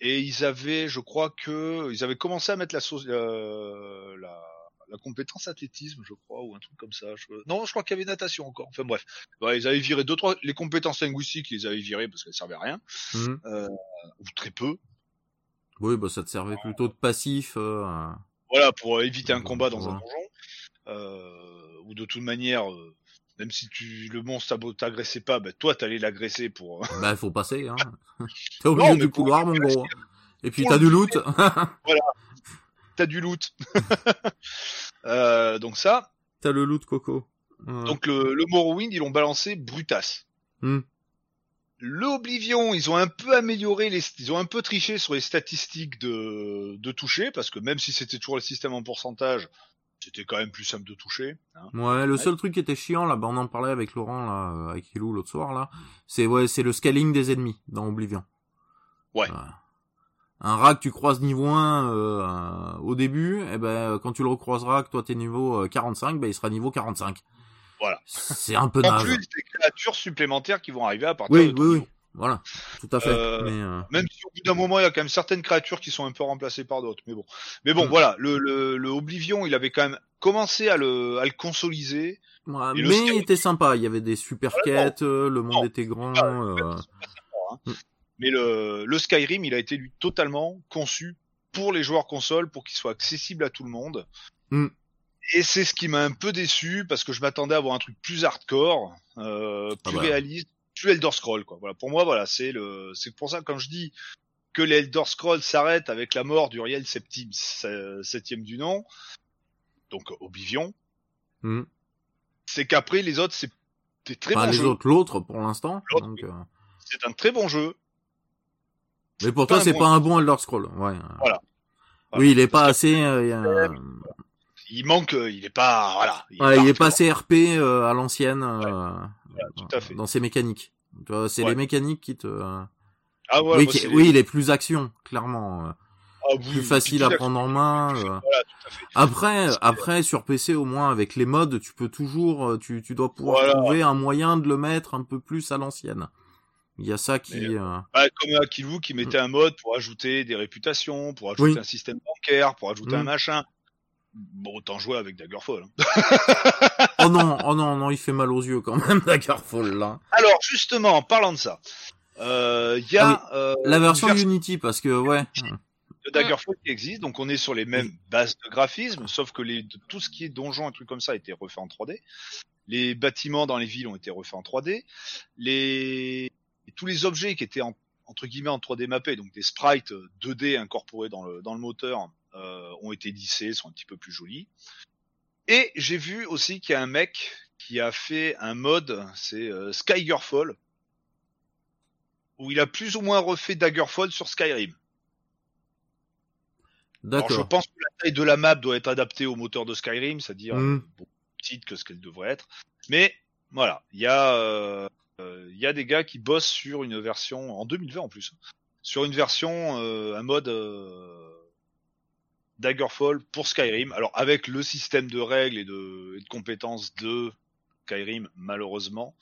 et ils avaient, je crois que ils avaient commencé à mettre la sauce, euh, la, la compétence athlétisme, je crois, ou un truc comme ça. Je- Non, je crois qu'il y avait natation encore. Enfin bref, Ouais, ils avaient viré deux trois les compétences linguistiques, ils les avaient virées parce qu'elles servaient à rien hmm. ou très peu. Oui bah ça te servait plutôt de passif euh, voilà, pour éviter un combat dans un voilà. donjon. Euh, ou de toute manière, euh, même si tu le monstre t'agressait pas, bah, toi t'allais l'agresser pour. Bah, il faut passer, hein. T'es au Non, milieu mais du couloir, mon gros. Et puis t'as du loot. T'as du loot. Euh, donc ça. t'as le loot, Coco. Donc le, le Morrowind, ils l'ont balancé brutasse. Hmm. Le Oblivion, ils ont un peu amélioré les, ils ont un peu triché sur les statistiques de, de toucher, parce que même si c'était toujours le système en pourcentage, c'était quand même plus simple de toucher. hein. Ouais, le seul truc qui était chiant, là, bah, on en parlait avec Laurent, là, euh, avec Ilou l'autre soir, là, c'est, ouais, c'est le scaling des ennemis dans Oblivion. Ouais. Euh, Un rat que tu croises niveau 1 euh, euh, au début, et ben quand tu le recroiseras, que toi t'es niveau euh, 45, ben il sera niveau 45. Voilà. C'est un peu En naze. plus des créatures supplémentaires qui vont arriver à partir Oui, de oui, ton oui. niveau. Voilà. Tout à fait. Euh, Mais, euh, Même si au bout d'un moment, il y a quand même certaines créatures qui sont un peu remplacées par d'autres. Mais bon. Mais bon, Mm. voilà. Le, le, le Oblivion, il avait quand même commencé à le, à le consoliser. ouais, et le mais il était sympa. Il y avait des super Voilà, quêtes, euh, le monde Non. était grand. Euh, Mm. Mais le, le Skyrim, il a été lui totalement conçu pour les joueurs console, pour qu'il soit accessible à tout le monde. Mm. Et c'est ce qui m'a un peu déçu parce que je m'attendais à avoir un truc plus hardcore, euh, Ah plus bah. réaliste, plus Elder Scroll quoi. Voilà, pour moi voilà, c'est le c'est pour ça quand je dis que les Elder Scroll s'arrêtent avec la mort d'Uriel septième septième du nom, donc Oblivion, mm. c'est qu'après les autres c'est des très Enfin, bons les jeux. autres, l'autre pour l'instant. Euh, C'est un très bon jeu. Mais pour toi, c'est bon pas un bon Elder Scroll. Ouais. Voilà. Oui, il est pas assez. euh, y a- Il manque, euh, il est pas voilà. Il Ouais, il est pas pas assez RP euh, à l'ancienne euh, fait. dans ses mécaniques. C'est les mécaniques qui te. euh, Ah ouais, oui, qui- oui, il est plus action, clairement. euh, ah, oui, plus facile à prendre en main. euh. Voilà, tout à fait. Après, après sur PC au moins avec les mods, tu peux toujours, euh, tu, tu dois pouvoir Voilà. trouver un moyen de le mettre un peu plus à l'ancienne. Il y a ça qui. Mais, euh, Bah, comme Akilou qui mettait un mode pour ajouter des réputations, pour ajouter Oui. un système bancaire, pour ajouter un Mm. machin. Bon, autant jouer avec Daggerfall. hein. Oh non, oh non, non, il fait mal aux yeux quand même, Daggerfall là. Alors, justement, en parlant de ça, euh, il y a euh, La version Unity parce que ouais. de Daggerfall qui existe, donc on est sur les mêmes bases de graphisme, sauf que les, tout ce qui est donjon et trucs comme ça a été refait en 3D. Les bâtiments dans les villes ont été refaits en 3D. Les et tous les objets qui étaient en, entre guillemets en 3D mappés, donc des sprites 2D incorporés dans le dans le moteur, euh, ont été lissés, sont un petit peu plus jolis. Et j'ai vu aussi qu'il y a un mec qui a fait un mode, c'est euh, Skygerfall, où il a plus ou moins refait Daggerfall sur Skyrim. Alors, je D'accord. pense que la taille de la map doit être adaptée au moteur de Skyrim, c'est-à-dire Mm. euh, beaucoup plus petite que ce qu'elle devrait être. Mais voilà, il y a euh, euh, il y a des gars qui bossent sur une version en 2020 en plus, sur une version euh, un mode euh, Daggerfall pour Skyrim. Alors avec le système de règles et de, et de compétences de Skyrim malheureusement.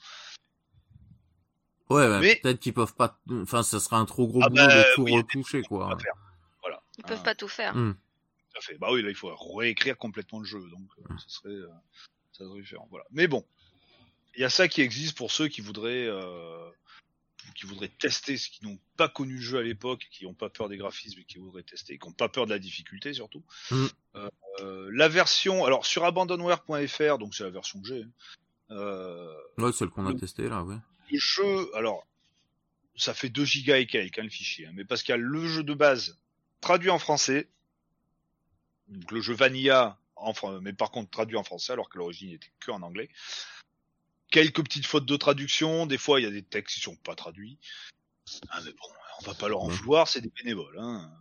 Ouais, bah, Mais- peut-être qu'ils peuvent pas. Enfin, ça serait un trop gros Ah boulot bah, de tout oui, retoucher quoi. faire. Voilà. Ils peuvent Ah. pas tout faire. Mm. Tout à fait. Bah oui, là, il faut réécrire complètement le jeu, donc euh, ça serait, euh, ça serait différent. Voilà. Mais bon, il y a ça qui existe pour ceux qui voudraient, euh, qui voudraient tester, ceux qui n'ont pas connu le jeu à l'époque, qui n'ont pas peur des graphismes, et qui voudraient tester, qui n'ont pas peur de la difficulté surtout. Mm. Euh, la version, alors sur abandonware.fr, donc c'est la version que j'ai. hein, Euh, Ouais, celle qu'on a Le- testé là, ouais. le jeu, alors, ça fait 2 gigas et quelques, hein, le fichier, hein, mais parce qu'il y a le jeu de base traduit en français, donc le jeu Vanilla, en, mais par contre traduit en français, alors que l'origine était que en anglais. Quelques petites fautes de traduction, des fois il y a des textes qui sont pas traduits. Ah mais bon, on va pas leur en vouloir, c'est des bénévoles. Hein.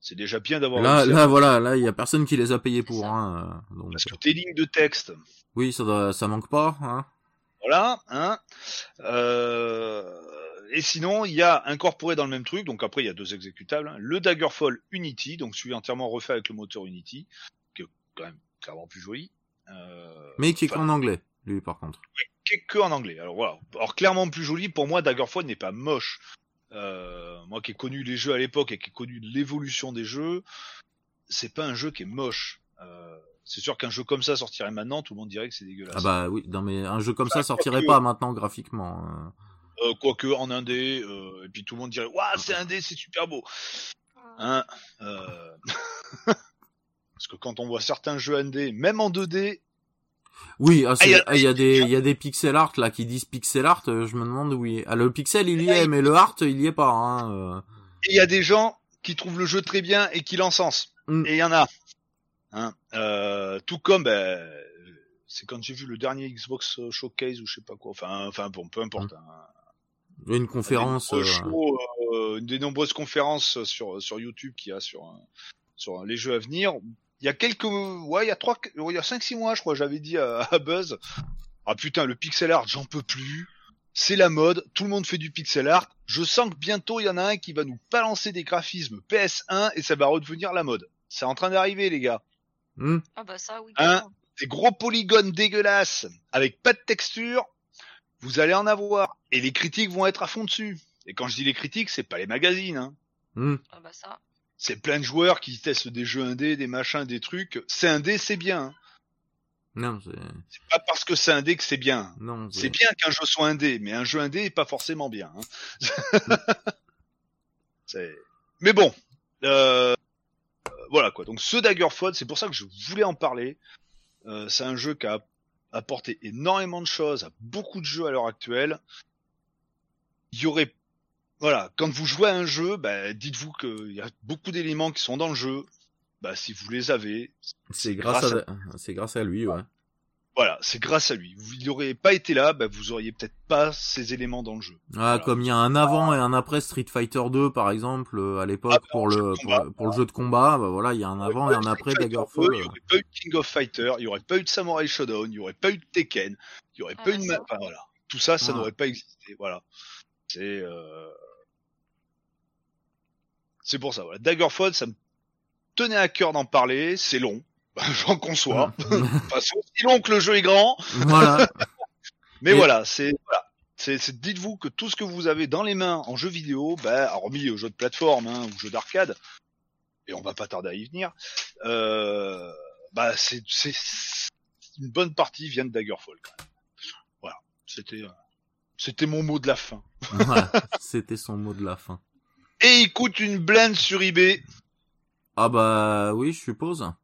C'est déjà bien d'avoir Là, à- là, voilà, là, il y a personne qui les a payés pour. Hein, euh, donc, parce que tes lignes de texte, oui, ça, doit- ça manque pas. Hein. Voilà, hein. Euh, et sinon, il y a incorporé dans le même truc, donc après il y a deux exécutables, hein, le Daggerfall Unity, donc celui entièrement refait avec le moteur Unity, qui est quand même clairement plus joli. Euh, Mais qui est enfin, qu'en anglais, lui, par contre. qui est que en anglais. Alors voilà. Alors clairement plus joli, pour moi Daggerfall n'est pas moche. Euh, moi qui ai connu les jeux à l'époque et qui ai connu l'évolution des jeux, c'est pas un jeu qui est moche. Euh, c'est sûr qu'un jeu comme ça sortirait maintenant, tout le monde dirait que c'est dégueulasse. Ah bah oui, non mais un jeu comme ça sortirait quoique- pas maintenant graphiquement. hein. Euh, quoique en indé, euh, et puis tout le monde dirait waouh c'est indé, c'est super beau. Hein, euh... Parce que quand on voit certains jeux ND, même en 2D, Oui, ah, Ah, y a- ah, il y a des, il y a des pixel art là qui disent pixel art. euh, je me demande où il est. Ah, le pixel il y est, mais le art il y est pas. Hein, euh. il y a des gens qui trouvent le jeu très bien et qui l'encensent. Mm. Et il y en a. Hein, euh, tout comme, ben, c'est quand j'ai vu le dernier Xbox Showcase ou je sais pas quoi. Enfin, enfin bon, peu importe. hein. Une conférence. Des euh, shows, euh, des nombreuses conférences sur sur YouTube qu'il y a sur sur les jeux à venir. Il y a quelques, ouais, il y a trois, il y a cinq six mois, je crois, j'avais dit à, à Buzz. Ah putain, le pixel art, j'en peux plus. C'est la mode, tout le monde fait du pixel art. Je sens que bientôt il y en a un qui va nous balancer des graphismes PS1 et ça va redevenir la mode. C'est en train d'arriver, les gars. hmm. Ah bah ça, oui. Hein. Des gros polygones dégueulasses avec pas de texture, vous allez en avoir. Et les critiques vont être à fond dessus. Et quand je dis les critiques, c'est pas les magazines, hein. Hmm. Ah bah ça. C'est plein de joueurs qui testent des jeux indés, des machins, des trucs. C'est indé, c'est bien. hein. Non, c'est, pas parce que c'est indé que c'est bien. non, C'est bien qu'un jeu soit indé, mais un jeu indé est pas forcément bien. hein. C'est- mais bon, euh, voilà quoi. Donc ce Daggerfall, c'est pour ça que je voulais en parler. Euh, c'est un jeu qui a apporté énormément de choses à beaucoup de jeux à l'heure actuelle. Il y aurait, voilà, quand vous jouez à un jeu, bah, dites-vous qu'il y a beaucoup d'éléments qui sont dans le jeu. Bah, si vous les avez, C'est grâce, grâce à, c'est grâce à lui, ouais. voilà, c'est grâce à lui. Vous n'auriez pas été là, bah, vous auriez peut-être pas ces éléments dans le jeu. Ah, Voilà. comme il y a un avant et un après Street Fighter 2 par exemple euh, à l'époque Ah, pour le pour, le jeu de combat, bah voilà, il y a un avant et un après Daggerfall. 2, Il n'y aurait pas eu King of Fighter, il n'y aurait pas eu de Samurai Shodown, il n'y aurait pas eu de Tekken, il n'y aurait Ah pas eu de... Enfin voilà, tout ça, ça Ah. n'aurait pas existé. Voilà. C'est... Euh... C'est pour ça, voilà. Daggerfall, ça me tenait à cœur d'en parler, c'est long, j'en conçois. Enfin, c'est aussi long que le jeu est grand, voilà. mais Et- voilà, c'est... Voilà. C'est, c'est- dites-vous que tout ce que vous avez dans les mains en jeu vidéo, bah, hormis aux jeux de plateforme hein, ou jeux d'arcade, et on va pas tarder à y venir, euh, bah c'est, c'est une bonne partie vient de Daggerfall. Quand même. Voilà, c'était, euh, c'était mon mot de la fin. Voilà. C'était son mot de la fin. Et il coûte une blinde sur eBay, Ah bah oui, je suppose. hein,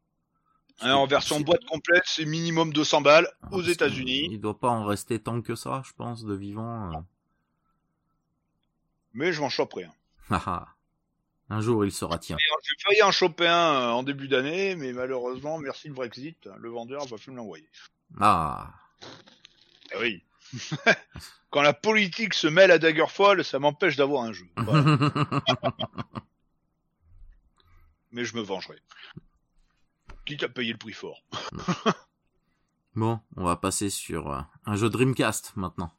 en version boîte complète, c'est minimum 200 balles Ah, aux États-Unis, Il doit pas en rester tant que ça, je pense, de vivant. euh. mais je m'en choperai un. Ah, ah. un jour il sera tien. J'ai failli en choper un euh, en début d'année, mais malheureusement, merci le Brexit, le vendeur va plus me l'envoyer. Ah. Eh oui. Quand la politique se mêle à Daggerfall, ça m'empêche d'avoir un jeu. Voilà. Mais je me vengerai. Quitte à payer le prix fort. bon, on va passer sur euh, un jeu Dreamcast maintenant.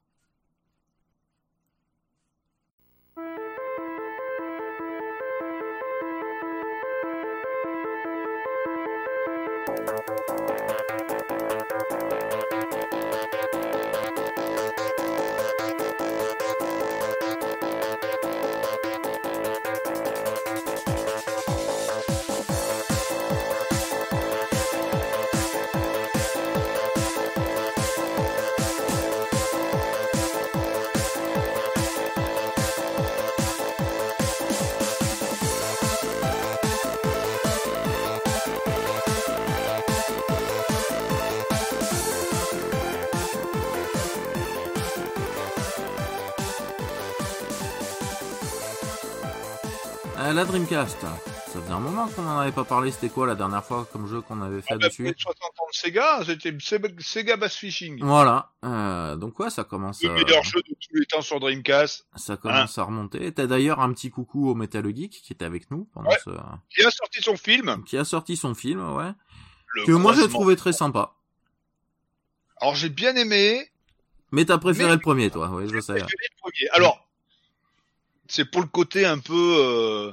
La Dreamcast. Ça faisait un moment qu'on en avait pas parlé. C'était quoi la dernière fois comme jeu qu'on avait fait dessus Après 60 ans de Sega, c'était Sega- Bass Fishing. Voilà. Euh, donc ouais, ça commence Le à, meilleur jeu de tous les temps sur Dreamcast. ça commence à remonter. T'as d'ailleurs un petit coucou au Metal Geek qui était avec nous pendant Ouais. ce, Qui a sorti son film. qui a sorti son film, ouais. Le Que moi j'ai trouvé très sympa. Alors j'ai bien aimé. Mais t'as préféré Mais- le premier, toi, oui, je sais. préféré le premier. Alors, c'est pour le côté un peu... euh,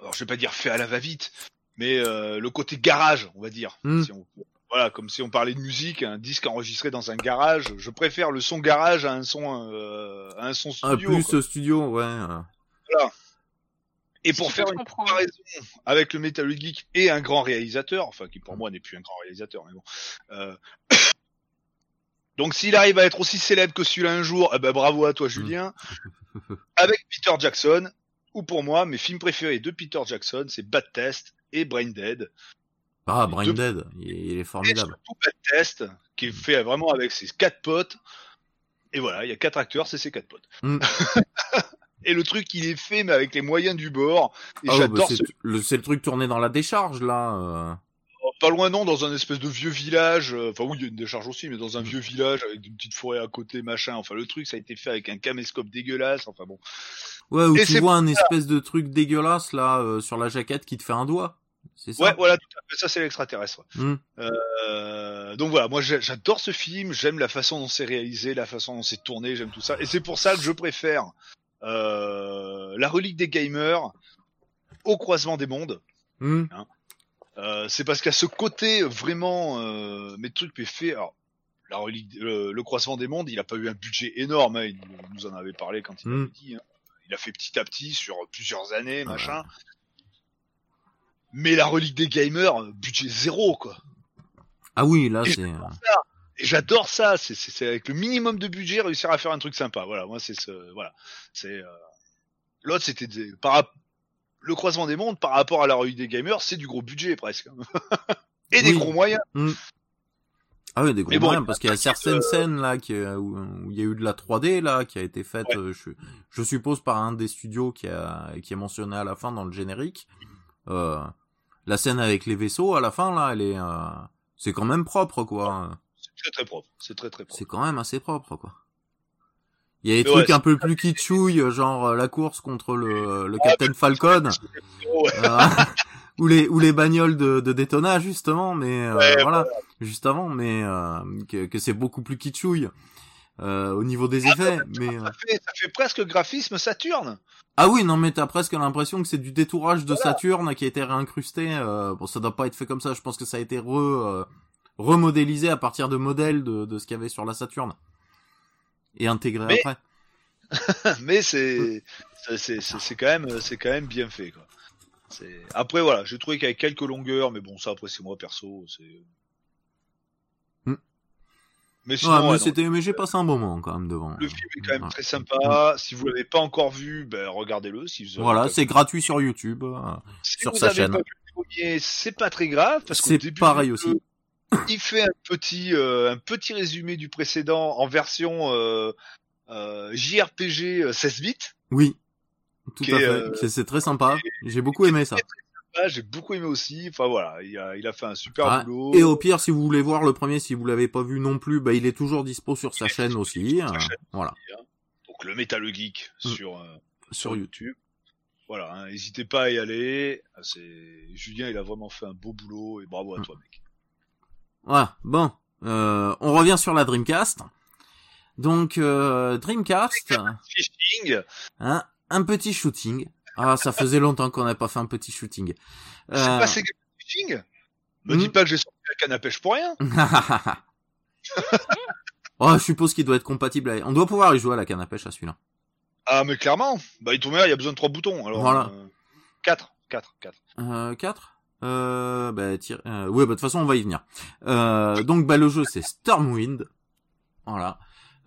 Alors je vais pas dire fait à la va-vite, mais euh, le côté garage, on va dire. Hmm. Si on- Voilà, comme si on parlait de musique, un disque enregistré dans un garage. Je préfère le son garage à un son, euh, à un son Un studio. plus quoi. euh, studio, ouais. euh. Et pour faire une comparaison avec le Metal Geek et un grand réalisateur, enfin qui pour moi n'est plus un grand réalisateur, mais bon. euh, Donc s'il arrive à être aussi célèbre que celui-là un jour, eh ben bravo à toi Julien. avec Peter Jackson, ou pour moi, mes films préférés de Peter Jackson, c'est Bad Test et Brain Dead. Ah, Brain Dead, il est, Et formidable. surtout Bad Test, qui est fait vraiment avec ses quatre potes. Et voilà, il y a quatre acteurs, c'est ses quatre potes. Mm. et le truc, il est fait, mais avec les moyens du bord. Et Ah ouais, bah, c'est ce le, c'est le truc tourné dans la décharge, là. Pas loin non, dans un espèce de vieux village. euh, Enfin oui, il y a une décharge aussi, mais dans un vieux village avec une petite forêt à côté, machin. Enfin le truc, ça a été fait avec un caméscope dégueulasse. Enfin bon. Ouais, où Et tu vois un espèce de truc dégueulasse, là, euh, sur la jaquette qui te fait un doigt. C'est ça? Ouais, voilà, tout à fait. Ça c'est l'extraterrestre. ouais. Mm. Euh, donc voilà, moi j'adore ce film. J'aime la façon dont c'est réalisé, la façon dont c'est tourné. J'aime tout ça. Et c'est pour ça que je préfère euh, la relique des gamers au croisement des mondes. Hmm. Euh, c'est parce qu'à ce côté vraiment, euh, mes trucs fait. Alors, la relique, le, le croisement des mondes, il a pas eu un budget énorme. hein, il nous en avait parlé quand il Mm. avait dit. hein. Il a fait petit à petit sur plusieurs années, machin. Mais la relique des gamers, budget zéro quoi. Ah oui, là, c'est... Et j'adore ça. C'est- C'est c'est avec le minimum de budget réussir à faire un truc sympa. Voilà, moi c'est ce. Voilà, c'est. euh, L'autre c'était des... par le croisement des mondes par rapport à la relique des gamers, c'est du gros budget presque. Et des gros moyens. Ah oui, des gros bon, moyens, parce qu'il y a certaines euh, scènes, là, qui, euh, où, où il y a eu de la 3D, là, qui a été faite, Ouais. euh, je, je suppose, par un des studios qui, a, qui est mentionné à la fin dans le générique. Euh, la scène avec les vaisseaux, à la fin, là, elle est... euh, c'est quand même propre, quoi. C'est très très propre. C'est très très propre. C'est quand même assez propre, quoi. Il y a des Mais trucs ouais, un peu plus kitschouilles, genre euh, la course contre le, le Captain Falcon, euh, ou les ou les bagnoles de, de Daytona justement, mais euh, Ouais, voilà, juste avant, mais euh, que, que c'est beaucoup plus kitschouille euh, au niveau des Ah, effets. Mais euh, Ça fait, ça fait presque graphisme Saturne. ah oui, non, mais t'as presque l'impression que c'est du détourage de Saturne qui a été réincrusté. Euh, bon, ça doit pas être fait comme ça. Je pense que ça a été re euh, remodélisé à partir de modèles de, de ce qu'il y avait sur la Saturne et intégré Mais- après. mais c'est c'est quand même c'est quand même bien fait quoi. Après voilà, j'ai trouvé qu'avec quelques longueurs, mais bon ça après c'est moi perso, c'est. Hmm. Mais Ouais, sinon, mais ouais, non, c'était, mais j'ai passé un bon moment quand même devant. le film est quand même Ouais. très sympa. Si vous l'avez pas encore vu, ben regardez-le. Si vous Voilà, c'est gratuit sur YouTube. euh, Si sur vous sa avez chaîne. C'est pas très grave parce C'est pareil aussi. Il fait un petit euh, un petit résumé du précédent en version euh, euh, JRPG euh, 16 bits. Oui, tout à fait. euh, C'est- très sympa. J'ai beaucoup aimé ça. Ah, j'ai beaucoup aimé aussi. Enfin voilà, il a, il a fait un super Ouais. boulot. Et au pire, si vous voulez voir le premier, si vous l'avez pas vu non plus, bah, il est toujours dispo sur sa Il chaîne aussi. sa euh, chaîne. voilà, Donc le Metal Geek Mm. sur euh, sur YouTube. Voilà, hein, n'hésitez pas à y aller. Ah, Julien, il a vraiment fait un beau boulot et bravo à Mm. toi, mec. Voilà. Bon, euh, on revient sur la Dreamcast. Donc euh, Dreamcast, hein, un petit shooting. Ah, ça faisait longtemps qu'on n'avait pas fait un petit shooting. c'est Euh, pas Sega Fishing Me Mm. dis pas que j'ai sorti la canne à pêche pour rien. oh, je suppose qu'il doit être compatible. On doit pouvoir y jouer à la canne à pêche à celui-là. Ah mais clairement, bah il tourne il y a besoin de trois boutons. Alors Voilà. euh, quatre, quatre, quatre. Euh, 4 euh, bah, tire... euh, ouais, bah, de toute façon, on va y venir. Euh, donc, bah, le jeu, c'est Stormwind. Voilà.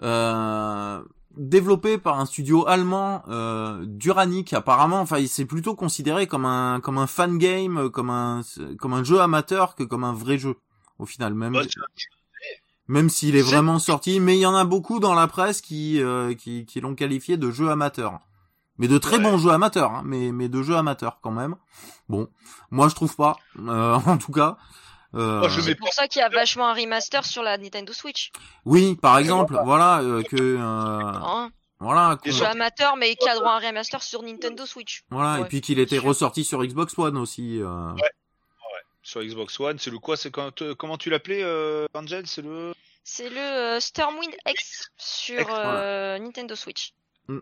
Euh, développé par un studio allemand, euh, Duranic, apparemment. Enfin, c'est plutôt considéré comme un, comme un fan game, comme un, comme un jeu amateur que comme un vrai jeu. Au final, même, même s'il est vraiment sorti. Mais il y en a beaucoup dans la presse qui, euh, qui, qui l'ont qualifié de jeu amateur. Mais de très Ouais. bons jeux amateurs, hein, mais, mais de jeux amateurs quand même. Bon, moi je trouve pas, euh, en tout cas. Euh, Moi, je mets C'est pour ça qu'il y a vachement un remaster sur la Nintendo Switch. Oui, par exemple, voilà euh, que euh, Hein voilà, qu'on- Et Jeu amateur, mais qui a droit à un remaster sur Nintendo Switch. voilà, et Ouais, puis qu'il était ressorti sur Xbox One aussi. euh. Sur Xbox One, c'est le quoi C'est quand euh, comment tu l'appelais, euh, Angel C'est le C'est le euh, Stormwind X sur X, voilà. euh, Nintendo Switch.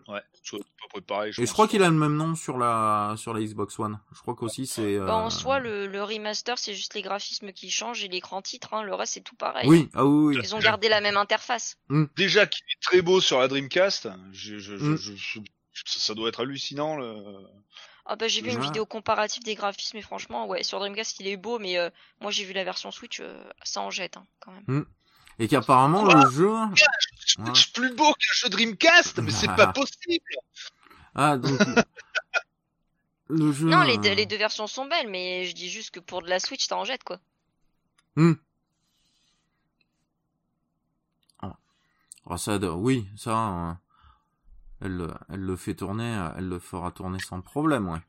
Ouais, c'est à peu près pareil. Et je crois qu'il a le même nom sur la sur la Xbox One. Je crois qu'aussi c'est. euh, Bah, en soi, le, le remaster, c'est juste les graphismes qui changent et l'écran titre. Hein, le reste, c'est tout pareil. Oui, ah oui, oui. Ils ont gardé la même interface. déjà qu'il est très beau sur la Dreamcast. Je, je, je, Mm. je- je- ça ça doit être hallucinant. Le... Ah bah j'ai vu une Ouais. vidéo comparative des graphismes et ouais, ça en jette qu'apparemment le jeu. Switch plus beau qu'un jeu Dreamcast, mais c'est pas possible. Ah donc. le jeu. Non, les deux, euh, les deux versions sont belles, mais je dis juste que pour de la Switch, t'en jettes quoi. ah, ça, de- oui, ça, euh, elle, le- elle le fait tourner, euh, elle le fera tourner sans problème, ouais.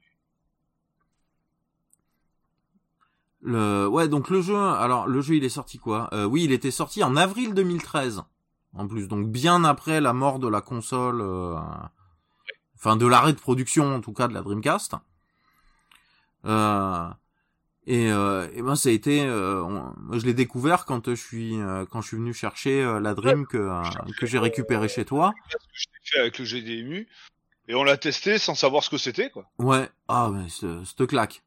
Le, ouais, donc le jeu, alors le jeu, il est sorti quoi? Euh, Oui, il était sorti en avril 2013, en plus, donc bien après la mort de la console, euh, enfin de l'arrêt de production en tout cas de la Dreamcast. Euh, et, euh, et ben ça a été, euh, on- je l'ai découvert quand je suis euh, quand je suis venu chercher la Dream que que j'ai récupéré chez toi. ce que je t'ai fait avec le GDMU. Et on l'a testé sans savoir ce que c'était, quoi. Ouais, ah mais c'est cette claque,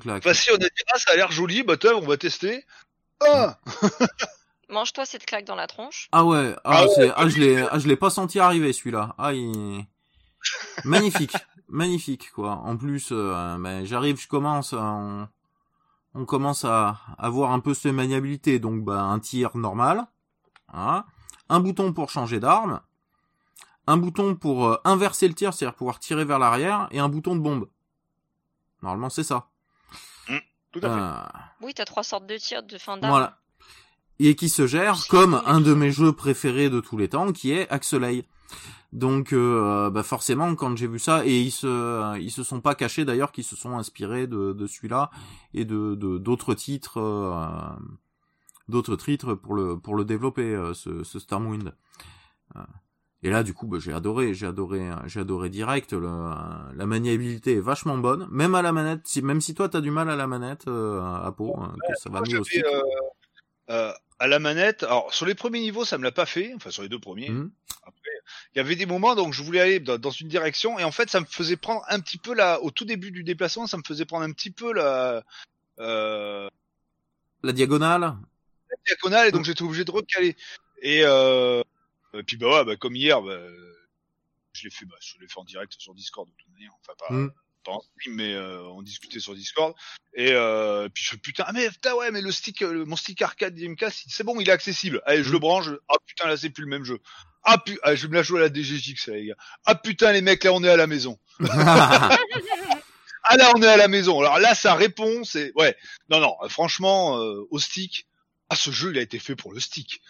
claque. Bah si, on a dit, ah, ça a l'air joli, bah on va tester. Ah Mange-toi cette claque dans la tronche. Ah ouais, ah, Ah ouais, ah je l'ai, ah je l'ai pas senti arriver celui-là. Ah il... magnifique, magnifique quoi. En plus, euh, ben, j'arrive, je commence, on commence à avoir un peu cette maniabilité, donc bah un tir normal, hein, un bouton pour changer d'arme, un bouton pour euh, inverser le tir, c'est-à-dire pouvoir tirer vers l'arrière, et un bouton de bombe. Normalement c'est ça. Tout à fait. Euh, Oui, t'as trois sortes de tirs de fin d'arme. voilà. Et qui se gère comme un de mes jeux préférés de tous les temps, qui est Axelay. Donc, euh, bah forcément, quand j'ai vu ça, et ils se, ils se sont pas cachés d'ailleurs, qu'ils se sont inspirés de, de celui-là et de de- d'autres titres, euh, d'autres titres pour le pour le développer, euh, ce, ce Stormwind. Et là, du coup, bah, j'ai adoré, j'ai adoré, j'ai adoré direct. Le, euh, la maniabilité est vachement bonne, même à la manette. Si, même si toi t'as du mal à la manette, euh, à peau, que ça va mieux aussi. euh, euh, à la manette, alors sur les premiers niveaux, ça me l'a pas fait, enfin sur les deux premiers. Mhm. Il y avait des moments donc je voulais aller dans, dans une direction et en fait ça me faisait prendre un petit peu la, au tout début du déplacement, ça me faisait prendre un petit peu la, euh, La diagonale? la diagonale et donc j'étais obligé de recaler. Et, euh, et puis bah ouais, bah, comme hier, bah, je l'ai fait, bah, je l'ai fait en direct sur Discord de toute manière, enfin pas. Pas en stream, mais euh, on discutait sur Discord. Et euh, puis je fais putain ah, mais putain ouais mais le stick euh, mon stick arcade Dreamcast c'est bon il est accessible. Allez je Mhm. le branche ah putain là c'est plus le même jeu. Ah putain ah, je vais me la jouer à la DGX là, les gars. Ah putain les mecs là on est à la maison. Ah là on est à la maison. Alors là ça répond c'est ouais. Non non euh, franchement euh, au stick ah ce jeu il a été fait pour le stick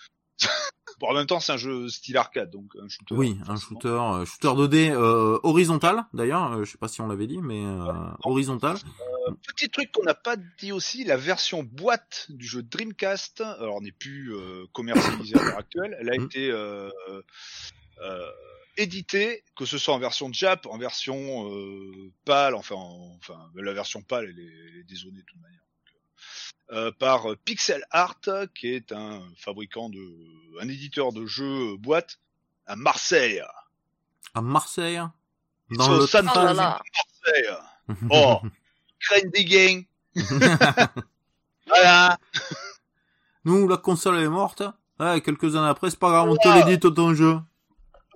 bon en même temps c'est un jeu style arcade donc un shooter oui, un shooter, euh, shooter 2D euh, horizontal d'ailleurs. euh, je sais pas si on l'avait dit, mais euh, horizontal. Petit truc qu'on n'a pas dit aussi, la version boîte du jeu Dreamcast, alors n'est plus commercialisée à l'heure actuelle, elle a Mhm. été éditée, que ce soit en version Jap, en version PAL, enfin, en- enfin la version PAL elle est, elle est dézonée de toute manière. Euh, par Pixel Art, qui est un fabricant de, un éditeur de jeux boîte à Marseille. À Marseille? Dans le Oh là Fe, là. Marseille. Oh, craigne des. Voilà. Nous, la console est morte. Ouais, quelques années après, c'est pas grave, on te l'édite ton jeu.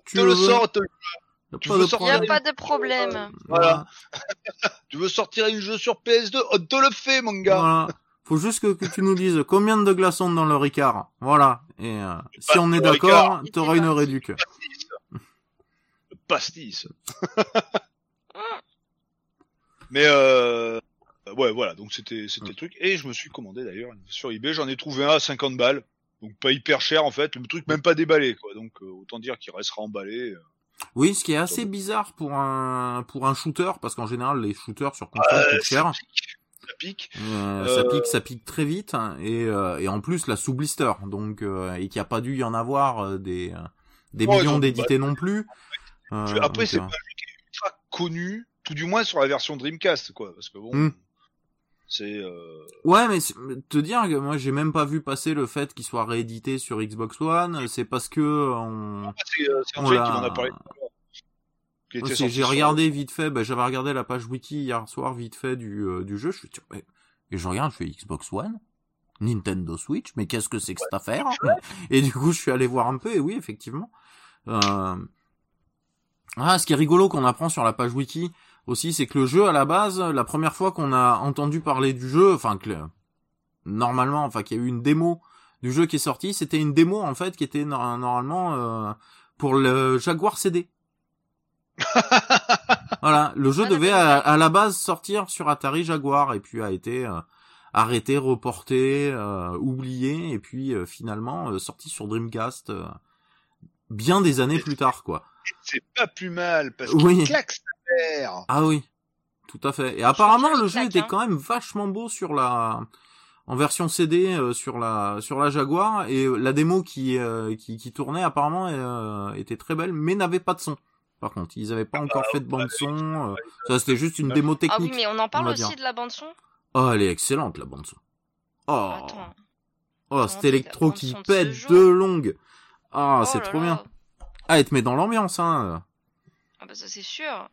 Tu te le veux sors, te- Y a tu pas veux Y a problème. pas de problème. Voilà. tu veux sortir un jeu sur PS2, on te le fait, mon gars. Voilà. Faut juste que, que tu nous dises combien de glaçons dans le Ricard. Voilà. Et euh, si on est d'accord, t'auras une réduc. Pastis. Mais euh, ouais, voilà. Donc c'était c'était le truc. Et je me suis commandé d'ailleurs sur eBay. J'en ai trouvé un à 50 balles. Donc pas hyper cher en fait. Le truc même pas déballé quoi. Donc euh, autant dire qu'il restera emballé. Oui, ce qui est assez bizarre pour un pour un shooter, parce qu'en général les shooters sur console Euh, coûtent cher. Ça pique. Ça pique. Euh, Euh, Ça pique, ça pique très vite, hein, et, euh, et en plus la sous blister, donc et qu'il n'y a pas dû y en avoir des des millions d'édités non plus. Après c'est pas un jeu qui est ultra connu, tout du moins sur la version Dreamcast quoi. Parce que bon. Hmm. C'est euh... Ouais, mais te dire que moi j'ai même pas vu passer le fait qu'il soit réédité sur Xbox One, c'est parce que on... c'est c'est On qui m'en a parlé. Qui était j'ai sur- regardé vite fait, bah, j'avais regardé la page wiki hier soir vite fait du euh, du jeu, je suis mais... et je regarde, je fais Xbox One, Nintendo Switch, mais qu'est-ce que c'est que cette affaire Et du coup je suis allé voir un peu et oui effectivement. Euh... Ah, ce qui est rigolo qu'on apprend sur la page wiki aussi, c'est que le jeu à la base, la première fois qu'on a entendu parler du jeu, enfin que le- normalement, enfin qu'il y a eu une démo du jeu qui est sorti, c'était une démo en fait qui était no- normalement euh, pour le Jaguar CD. Voilà, le jeu Ah, devait à, à la base sortir sur Atari Jaguar et puis a été euh, arrêté, reporté, euh, oublié et puis euh, finalement euh, sorti sur Dreamcast euh, bien des années plus tard quoi. C'est pas plus mal parce Oui. qu'il claque sa mère. Ah oui, tout à fait. Et apparemment le jeu claque, était hein. quand même vachement beau sur la en version CD euh, sur la sur la Jaguar et la démo qui euh, qui, qui tournait apparemment euh, était très belle mais n'avait pas de son. Par contre, ils avaient pas encore fait de bande son. euh, ça c'était juste une démo Ah oui, technique. mais on en parle aussi de la bande son? Oh, elle est excellente la bande son. Oh, Attends. oh électro qui de pète de longue. Ah, Oh c'est trop là. bien. Ah, elle te met dans l'ambiance, hein. Ah bah ça c'est sûr.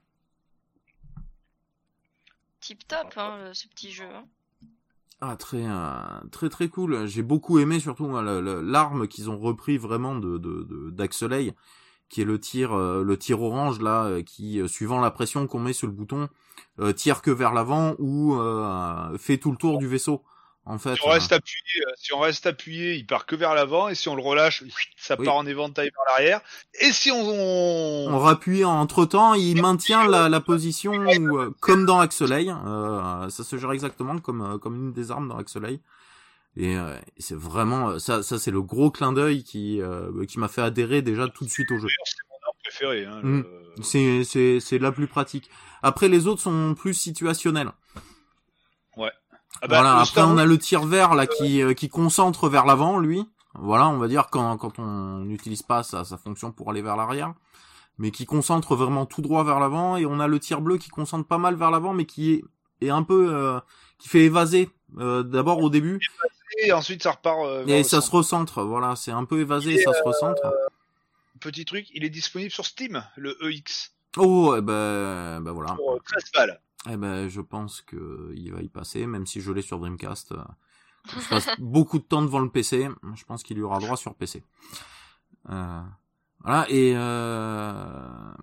Tip top, hein, ce petit jeu. hein. Ah, très, euh, très, très cool. J'ai beaucoup aimé surtout l'arme qu'ils ont repris vraiment de, de, qui est le tir, euh, le tir orange là, euh, qui euh, suivant la pression qu'on met sur le bouton, euh, tire que vers l'avant ou euh, fait tout le tour du vaisseau. En fait, Si on reste appuyé, euh, si on reste appuyé, il part que vers l'avant, et si on le relâche, ça Oui. part en éventail vers l'arrière. Et si on, on... on rappuie entre temps, il maintient la, la position où, comme dans Axelay. Euh, ça se gère exactement comme comme une des armes dans Axelay. Et euh, c'est vraiment euh, ça, ça c'est le gros clin d'œil qui euh, qui m'a fait adhérer déjà tout de suite au jeu. C'est mon arme préférée. Hein, Mm. le- C'est c'est c'est la plus pratique. Après les autres sont plus situationnels. Ah bah, voilà. Après on a le tir vert là qui euh, qui concentre vers l'avant lui. Voilà, on va dire quand quand on n'utilise pas sa sa fonction pour aller vers l'arrière, mais qui concentre vraiment tout droit vers l'avant. Et on a le tir bleu qui concentre pas mal vers l'avant, mais qui est est un peu euh, qui fait évaser euh, d'abord au début Et ensuite, ça repart. euh, et ça se centre. recentre. Voilà, c'est un peu évasé et ça se recentre. Petit truc, il est disponible sur Steam, le EX, Oh, eh ben, ben voilà. pour euh, 13 balles. Eh ben, je pense que il va y passer, même si je l'ai sur Dreamcast. euh, Je passe beaucoup de temps devant le PC. Je pense qu'il y aura droit sur PC. Euh, voilà, et euh...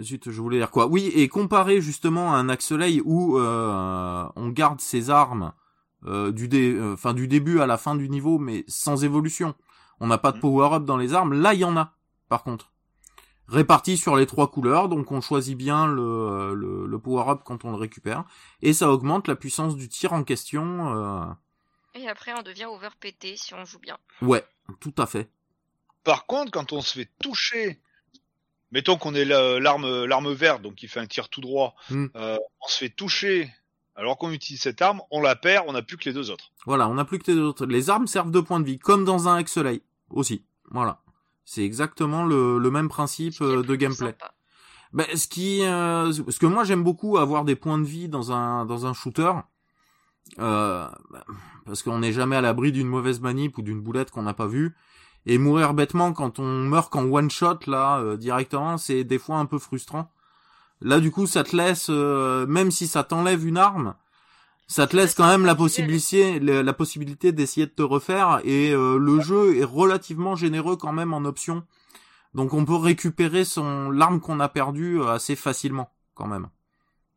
Zut, je voulais dire quoi? Oui, et comparé justement à un Axelay où euh, on garde ses armes euh, du, dé... euh, enfin, du début à la fin du niveau, mais sans évolution. On n'a pas de Mhm. power-up dans les armes. Là, il y en a, par contre. Répartis sur les trois couleurs, donc on choisit bien le, euh, le, le power-up quand on le récupère. Et ça augmente la puissance du tir en question. euh, Et après on devient overpété si on joue bien. Ouais, tout à fait. Par contre, quand on se fait toucher, mettons qu'on est la- l'arme l'arme verte, donc qui fait un tir tout droit, Mm. euh, on se fait toucher alors qu'on utilise cette arme, on la perd, on n'a plus que les deux autres. Voilà, on n'a plus que les autres. Les armes servent de points de vie, comme dans un Axelay aussi. Voilà. C'est exactement le, le même principe Ce euh, de gameplay. Ben, ce qui, euh, parce que moi j'aime beaucoup avoir des points de vie dans un dans un shooter, euh, ben, parce qu'on n'est jamais à l'abri d'une mauvaise manip ou d'une boulette qu'on n'a pas vue. Et mourir bêtement quand on meurt qu'en one shot là euh, directement, c'est des fois un peu frustrant. Là du coup, ça te laisse, euh, même si ça t'enlève une arme, ça te laisse quand même la possibilité, la, possibilité d'essayer de te refaire. Et euh, le jeu est relativement généreux quand même en options. Donc on peut récupérer son l'arme qu'on a perdue euh, assez facilement quand même.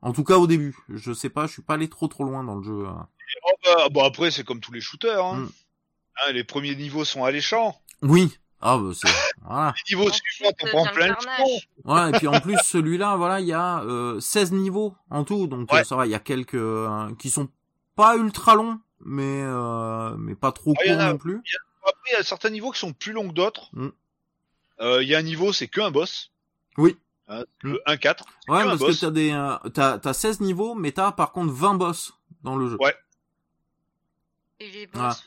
En tout cas au début. Je sais pas, je suis pas allé trop trop loin dans le jeu. euh. Oh, bah, bon après c'est comme tous les shooters. Hein. Mm. Hein, les premiers niveaux sont alléchants. Oui. Ah bah c'est voilà. Les niveaux suivants, on prend plein de. Voilà et puis en plus celui-là voilà, il y a euh, 16 niveaux en tout donc Ouais. euh, ça va, il y a quelques euh, qui sont pas ultra longs mais euh, mais pas trop Ah, courts a- non plus. Après, il y a certains niveaux qui sont plus longs que d'autres. Mm. Euh, Il y a un niveau, c'est que un boss. Oui. Hein, Mm. le 1-4. Ouais, que un parce boss. que t'as des euh, t'as t'as 16 niveaux mais t'as par contre 20 boss dans le jeu. Ouais. Et les Ah. boss.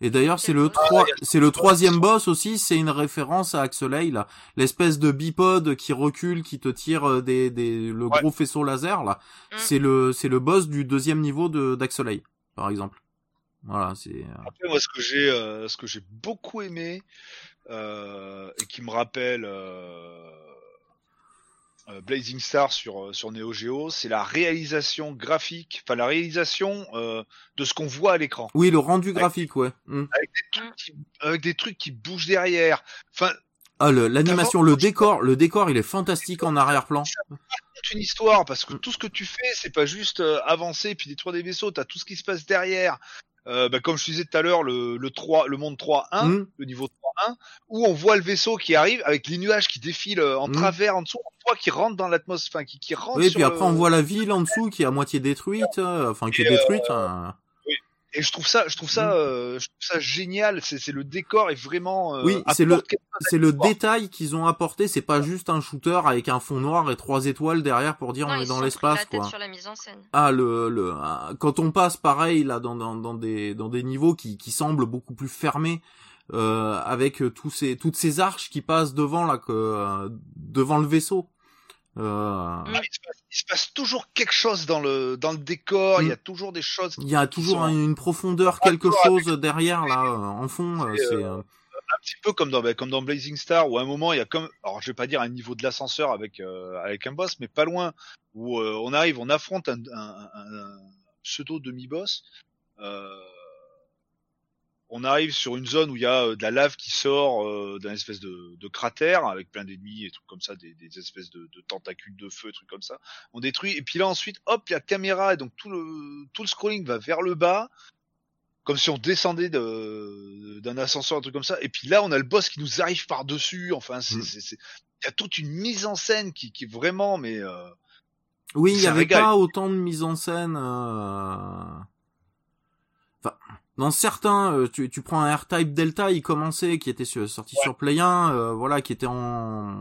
Et d'ailleurs, c'est le boss trois, c'est le troisième boss aussi. C'est une référence à Axelay, là, l'espèce de bipode qui recule, qui te tire euh, des, des, le Ouais. gros faisceau laser là. Mm. C'est le, c'est le boss du deuxième niveau de d'Axelay, par exemple. Voilà, c'est. euh, Après, moi, ce que j'ai, euh, ce que j'ai beaucoup aimé euh, et qui me rappelle euh, euh, Blazing Star sur euh, sur Neo Geo, c'est la réalisation graphique, enfin la réalisation euh, de ce qu'on voit à l'écran, Oui, le rendu graphique, ouais. Mm. avec des trucs qui, avec des trucs qui bougent derrière. Enfin, Ah, l'animation, le décor, le décor, il est fantastique en arrière-plan. une histoire parce que Mm. tout ce que tu fais, c'est pas juste euh, avancer puis détruire des vaisseaux. T'as tout ce qui se passe derrière. Euh, bah, comme je te disais tout à l'heure, le, le 3, le monde 3-1, Mm. le niveau 1 où on voit le vaisseau qui arrive avec les nuages qui défilent euh, en Mm. travers en dessous, on voit qui rentre dans l'atmosphère, enfin, qui, qui rentre Oui, sur puis après le- on voit la ville en dessous qui est à moitié détruite, euh, enfin qui est Et, euh, détruite. hein. Et je trouve ça, je trouve ça, Mm. euh, je trouve ça génial. C'est, c'est le décor est vraiment. euh, Oui, c'est le- C'est le détail qu'ils ont apporté, c'est pas juste un shooter avec un fond noir et trois étoiles derrière pour dire Non, on est dans l'espace quoi. sur la mise en scène. Ah le le ah, quand on passe pareil là dans dans, dans des dans des niveaux qui qui semblent beaucoup plus fermés euh, avec euh, tous ces toutes ces arches qui passent devant là que euh, devant le vaisseau. Euh, Ah, il, se passe, il se passe toujours quelque chose dans le dans le décor. Il y a toujours des choses. il y a toujours sont- une profondeur, quelque chose derrière là euh, en fond. euh, C'est, euh, un petit peu comme dans bah, comme dans Blazing Star où à un moment il y a comme alors je vais pas dire un niveau de l'ascenseur avec euh, avec un boss mais pas loin où euh, on arrive on affronte un, un, un- un pseudo demi boss euh, on arrive sur une zone où il y a euh, de la lave qui sort euh, d'un espèce de, de cratère avec plein d'ennemis et trucs comme ça des, des espèces de, de tentacules de feu trucs comme ça on détruit et puis là ensuite hop la caméra et donc tout le tout le scrolling va vers le bas comme si on descendait de- d'un ascenseur, un truc comme ça. Et puis là, on a le boss qui nous arrive par dessus. Enfin, c'est, Mm. c'est, c'est- il y a toute une mise en scène qui, qui est vraiment, mais euh, Oui, il y avait pas autant de mise en scène. euh, Enfin, dans certains, euh, tu, tu prends un R-Type Delta, il commençait, qui était sur- sorti Ouais. sur Play 1, euh, voilà, qui était en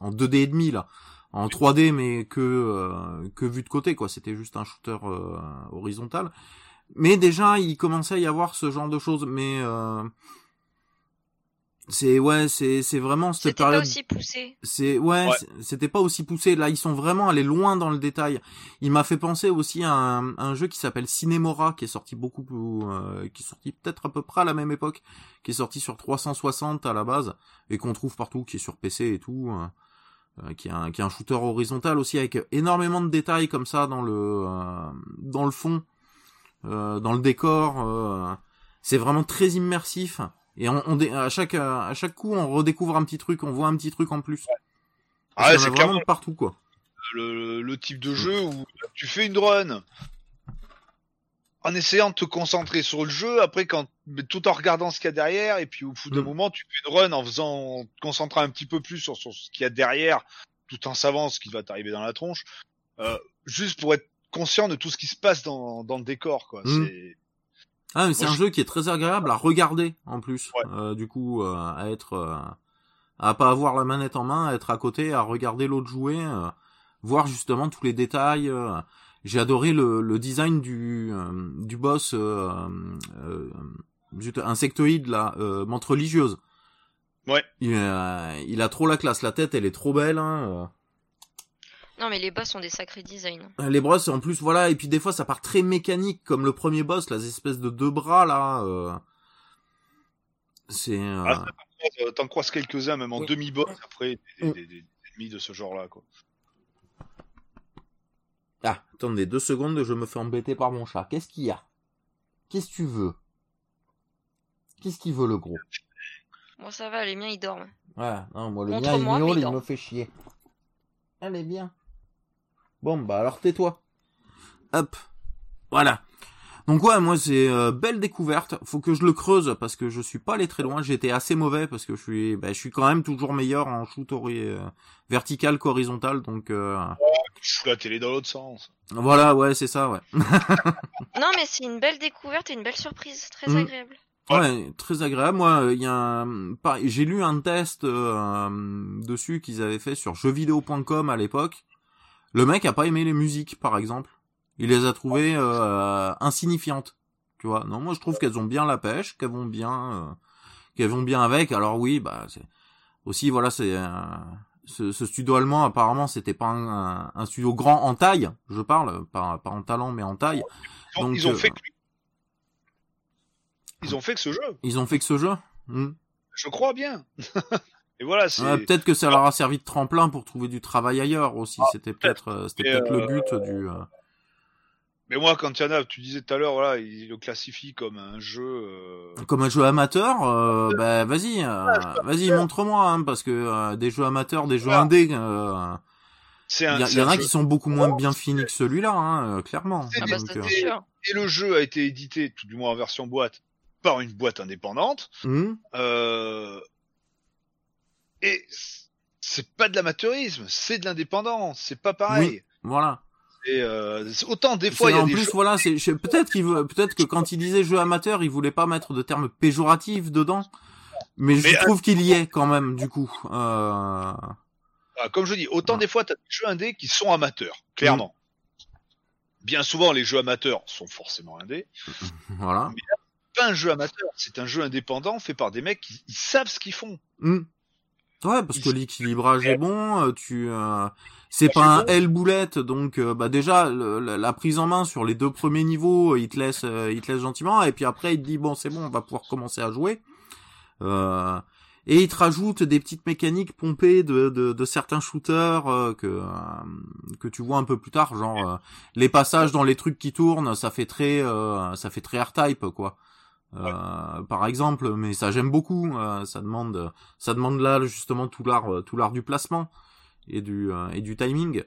en 2D et demi là, en 3D mais que euh, que vu de côté quoi. C'était juste un shooter euh, horizontal. Mais déjà, il commençait à y avoir ce genre de choses. Mais euh, c'est ouais, c'est c'est vraiment cette C'était pas aussi poussé. C'est ouais, Ouais. c'est- c'était pas aussi poussé. Là, ils sont vraiment allés loin dans le détail. Il m'a fait penser aussi à un, un jeu qui s'appelle Cinemora, qui est sorti beaucoup, plus- euh, qui est sorti peut-être à peu près à la même époque, qui est sorti sur 360 à la base et qu'on trouve partout, qui est sur PC et tout, euh, euh, qui est un, qui est un shooter horizontal aussi avec énormément de détails comme ça dans le, euh, dans le fond, euh, dans le décor. euh, c'est vraiment très immersif. Et on, on dé- à chaque à chaque coup, on redécouvre un petit truc, on voit un petit truc en plus. Ah, Il y en a c'est vraiment partout quoi. le, le type de jeu où tu fais une run en essayant de te concentrer sur le jeu, après quand mais tout en regardant ce qu'il y a derrière, et puis au bout d'un Mm. moment, tu fais une run en faisant, en te concentrant un petit peu plus sur, sur ce qu'il y a derrière, tout en savant ce qui va t'arriver dans la tronche, euh, juste pour être conscient de tout ce qui se passe dans, dans le décor, quoi. Mm. C'est Ah, mais c'est un je- jeu qui est très agréable à regarder en plus. Ouais. Euh, du coup, euh, à être, euh, à pas avoir la manette en main, à être à côté, à regarder l'autre jouer, euh, voir justement tous les détails. euh. J'ai adoré le, le design du euh, du boss, euh, euh, insectoïde là, euh, menthe religieuse. Ouais. Il, euh, il a trop la classe, la tête, elle est trop belle. Hein. Non, mais les boss ont des sacrés designs. euh. Les brosses en plus, voilà, et puis des fois ça part très mécanique comme le premier boss, là, les espèces de deux bras là. euh. C'est. euh, Ah, T'en croises quelques-uns, même en demi-boss, après, des, des- des- des ennemis de ce genre-là, quoi. Ah, attendez deux secondes, je me fais embêter par mon chat. Qu'est-ce qu'il y a? Qu'est-ce que tu veux? Qu'est-ce qu'il veut le gros? Bon, ça va, les miens ils dorment. Ouais, non, moi le mien il miaule, me fait chier. Allez, bien. Bon, bah alors tais-toi. Hop. Voilà. Donc ouais, moi c'est euh, belle découverte. Faut que je le creuse parce que je suis pas allé très loin. J'étais assez mauvais parce que je suis, bah, je suis quand même toujours meilleur en shoot euh, vertical qu'horizontal. Donc euh, Je fous la télé dans l'autre sens. voilà, ouais, c'est ça, ouais. Non, mais c'est une belle découverte et une belle surprise, très Mm. agréable. Ouais. Ouais, très agréable. Moi, il y a un... pareil, j'ai lu un test euh, dessus qu'ils avaient fait sur jeuxvideo.com à l'époque. Le mec a pas aimé les musiques, par exemple. Il les a trouvées euh, insignifiantes. Tu vois? Non, moi je trouve qu'elles ont bien la pêche, qu'elles vont bien, euh, qu'elles vont bien avec. Alors oui, bah c'est aussi voilà, c'est euh, ce, ce studio allemand apparemment c'était pas un, un studio grand en taille, je parle, pas, pas en talent mais en taille. Ils ont, Donc, ils ont euh, fait que... Ils ont fait que ce jeu. Ils ont fait que ce jeu? Hmm. Je crois bien. Et voilà, c'est. Ouais, peut-être que ça leur a servi de tremplin pour trouver du travail ailleurs aussi. Ah, c'était peut-être, euh, c'était peut-être euh, le but du. euh, Mais moi, quand il y en a, tu disais tout à l'heure, voilà, il le classifie comme un jeu. euh, Comme un jeu amateur, euh, bah vas-y, euh, vas-y, montre-moi, hein, parce que euh, des jeux amateurs, des jeux Voilà. indés, euh, C'est il un. y, en a jeu. qui sont beaucoup moins bien finis que celui-là, hein, euh, clairement. C'est Ah bah, Donc, euh. Et le jeu a été édité, tout du moins en version boîte, par une boîte indépendante. Hum, Euh, et c'est pas de l'amateurisme, c'est de l'indépendance, c'est pas pareil. voilà. Et euh, autant des fois il y a en des plus, voilà, c'est peut-être qu'il veut, peut-être que quand il disait jeu amateur, il voulait pas mettre de termes péjoratifs dedans, mais je Mais, euh, trouve qu'il y est quand même, du coup. Euh... Ah, comme je dis, autant Ouais. des fois t'as des jeux indés qui sont amateurs, clairement. Bien souvent les jeux amateurs sont forcément indés. Voilà. Pas un jeu amateur, c'est un jeu indépendant fait par des mecs qui ils savent ce qu'ils font. Hum. Ouais, parce que l'équilibrage est bon, euh, tu, euh, c'est pas un. L boulette, donc euh, bah déjà le- la, la prise en main sur les deux premiers niveaux, il te laisse, euh, il te laisse gentiment, et puis après il te dit bon c'est bon, on va pouvoir commencer à jouer. Euh, et il te rajoute des petites mécaniques pompées de, de, de certains shooters euh, que euh, que tu vois un peu plus tard, genre euh, les passages dans les trucs qui tournent, ça fait très euh, ça fait très R-Type quoi. Euh, par exemple, mais ça j'aime beaucoup. euh, ça demande ça demande là justement tout l'art euh, tout l'art du placement et du euh, et du timing.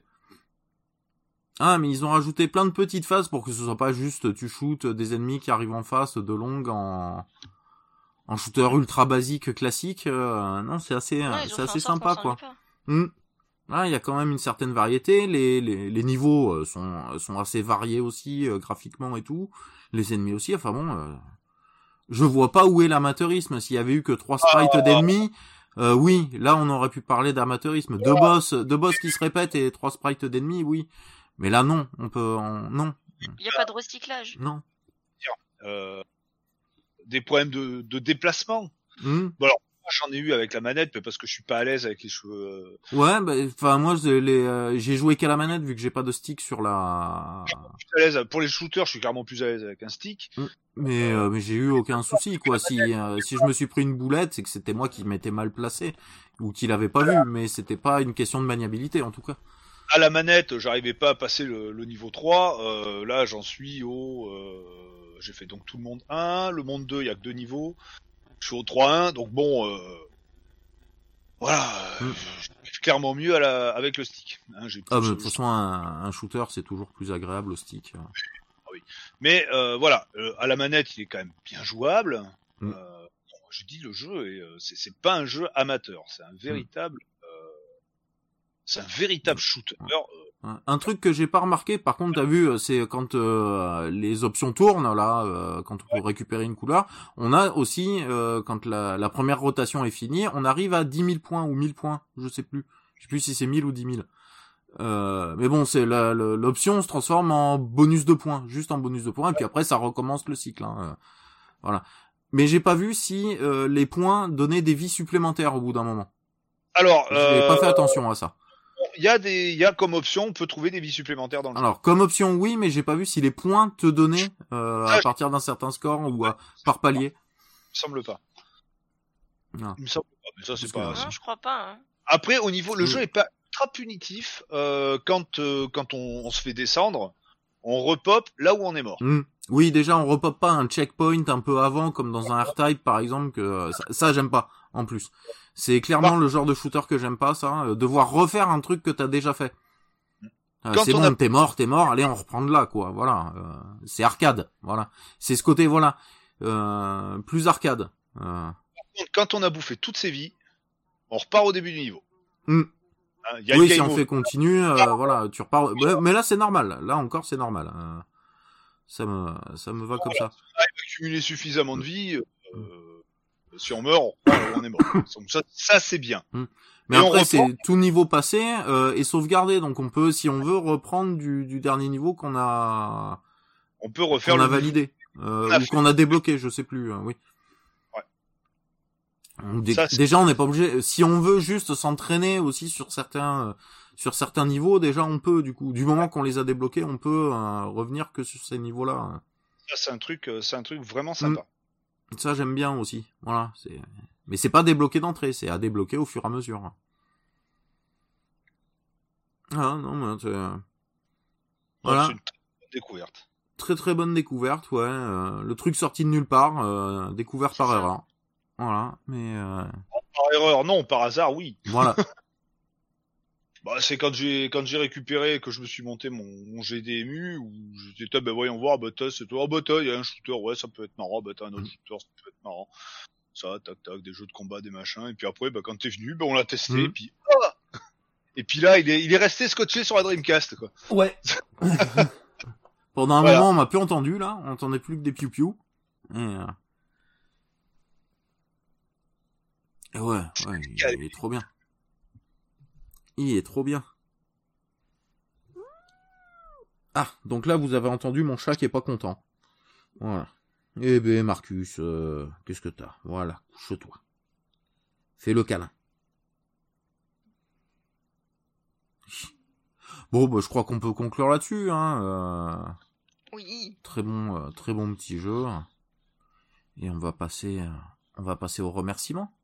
Ah mais ils ont rajouté plein de petites phases pour que ce soit pas juste tu shootes des ennemis qui arrivent en face de longue en en shooter ultra basique classique. euh, non c'est assez Ouais, c'est assez sympa quoi. pas. Hmm. Ah, il y a quand même une certaine variété. Les, les, les niveaux euh, sont, sont assez variés aussi, graphiquement et tout. Les ennemis aussi. Enfin bon, euh, je vois pas où est l'amateurisme. S'il y avait eu que trois sprites d'ennemis, euh, oui, là on aurait pu parler d'amateurisme. Deux boss, deux boss qui se répètent et trois sprites d'ennemis, oui. Mais là non, on peut, on- non, Il n'y a pas de recyclage. non. Euh, des problèmes de, de déplacement. Hmm. Moi, J'en ai eu avec la manette, mais parce que je suis pas à l'aise avec les cheveux. euh, Ouais, bah, enfin moi les, euh, j'ai joué qu'à la manette vu que j'ai pas de stick sur la. Je suis à l'aise pour les shooters, je suis carrément plus à l'aise avec un stick. Mais, euh, mais j'ai eu aucun souci quoi. Si euh, si je me suis pris une boulette, c'est que c'était moi qui m'étais mal placé ou qui l'avait pas vu, mais c'était pas une question de maniabilité en tout cas. À la manette, j'arrivais pas à passer le, le niveau 3. Euh, là, j'en suis au. euh, J'ai fait donc tout le monde 1, le monde 2, il y a que deux niveaux. Je suis au 3-1, donc bon. Euh, voilà, Mm. euh, je clairement mieux à la, avec le stick. Hein, j'ai Ah, de toute façon un, un shooter c'est toujours plus agréable au stick. Mais euh, voilà, euh, à la manette, il est quand même bien jouable. Mm. Euh, bon, je dis le jeu, et euh, c'est c'est pas un jeu amateur, c'est un véritable, euh, c'est un véritable shooter. Euh, Un- truc que j'ai pas remarqué, par contre, t'as vu, euh, c'est quand euh, les options tournent là, euh, quand on peut récupérer une couleur, on a aussi, euh, quand la, la première rotation est finie, on arrive à 10 000 points ou 1000 points, je sais plus, je sais plus si c'est 1000 ou 10 000. Euh, mais bon, c'est l'option se transforme en bonus de points, juste en bonus de points, et puis après ça recommence le cycle. Hein, euh, voilà. Mais j'ai pas vu si euh, les points donnaient des vies supplémentaires au bout d'un moment. Alors, J'ai pas fait attention à ça. Il y a des, il y a comme option, on peut trouver des vies supplémentaires dans le jeu. Alors, comme option, oui, mais j'ai pas vu si les points te donnaient euh, Ah, à je- partir d'un certain score ou à- par palier. Il me semble pas. Non. Il me semble pas, mais ça c'est pas. que- Non, c'est- je crois pas. hein. Après, au niveau, le jeu est pas ultra punitif euh, quand euh, quand on, on se fait descendre, on repop là où on est mort. Hmm. Oui, déjà, on repop pas un checkpoint un peu avant, comme dans un R-Type, par exemple, que euh, ça, ça, j'aime pas, en plus. C'est clairement Bah. le genre de shooter que j'aime pas, ça, euh, devoir refaire un truc que t'as déjà fait. Euh, c'est on bon, a- t'es mort, t'es mort, allez, on reprend de là, quoi, voilà. euh, c'est arcade, voilà. C'est ce côté, voilà, euh, plus arcade. Euh, Quand on a bouffé toutes ses vies, on repart au début du niveau. Mm. Hein, il y a oui, si on fait continue, voilà, tu repars. Mais, mais là, c'est normal. Là encore, c'est normal. ça me, ça me va comme ça. accumuler suffisamment de vie, euh, si on meurt, on on est mort. Donc ça, ça c'est bien. Mais Et on après, c'est tout niveau passé euh, et sauvegardé, donc on peut, si on veut, reprendre du, du dernier niveau qu'on a, On peut refaire qu'on a validé euh, On ou qu'on a débloqué, je sais plus. euh, oui. Ouais. On dé- Ça, c'est- déjà, on n'est pas obligé. Si on veut juste s'entraîner aussi sur certains, euh, sur certains niveaux, déjà on peut. Du coup, du moment qu'on les a débloqués, on peut euh, revenir que sur ces niveaux-là. hein. Ça, c'est un truc, euh, c'est un truc vraiment sympa. Ça j'aime bien aussi. Voilà, c'est mais c'est pas débloqué d'entrée, c'est à débloquer au fur et à mesure. Ah non, mais c'est Donc, voilà, C'est une très bonne découverte. très très bonne découverte, ouais. euh, le truc sorti de nulle part, euh, découvert C'est par ça. erreur. Voilà, mais euh, Par erreur, non, par hasard, oui. voilà. Bah, c'est quand j'ai quand j'ai récupéré que je me suis monté mon, mon GDMU où j'étais ben voyons voir bah c'est toi oh, bah il y a un shooter ouais ça peut être marrant bah t'as un autre shooter ça peut être marrant ça tac tac des jeux de combat des machins et puis après bah quand t'es venu bah on l'a testé et puis ah et puis là il est il est resté scotché sur la Dreamcast quoi Ouais. Pendant un Voilà. moment, on m'a plus entendu, là. On entendait plus que des piou-piou. Et, euh, et ouais, ouais, il, il est trop bien. Il est trop bien. Ah, donc là, vous avez entendu mon chat qui est pas content. Voilà. Eh ben, Marcus, euh, qu'est-ce que t'as? Voilà, couche-toi. Fais le câlin. Bon, bah, je crois qu'on peut conclure là-dessus, hein. euh. Oui. Très bon, euh, très bon petit jeu. Et on va passer, on va passer aux remerciements.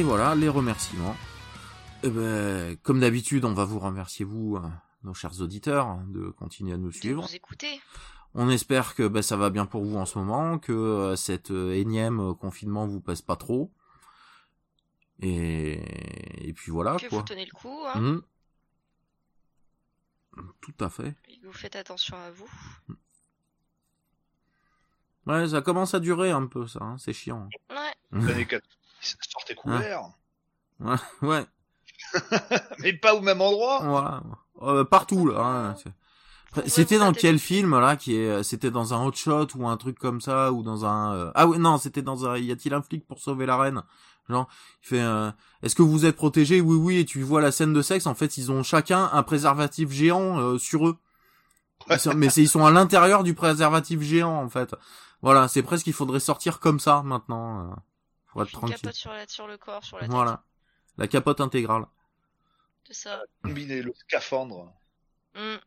Et voilà, les remerciements. Eh ben, comme d'habitude, on va vous remercier vous, euh, nos chers auditeurs, hein, de continuer à nous suivre. vous. On espère que ben, ça va bien pour vous en ce moment, que euh, cette euh, énième euh, confinement vous pèse pas trop. Et, et puis voilà que quoi. vous tenez le coup, hein. Mhm. Tout à fait. et que vous faites attention à vous. Ouais, ça commence à durer un peu ça, hein, c'est chiant. Ouais. l'année 4 sortez couverts. Ouais, mais pas au même endroit. Voilà. Euh, partout là. hein, C'était dans quel film là qui est C'était dans un hot shot ou un truc comme ça ou dans un euh, ah oui non c'était dans un y a-t-il un flic pour sauver la reine? Genre il fait euh, est-ce que vous êtes protégé oui oui et tu vois la scène de sexe en fait ils ont chacun un préservatif géant euh, sur eux. Ils sont- mais c'est ils sont à l'intérieur du préservatif géant en fait. Voilà c'est presque il faudrait sortir comme ça maintenant euh, pour être tranquille capote sur, la, sur le corps, sur la tête. voilà la capote intégrale C'est ça. combiner le scaphandre Mm.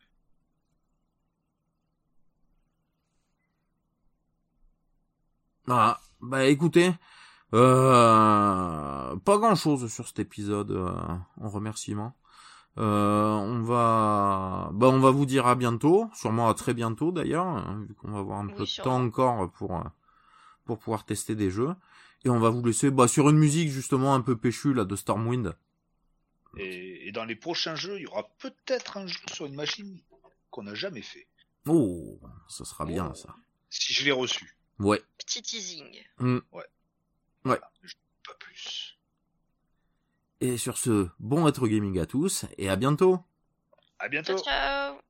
Voilà. Bah écoutez, euh, pas grand chose sur cet épisode euh, en remerciement. Euh, on va, bah on va vous dire à bientôt, sûrement à très bientôt d'ailleurs, hein, vu qu'on va avoir un Oui, peu de temps encore pour euh, pour pouvoir tester des jeux. Et on va vous laisser bah, sur une musique justement un peu péchue là de Stormwind. et, et dans les prochains jeux il y aura peut-être un jeu sur une machine qu'on n'a jamais fait Oh, ça sera bien Oh. ça. si je l'ai reçu Ouais. Petit teasing. pas plus Et sur ce, bon rétro gaming à tous et à bientôt. à bientôt Ciao, ciao.